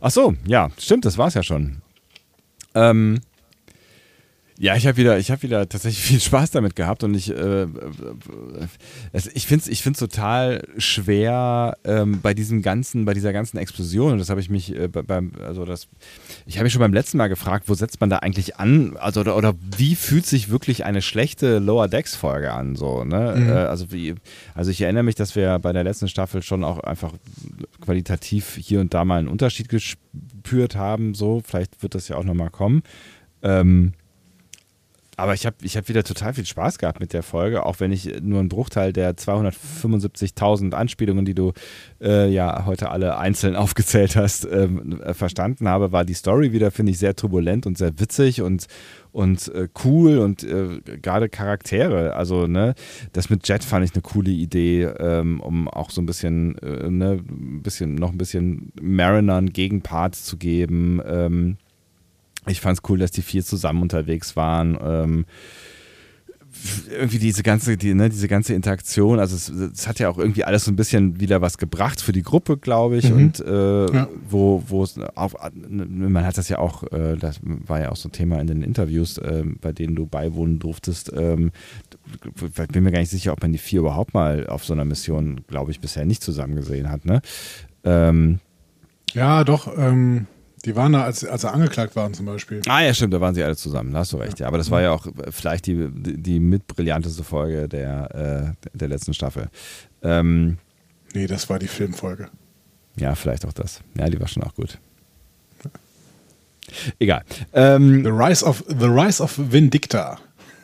Ach so, ja, stimmt, das war es ja schon. Ähm, ja, ich habe wieder, ich habe wieder tatsächlich [laughs] viel Spaß damit gehabt und ich, äh, ich finde es ich find's total schwer ähm, bei diesem ganzen, bei dieser ganzen Explosion. Und das habe ich mich äh, beim, also das, ich habe mich schon beim letzten Mal gefragt, wo setzt man da eigentlich an? Also oder, oder wie fühlt sich wirklich eine schlechte Lower Decks Folge an? So, ne? Mhm. Äh, also wie, also ich erinnere mich, dass wir bei der letzten Staffel schon auch einfach qualitativ hier und da mal einen Unterschied gespürt haben. So, vielleicht wird das ja auch nochmal kommen. Ähm, aber ich habe ich hab wieder total viel Spaß gehabt mit der Folge, auch wenn ich nur einen Bruchteil der 275.000 Anspielungen, die du äh, ja heute alle einzeln [laughs] aufgezählt hast, ähm, äh, verstanden habe, war die Story wieder, finde ich, sehr turbulent und sehr witzig und, und äh, cool und äh, gerade Charaktere. Also, ne, das mit Jet fand ich eine coole Idee, ähm, um auch so ein bisschen, äh, ne, ein bisschen, noch ein bisschen Marinern Gegenpart zu geben. Ähm, ich fand es cool, dass die vier zusammen unterwegs waren. Ähm, irgendwie diese ganze, die, ne, diese ganze Interaktion, also es, es, hat ja auch irgendwie alles so ein bisschen wieder was gebracht für die Gruppe, glaube ich. Mhm. Und äh, ja. wo, wo es auf, man hat das ja auch, äh, das war ja auch so ein Thema in den Interviews, äh, bei denen du beiwohnen durftest. Ähm, bin mir gar nicht sicher, ob man die vier überhaupt mal auf so einer Mission, glaube ich, bisher nicht zusammen gesehen hat. Ne? Ähm, ja, doch. Ähm die waren da, als, als sie angeklagt waren zum Beispiel. Ah ja, stimmt, da waren sie alle zusammen, da hast du recht. Ja. Aber das war ja auch vielleicht die, die mitbrillanteste Folge der, äh, der letzten Staffel. Ähm, nee, das war die Filmfolge. Ja, vielleicht auch das. Ja, die war schon auch gut. Egal. Ähm, the, Rise of, the Rise of Vindicta.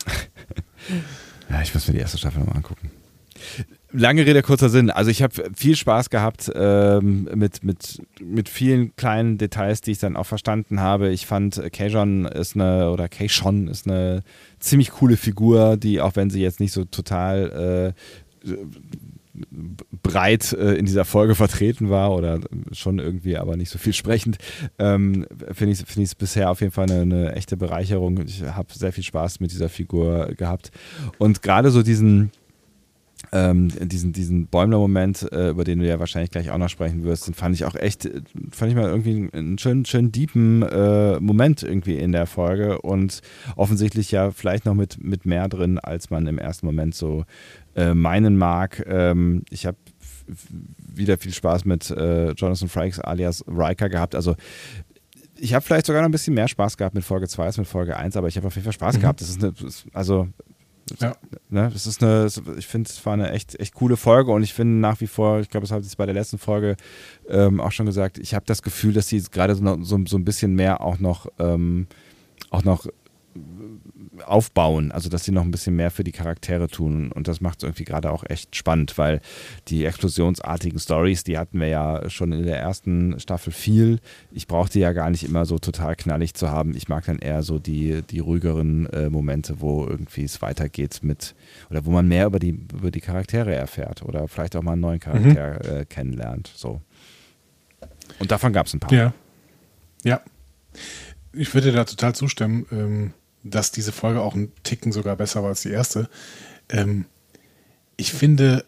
[laughs] ja, ich muss mir die erste Staffel nochmal angucken. Lange Rede, kurzer Sinn. Also ich habe viel Spaß gehabt ähm, mit, mit, mit vielen kleinen Details, die ich dann auch verstanden habe. Ich fand, Kayjon ist eine, oder Kayshon ist eine ziemlich coole Figur, die, auch wenn sie jetzt nicht so total äh, breit äh, in dieser Folge vertreten war oder schon irgendwie aber nicht so viel sprechend, ähm, finde ich es find bisher auf jeden Fall eine, eine echte Bereicherung. Ich habe sehr viel Spaß mit dieser Figur gehabt. Und gerade so diesen ähm, diesen, diesen Bäumler-Moment, äh, über den du ja wahrscheinlich gleich auch noch sprechen wirst, den fand ich auch echt, fand ich mal irgendwie einen schönen, schönen deepen äh, Moment irgendwie in der Folge und offensichtlich ja vielleicht noch mit, mit mehr drin, als man im ersten Moment so äh, meinen mag. Ähm, ich habe wieder viel Spaß mit äh, Jonathan Frakes alias Riker gehabt. Also ich habe vielleicht sogar noch ein bisschen mehr Spaß gehabt mit Folge 2 als mit Folge 1, aber ich habe auf jeden Fall Spaß mhm. gehabt. Das ist eine, also Ja. Ne, das ist eine, ich finde, es war eine echt, echt coole Folge und ich finde nach wie vor, ich glaube, das habe ich bei der letzten Folge ähm, auch schon gesagt, ich habe das Gefühl, dass sie gerade so, so, so, ein bisschen mehr auch noch, ähm, auch noch aufbauen, also dass sie noch ein bisschen mehr für die Charaktere tun und das macht es irgendwie gerade auch echt spannend, weil die explosionsartigen Stories, die hatten wir ja schon in der ersten Staffel viel. Ich brauchte ja gar nicht immer so total knallig zu haben. Ich mag dann eher so die, die ruhigeren äh, Momente, wo irgendwie es weitergeht mit oder wo man mehr über die, über die Charaktere erfährt oder vielleicht auch mal einen neuen Charakter mhm. äh, kennenlernt. So. Und davon gab es ein paar. Ja. Ja. Ich würde da total zustimmen. Ähm dass diese Folge auch ein Ticken sogar besser war als die erste. Ähm, ich finde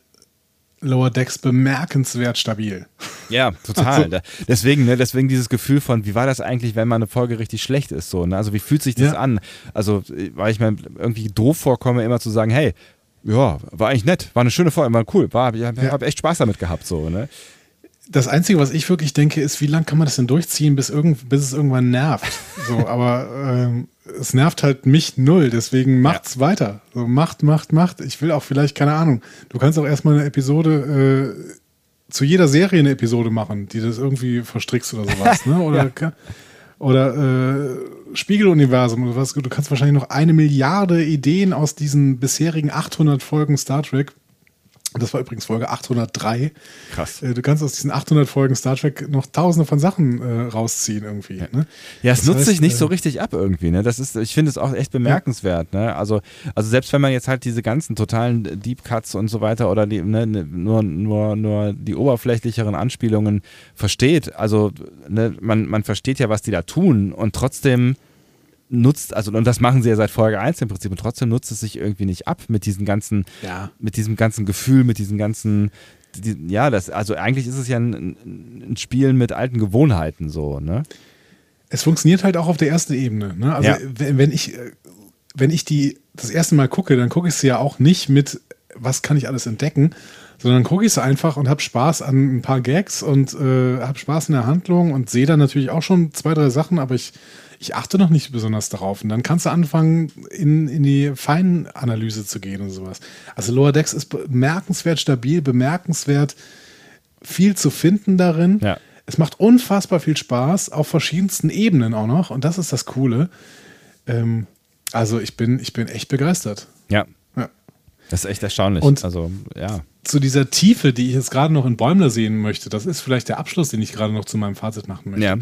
Lower Decks bemerkenswert stabil. Ja, total. Also, deswegen, ne, deswegen dieses Gefühl von, wie war das eigentlich, wenn mal eine Folge richtig schlecht ist, so, ne? Also wie fühlt sich das ja. an? Also, weil ich mir irgendwie doof vorkomme, immer zu sagen, hey, ja, war eigentlich nett, war eine schöne Folge, war cool, war, ich habe ja. hab echt Spaß damit gehabt, so, ne? Das Einzige, was ich wirklich denke, ist, wie lange kann man das denn durchziehen, bis, irgend, bis es irgendwann nervt? So, aber ähm, es nervt halt mich null, deswegen macht's ja. weiter. So, macht, macht, macht. Ich will auch vielleicht, keine Ahnung, du kannst auch erstmal eine Episode, äh, zu jeder Serie eine Episode machen, die das irgendwie verstrickst oder sowas, [laughs] ne? Oder, ja. oder äh, Spiegeluniversum oder was. Du kannst wahrscheinlich noch eine Milliarde Ideen aus diesen bisherigen 800 Folgen Star Trek das war übrigens Folge 803. Krass. Äh, du kannst aus diesen 800 Folgen Star Trek noch tausende von Sachen äh, rausziehen irgendwie. Ja, ne? ja es das nutzt heißt, sich nicht äh, so richtig ab irgendwie. Ne? Das ist, ich finde es auch echt bemerkenswert. Ja. Ne? Also, also selbst wenn man jetzt halt diese ganzen totalen Deep Cuts und so weiter oder die, ne, ne nur, nur, nur die oberflächlicheren Anspielungen versteht, also ne, man, man versteht ja, was die da tun und trotzdem nutzt, also und das machen sie ja seit Folge 1 im Prinzip und trotzdem nutzt es sich irgendwie nicht ab mit diesem ganzen, ja. mit diesem ganzen Gefühl, mit diesen ganzen, die, ja, das, also eigentlich ist es ja ein, ein Spielen mit alten Gewohnheiten so, ne? Es funktioniert halt auch auf der ersten Ebene, ne? Also ja. wenn, wenn ich, wenn ich die das erste Mal gucke, dann gucke ich sie ja auch nicht mit, was kann ich alles entdecken, sondern gucke ich sie einfach und habe Spaß an ein paar Gags und äh, habe Spaß in der Handlung und sehe dann natürlich auch schon zwei, drei Sachen, aber ich ich achte noch nicht besonders darauf. Und dann kannst du anfangen, in, in die Feinanalyse zu gehen und sowas. Also Lower Decks ist bemerkenswert stabil, bemerkenswert viel zu finden darin. Ja. Es macht unfassbar viel Spaß, auf verschiedensten Ebenen auch noch. Und das ist das Coole. Ähm, also ich bin, ich bin echt begeistert. Ja. ja. Das ist echt erstaunlich. Und also, ja. Zu dieser Tiefe, die ich jetzt gerade noch in Bäumler sehen möchte, das ist vielleicht der Abschluss, den ich gerade noch zu meinem Fazit machen möchte. Ja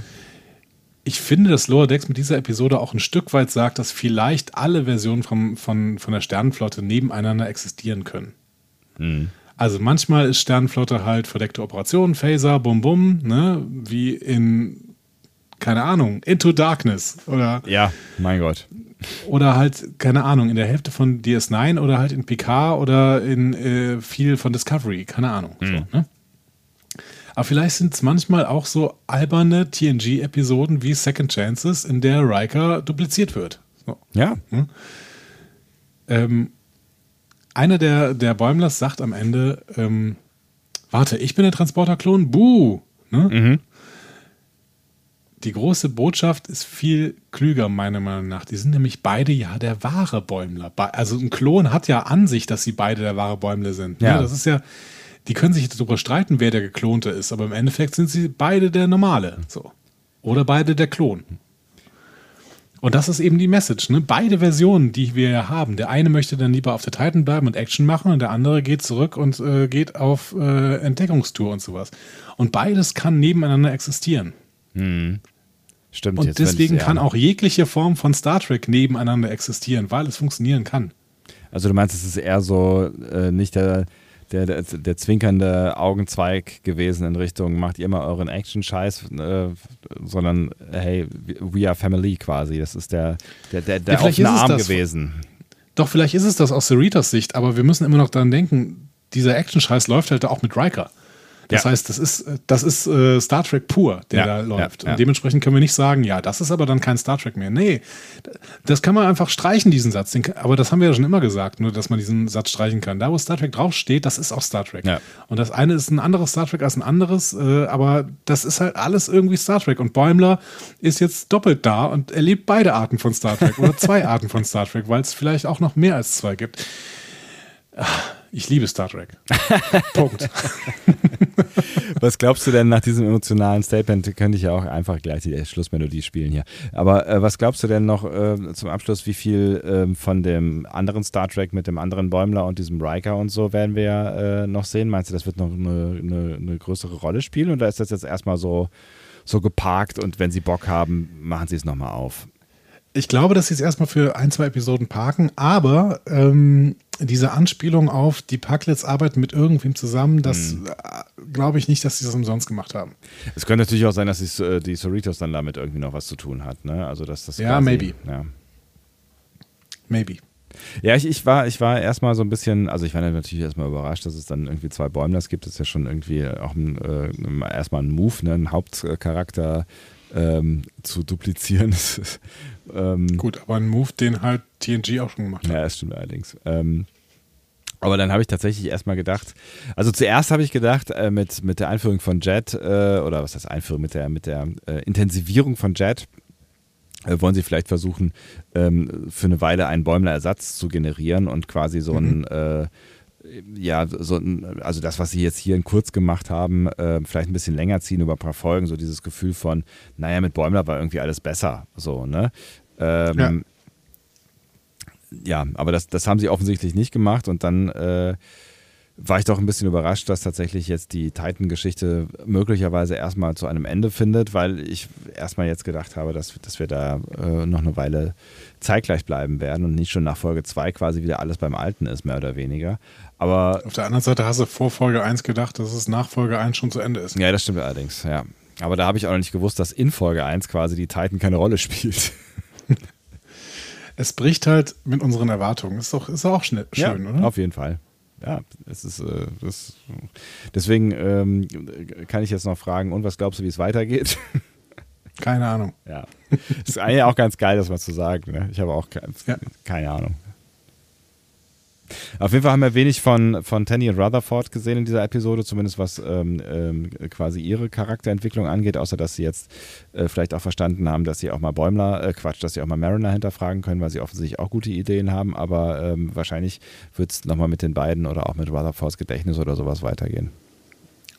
ich finde, dass Lower Decks mit dieser Episode auch ein Stück weit sagt, dass vielleicht alle Versionen vom, von, von der Sternenflotte nebeneinander existieren können. Mhm. Also manchmal ist Sternenflotte halt verdeckte Operationen, Phaser, Bum Bum, ne? wie in, keine Ahnung, Into Darkness oder. Ja, mein Gott. Oder halt, keine Ahnung, in der Hälfte von DS9 oder halt in Picard oder in äh, viel von Discovery, keine Ahnung. Mhm. So, ne? Aber vielleicht sind es manchmal auch so alberne TNG-Episoden wie Second Chances, in der Riker dupliziert wird. So. Ja. Hm? Ähm, einer der, der Bäumlers sagt am Ende: ähm, Warte, ich bin der Transporter-Klon? Buh! Ne? Mhm. Die große Botschaft ist viel klüger, meiner Meinung nach. Die sind nämlich beide ja der wahre Bäumler. Also ein Klon hat ja an sich, dass sie beide der wahre Bäumler sind. Ne? Ja. Das ist ja, die können sich darüber streiten, wer der Geklonte ist, aber im Endeffekt sind sie beide der Normale. So. Oder beide der Klon. Und das ist eben die Message. Ne? Beide Versionen, die wir ja haben. Der eine möchte dann lieber auf der Titan bleiben und Action machen und der andere geht zurück und äh, geht auf äh, Entdeckungstour und sowas. Und beides kann nebeneinander existieren. Hm. Stimmt. Und deswegen kann auch jegliche Form von Star Trek nebeneinander existieren, weil es funktionieren kann. Also du meinst, es ist eher so äh, nicht der der, der, der, zwinkernde Augenzweig gewesen in Richtung, macht ihr mal euren Action-Scheiß, äh, sondern hey, we are family quasi. Das ist der, der, der, der ja, offene Arm gewesen. Doch, vielleicht ist es das aus Cerritas Sicht, aber wir müssen immer noch daran denken, dieser Action-Scheiß läuft halt auch mit Riker. Das ja. heißt, das ist, das ist äh, Star Trek pur, der ja, da läuft. Und dementsprechend können wir nicht sagen, ja, das ist aber dann kein Star Trek mehr. Nee, das kann man einfach streichen, diesen Satz. Den, aber das haben wir ja schon immer gesagt, nur dass man diesen Satz streichen kann. Da, wo Star Trek draufsteht, das ist auch Star Trek. Und das eine ist ein anderes Star Trek als ein anderes, äh, aber das ist halt alles irgendwie Star Trek. Und Bäumler ist jetzt doppelt da und erlebt beide Arten von Star Trek oder zwei [laughs] Arten von Star Trek, weil es vielleicht auch noch mehr als zwei gibt. Ich liebe Star Trek. [laughs] Punkt. Was glaubst du denn nach diesem emotionalen Statement? Könnte ich ja auch einfach gleich die Schlussmelodie spielen hier. Aber äh, was glaubst du denn noch äh, zum Abschluss, wie viel äh, von dem anderen Star Trek mit dem anderen Bäumler und diesem Riker und so werden wir äh, noch sehen? Meinst du, das wird noch eine, eine, eine größere Rolle spielen oder ist das jetzt erstmal so, so geparkt und wenn sie Bock haben, machen sie es nochmal auf? Ich glaube, dass sie es erstmal für ein, zwei Episoden parken, aber ähm, diese Anspielung auf die Packlets arbeiten mit irgendwem zusammen, das hm. Äh, glaube ich nicht, dass sie das umsonst gemacht haben. Es könnte natürlich auch sein, dass die, äh, die Cerritos dann damit irgendwie noch was zu tun hat. Ne? Also, dass das ja, quasi, maybe. Ja. Maybe. Ja, ich, ich war, ich war erstmal so ein bisschen, also ich war natürlich erstmal überrascht, dass es dann irgendwie zwei Bäumlers gibt. Das ist ja schon irgendwie auch ein, äh, erstmal ein Move, ne? ein Hauptcharakter ähm, zu duplizieren. [laughs] ähm, Gut, aber ein Move, den halt TNG auch schon gemacht hat. Ja, das stimmt allerdings. Ähm, aber dann habe ich tatsächlich erstmal gedacht, also zuerst habe ich gedacht, äh, mit, mit der Einführung von Jet, äh, oder was heißt Einführung, mit der, mit der äh, Intensivierung von Jet, äh, wollen sie vielleicht versuchen, ähm, für eine Weile einen Bäumler-Ersatz zu generieren und quasi so mhm. ein äh, ja, so, also das, was sie jetzt hier in kurz gemacht haben, äh, vielleicht ein bisschen länger ziehen über ein paar Folgen, so dieses Gefühl von, naja, mit Bäumler war irgendwie alles besser, so, ne? Ähm, ja. ja. aber das, das haben sie offensichtlich nicht gemacht und dann äh, war ich doch ein bisschen überrascht, dass tatsächlich jetzt die Titan-Geschichte möglicherweise erstmal zu einem Ende findet, weil ich erstmal jetzt gedacht habe, dass, dass wir da äh, noch eine Weile zeitgleich bleiben werden und nicht schon nach Folge 2 quasi wieder alles beim Alten ist, mehr oder weniger. Aber auf der anderen Seite hast du vor Folge 1 gedacht, dass es nach Folge 1 schon zu Ende ist. Ja, das stimmt allerdings, ja. Aber da habe ich auch noch nicht gewusst, dass in Folge 1 quasi die Titan keine Rolle spielt. Es bricht halt mit unseren Erwartungen. Ist doch, ist auch schön, ja, oder? Auf jeden Fall ja, es ist äh, das, deswegen ähm, kann ich jetzt noch fragen, und was glaubst du, wie es weitergeht? Keine Ahnung. Ja. Ist eigentlich auch ganz geil, das mal zu sagen. Ne? Ich habe auch keine, ja. keine Ahnung. Auf jeden Fall haben wir wenig von, von Tanny und Rutherford gesehen in dieser Episode, zumindest was ähm, ähm, quasi ihre Charakterentwicklung angeht, außer dass sie jetzt äh, vielleicht auch verstanden haben, dass sie auch mal Bäumler, äh, Quatsch, dass sie auch mal Mariner hinterfragen können, weil sie offensichtlich auch gute Ideen haben, aber ähm, wahrscheinlich wird es nochmal mit den beiden oder auch mit Rutherfords Gedächtnis oder sowas weitergehen.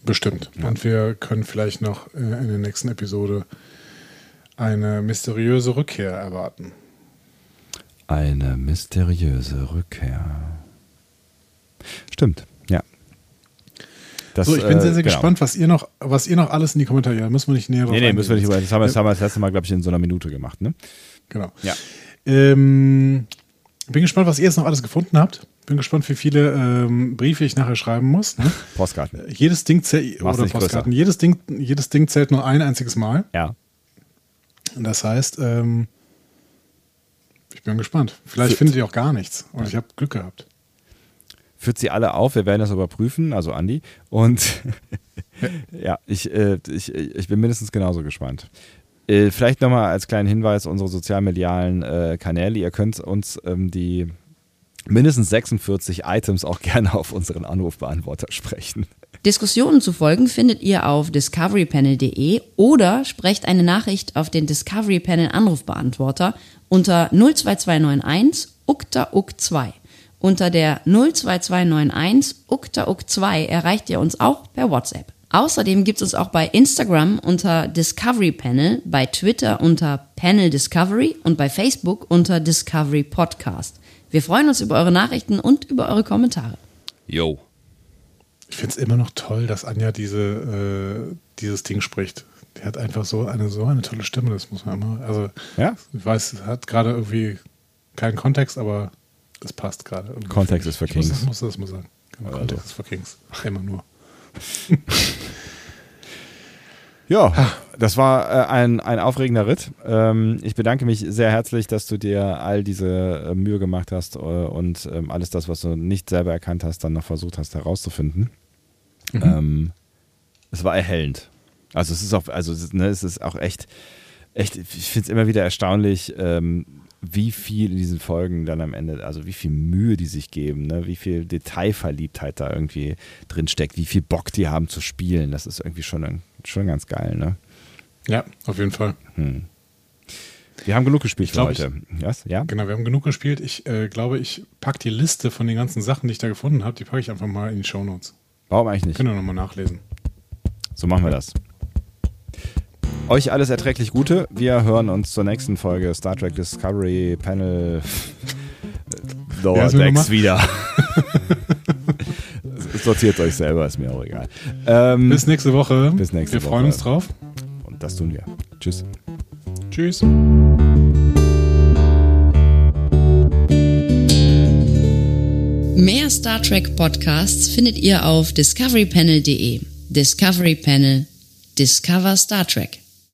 Bestimmt. Ja. Und wir können vielleicht noch äh, in der nächsten Episode eine mysteriöse Rückkehr erwarten. Eine mysteriöse Rückkehr. Stimmt, ja. Das, so, ich bin sehr, sehr äh, genau. gespannt, was ihr noch, was ihr noch alles in die Kommentare. Ja, müssen wir nicht näher drauf Nee, nee, müssen wir nicht. Das haben wir, das haben wir das letzte Mal, glaube ich, in so einer Minute gemacht, ne? Genau. Ja. Ähm, bin gespannt, was ihr jetzt noch alles gefunden habt. Bin gespannt, wie viele ähm, Briefe ich nachher schreiben muss. Ne? [laughs] Postkarten. Jedes Ding zählt oder Postkarten. Jedes Ding, jedes Ding zählt nur ein einziges Mal. Ja. Das heißt, ähm, ich bin gespannt. Vielleicht findet ihr auch gar nichts. Und ich habe Glück gehabt führt sie alle auf. Wir werden das überprüfen, also Andi. Und [laughs] ja, ich, äh, ich, ich bin mindestens genauso gespannt. Äh, vielleicht nochmal als kleinen Hinweis unsere sozialmedialen äh, Kanäle. Ihr könnt uns ähm, die mindestens 46 Items auch [laughs] gerne auf unseren Anrufbeantworter sprechen. Diskussionen zu folgen findet ihr auf discoverypanel.de oder sprecht eine Nachricht auf den Discovery Panel Anrufbeantworter unter 02291 ukta uk 2 unter der 02291 uktauk2 erreicht ihr uns auch per WhatsApp. Außerdem gibt es uns auch bei Instagram unter Discovery Panel, bei Twitter unter Panel Discovery und bei Facebook unter Discovery Podcast. Wir freuen uns über eure Nachrichten und über eure Kommentare. Yo. Ich finde es immer noch toll, dass Anja diese, äh, dieses Ding spricht. Die hat einfach so eine, so eine tolle Stimme, das muss man immer. Also, ja? ich weiß, hat gerade irgendwie keinen Kontext, aber das passt gerade. Kontext ist für Kings. Ich muss, muss das mal sagen. Genau, Kontext ist für Kings. Immer nur. [laughs] ja, das war äh, ein, ein aufregender Ritt. Ähm, ich bedanke mich sehr herzlich, dass du dir all diese äh, Mühe gemacht hast äh, und ähm, alles das, was du nicht selber erkannt hast, dann noch versucht hast herauszufinden. Mhm. Ähm, Es war erhellend. Also es ist auch, also ne, es ist auch echt, echt, ich finde es immer wieder erstaunlich, ähm, wie viel in diesen Folgen dann am Ende, also wie viel Mühe die sich geben, ne? wie viel Detailverliebtheit da irgendwie drin steckt, wie viel Bock die haben zu spielen. Das ist irgendwie schon, schon ganz geil, ne? Ja, auf jeden Fall. Hm. Wir haben genug gespielt für heute. Ich, yes? ja? Genau, wir haben genug gespielt. Ich äh, glaube, ich packe die Liste von den ganzen Sachen, die ich da gefunden habe, die packe ich einfach mal in die Shownotes. Warum eigentlich nicht? Können wir nochmal nachlesen. So machen wir das. Euch alles erträglich Gute. Wir hören uns zur nächsten Folge Star Trek Discovery Panel [laughs] Lower Decks wieder. [laughs] Sortiert euch selber, ist mir auch egal. Ähm, bis nächste Woche. Bis nächste wir Woche. Wir freuen uns drauf. Und das tun wir. Tschüss. Tschüss. Mehr Star Trek Podcasts findet ihr auf discoverypanel.de. Discovery Panel. Discover Star Trek.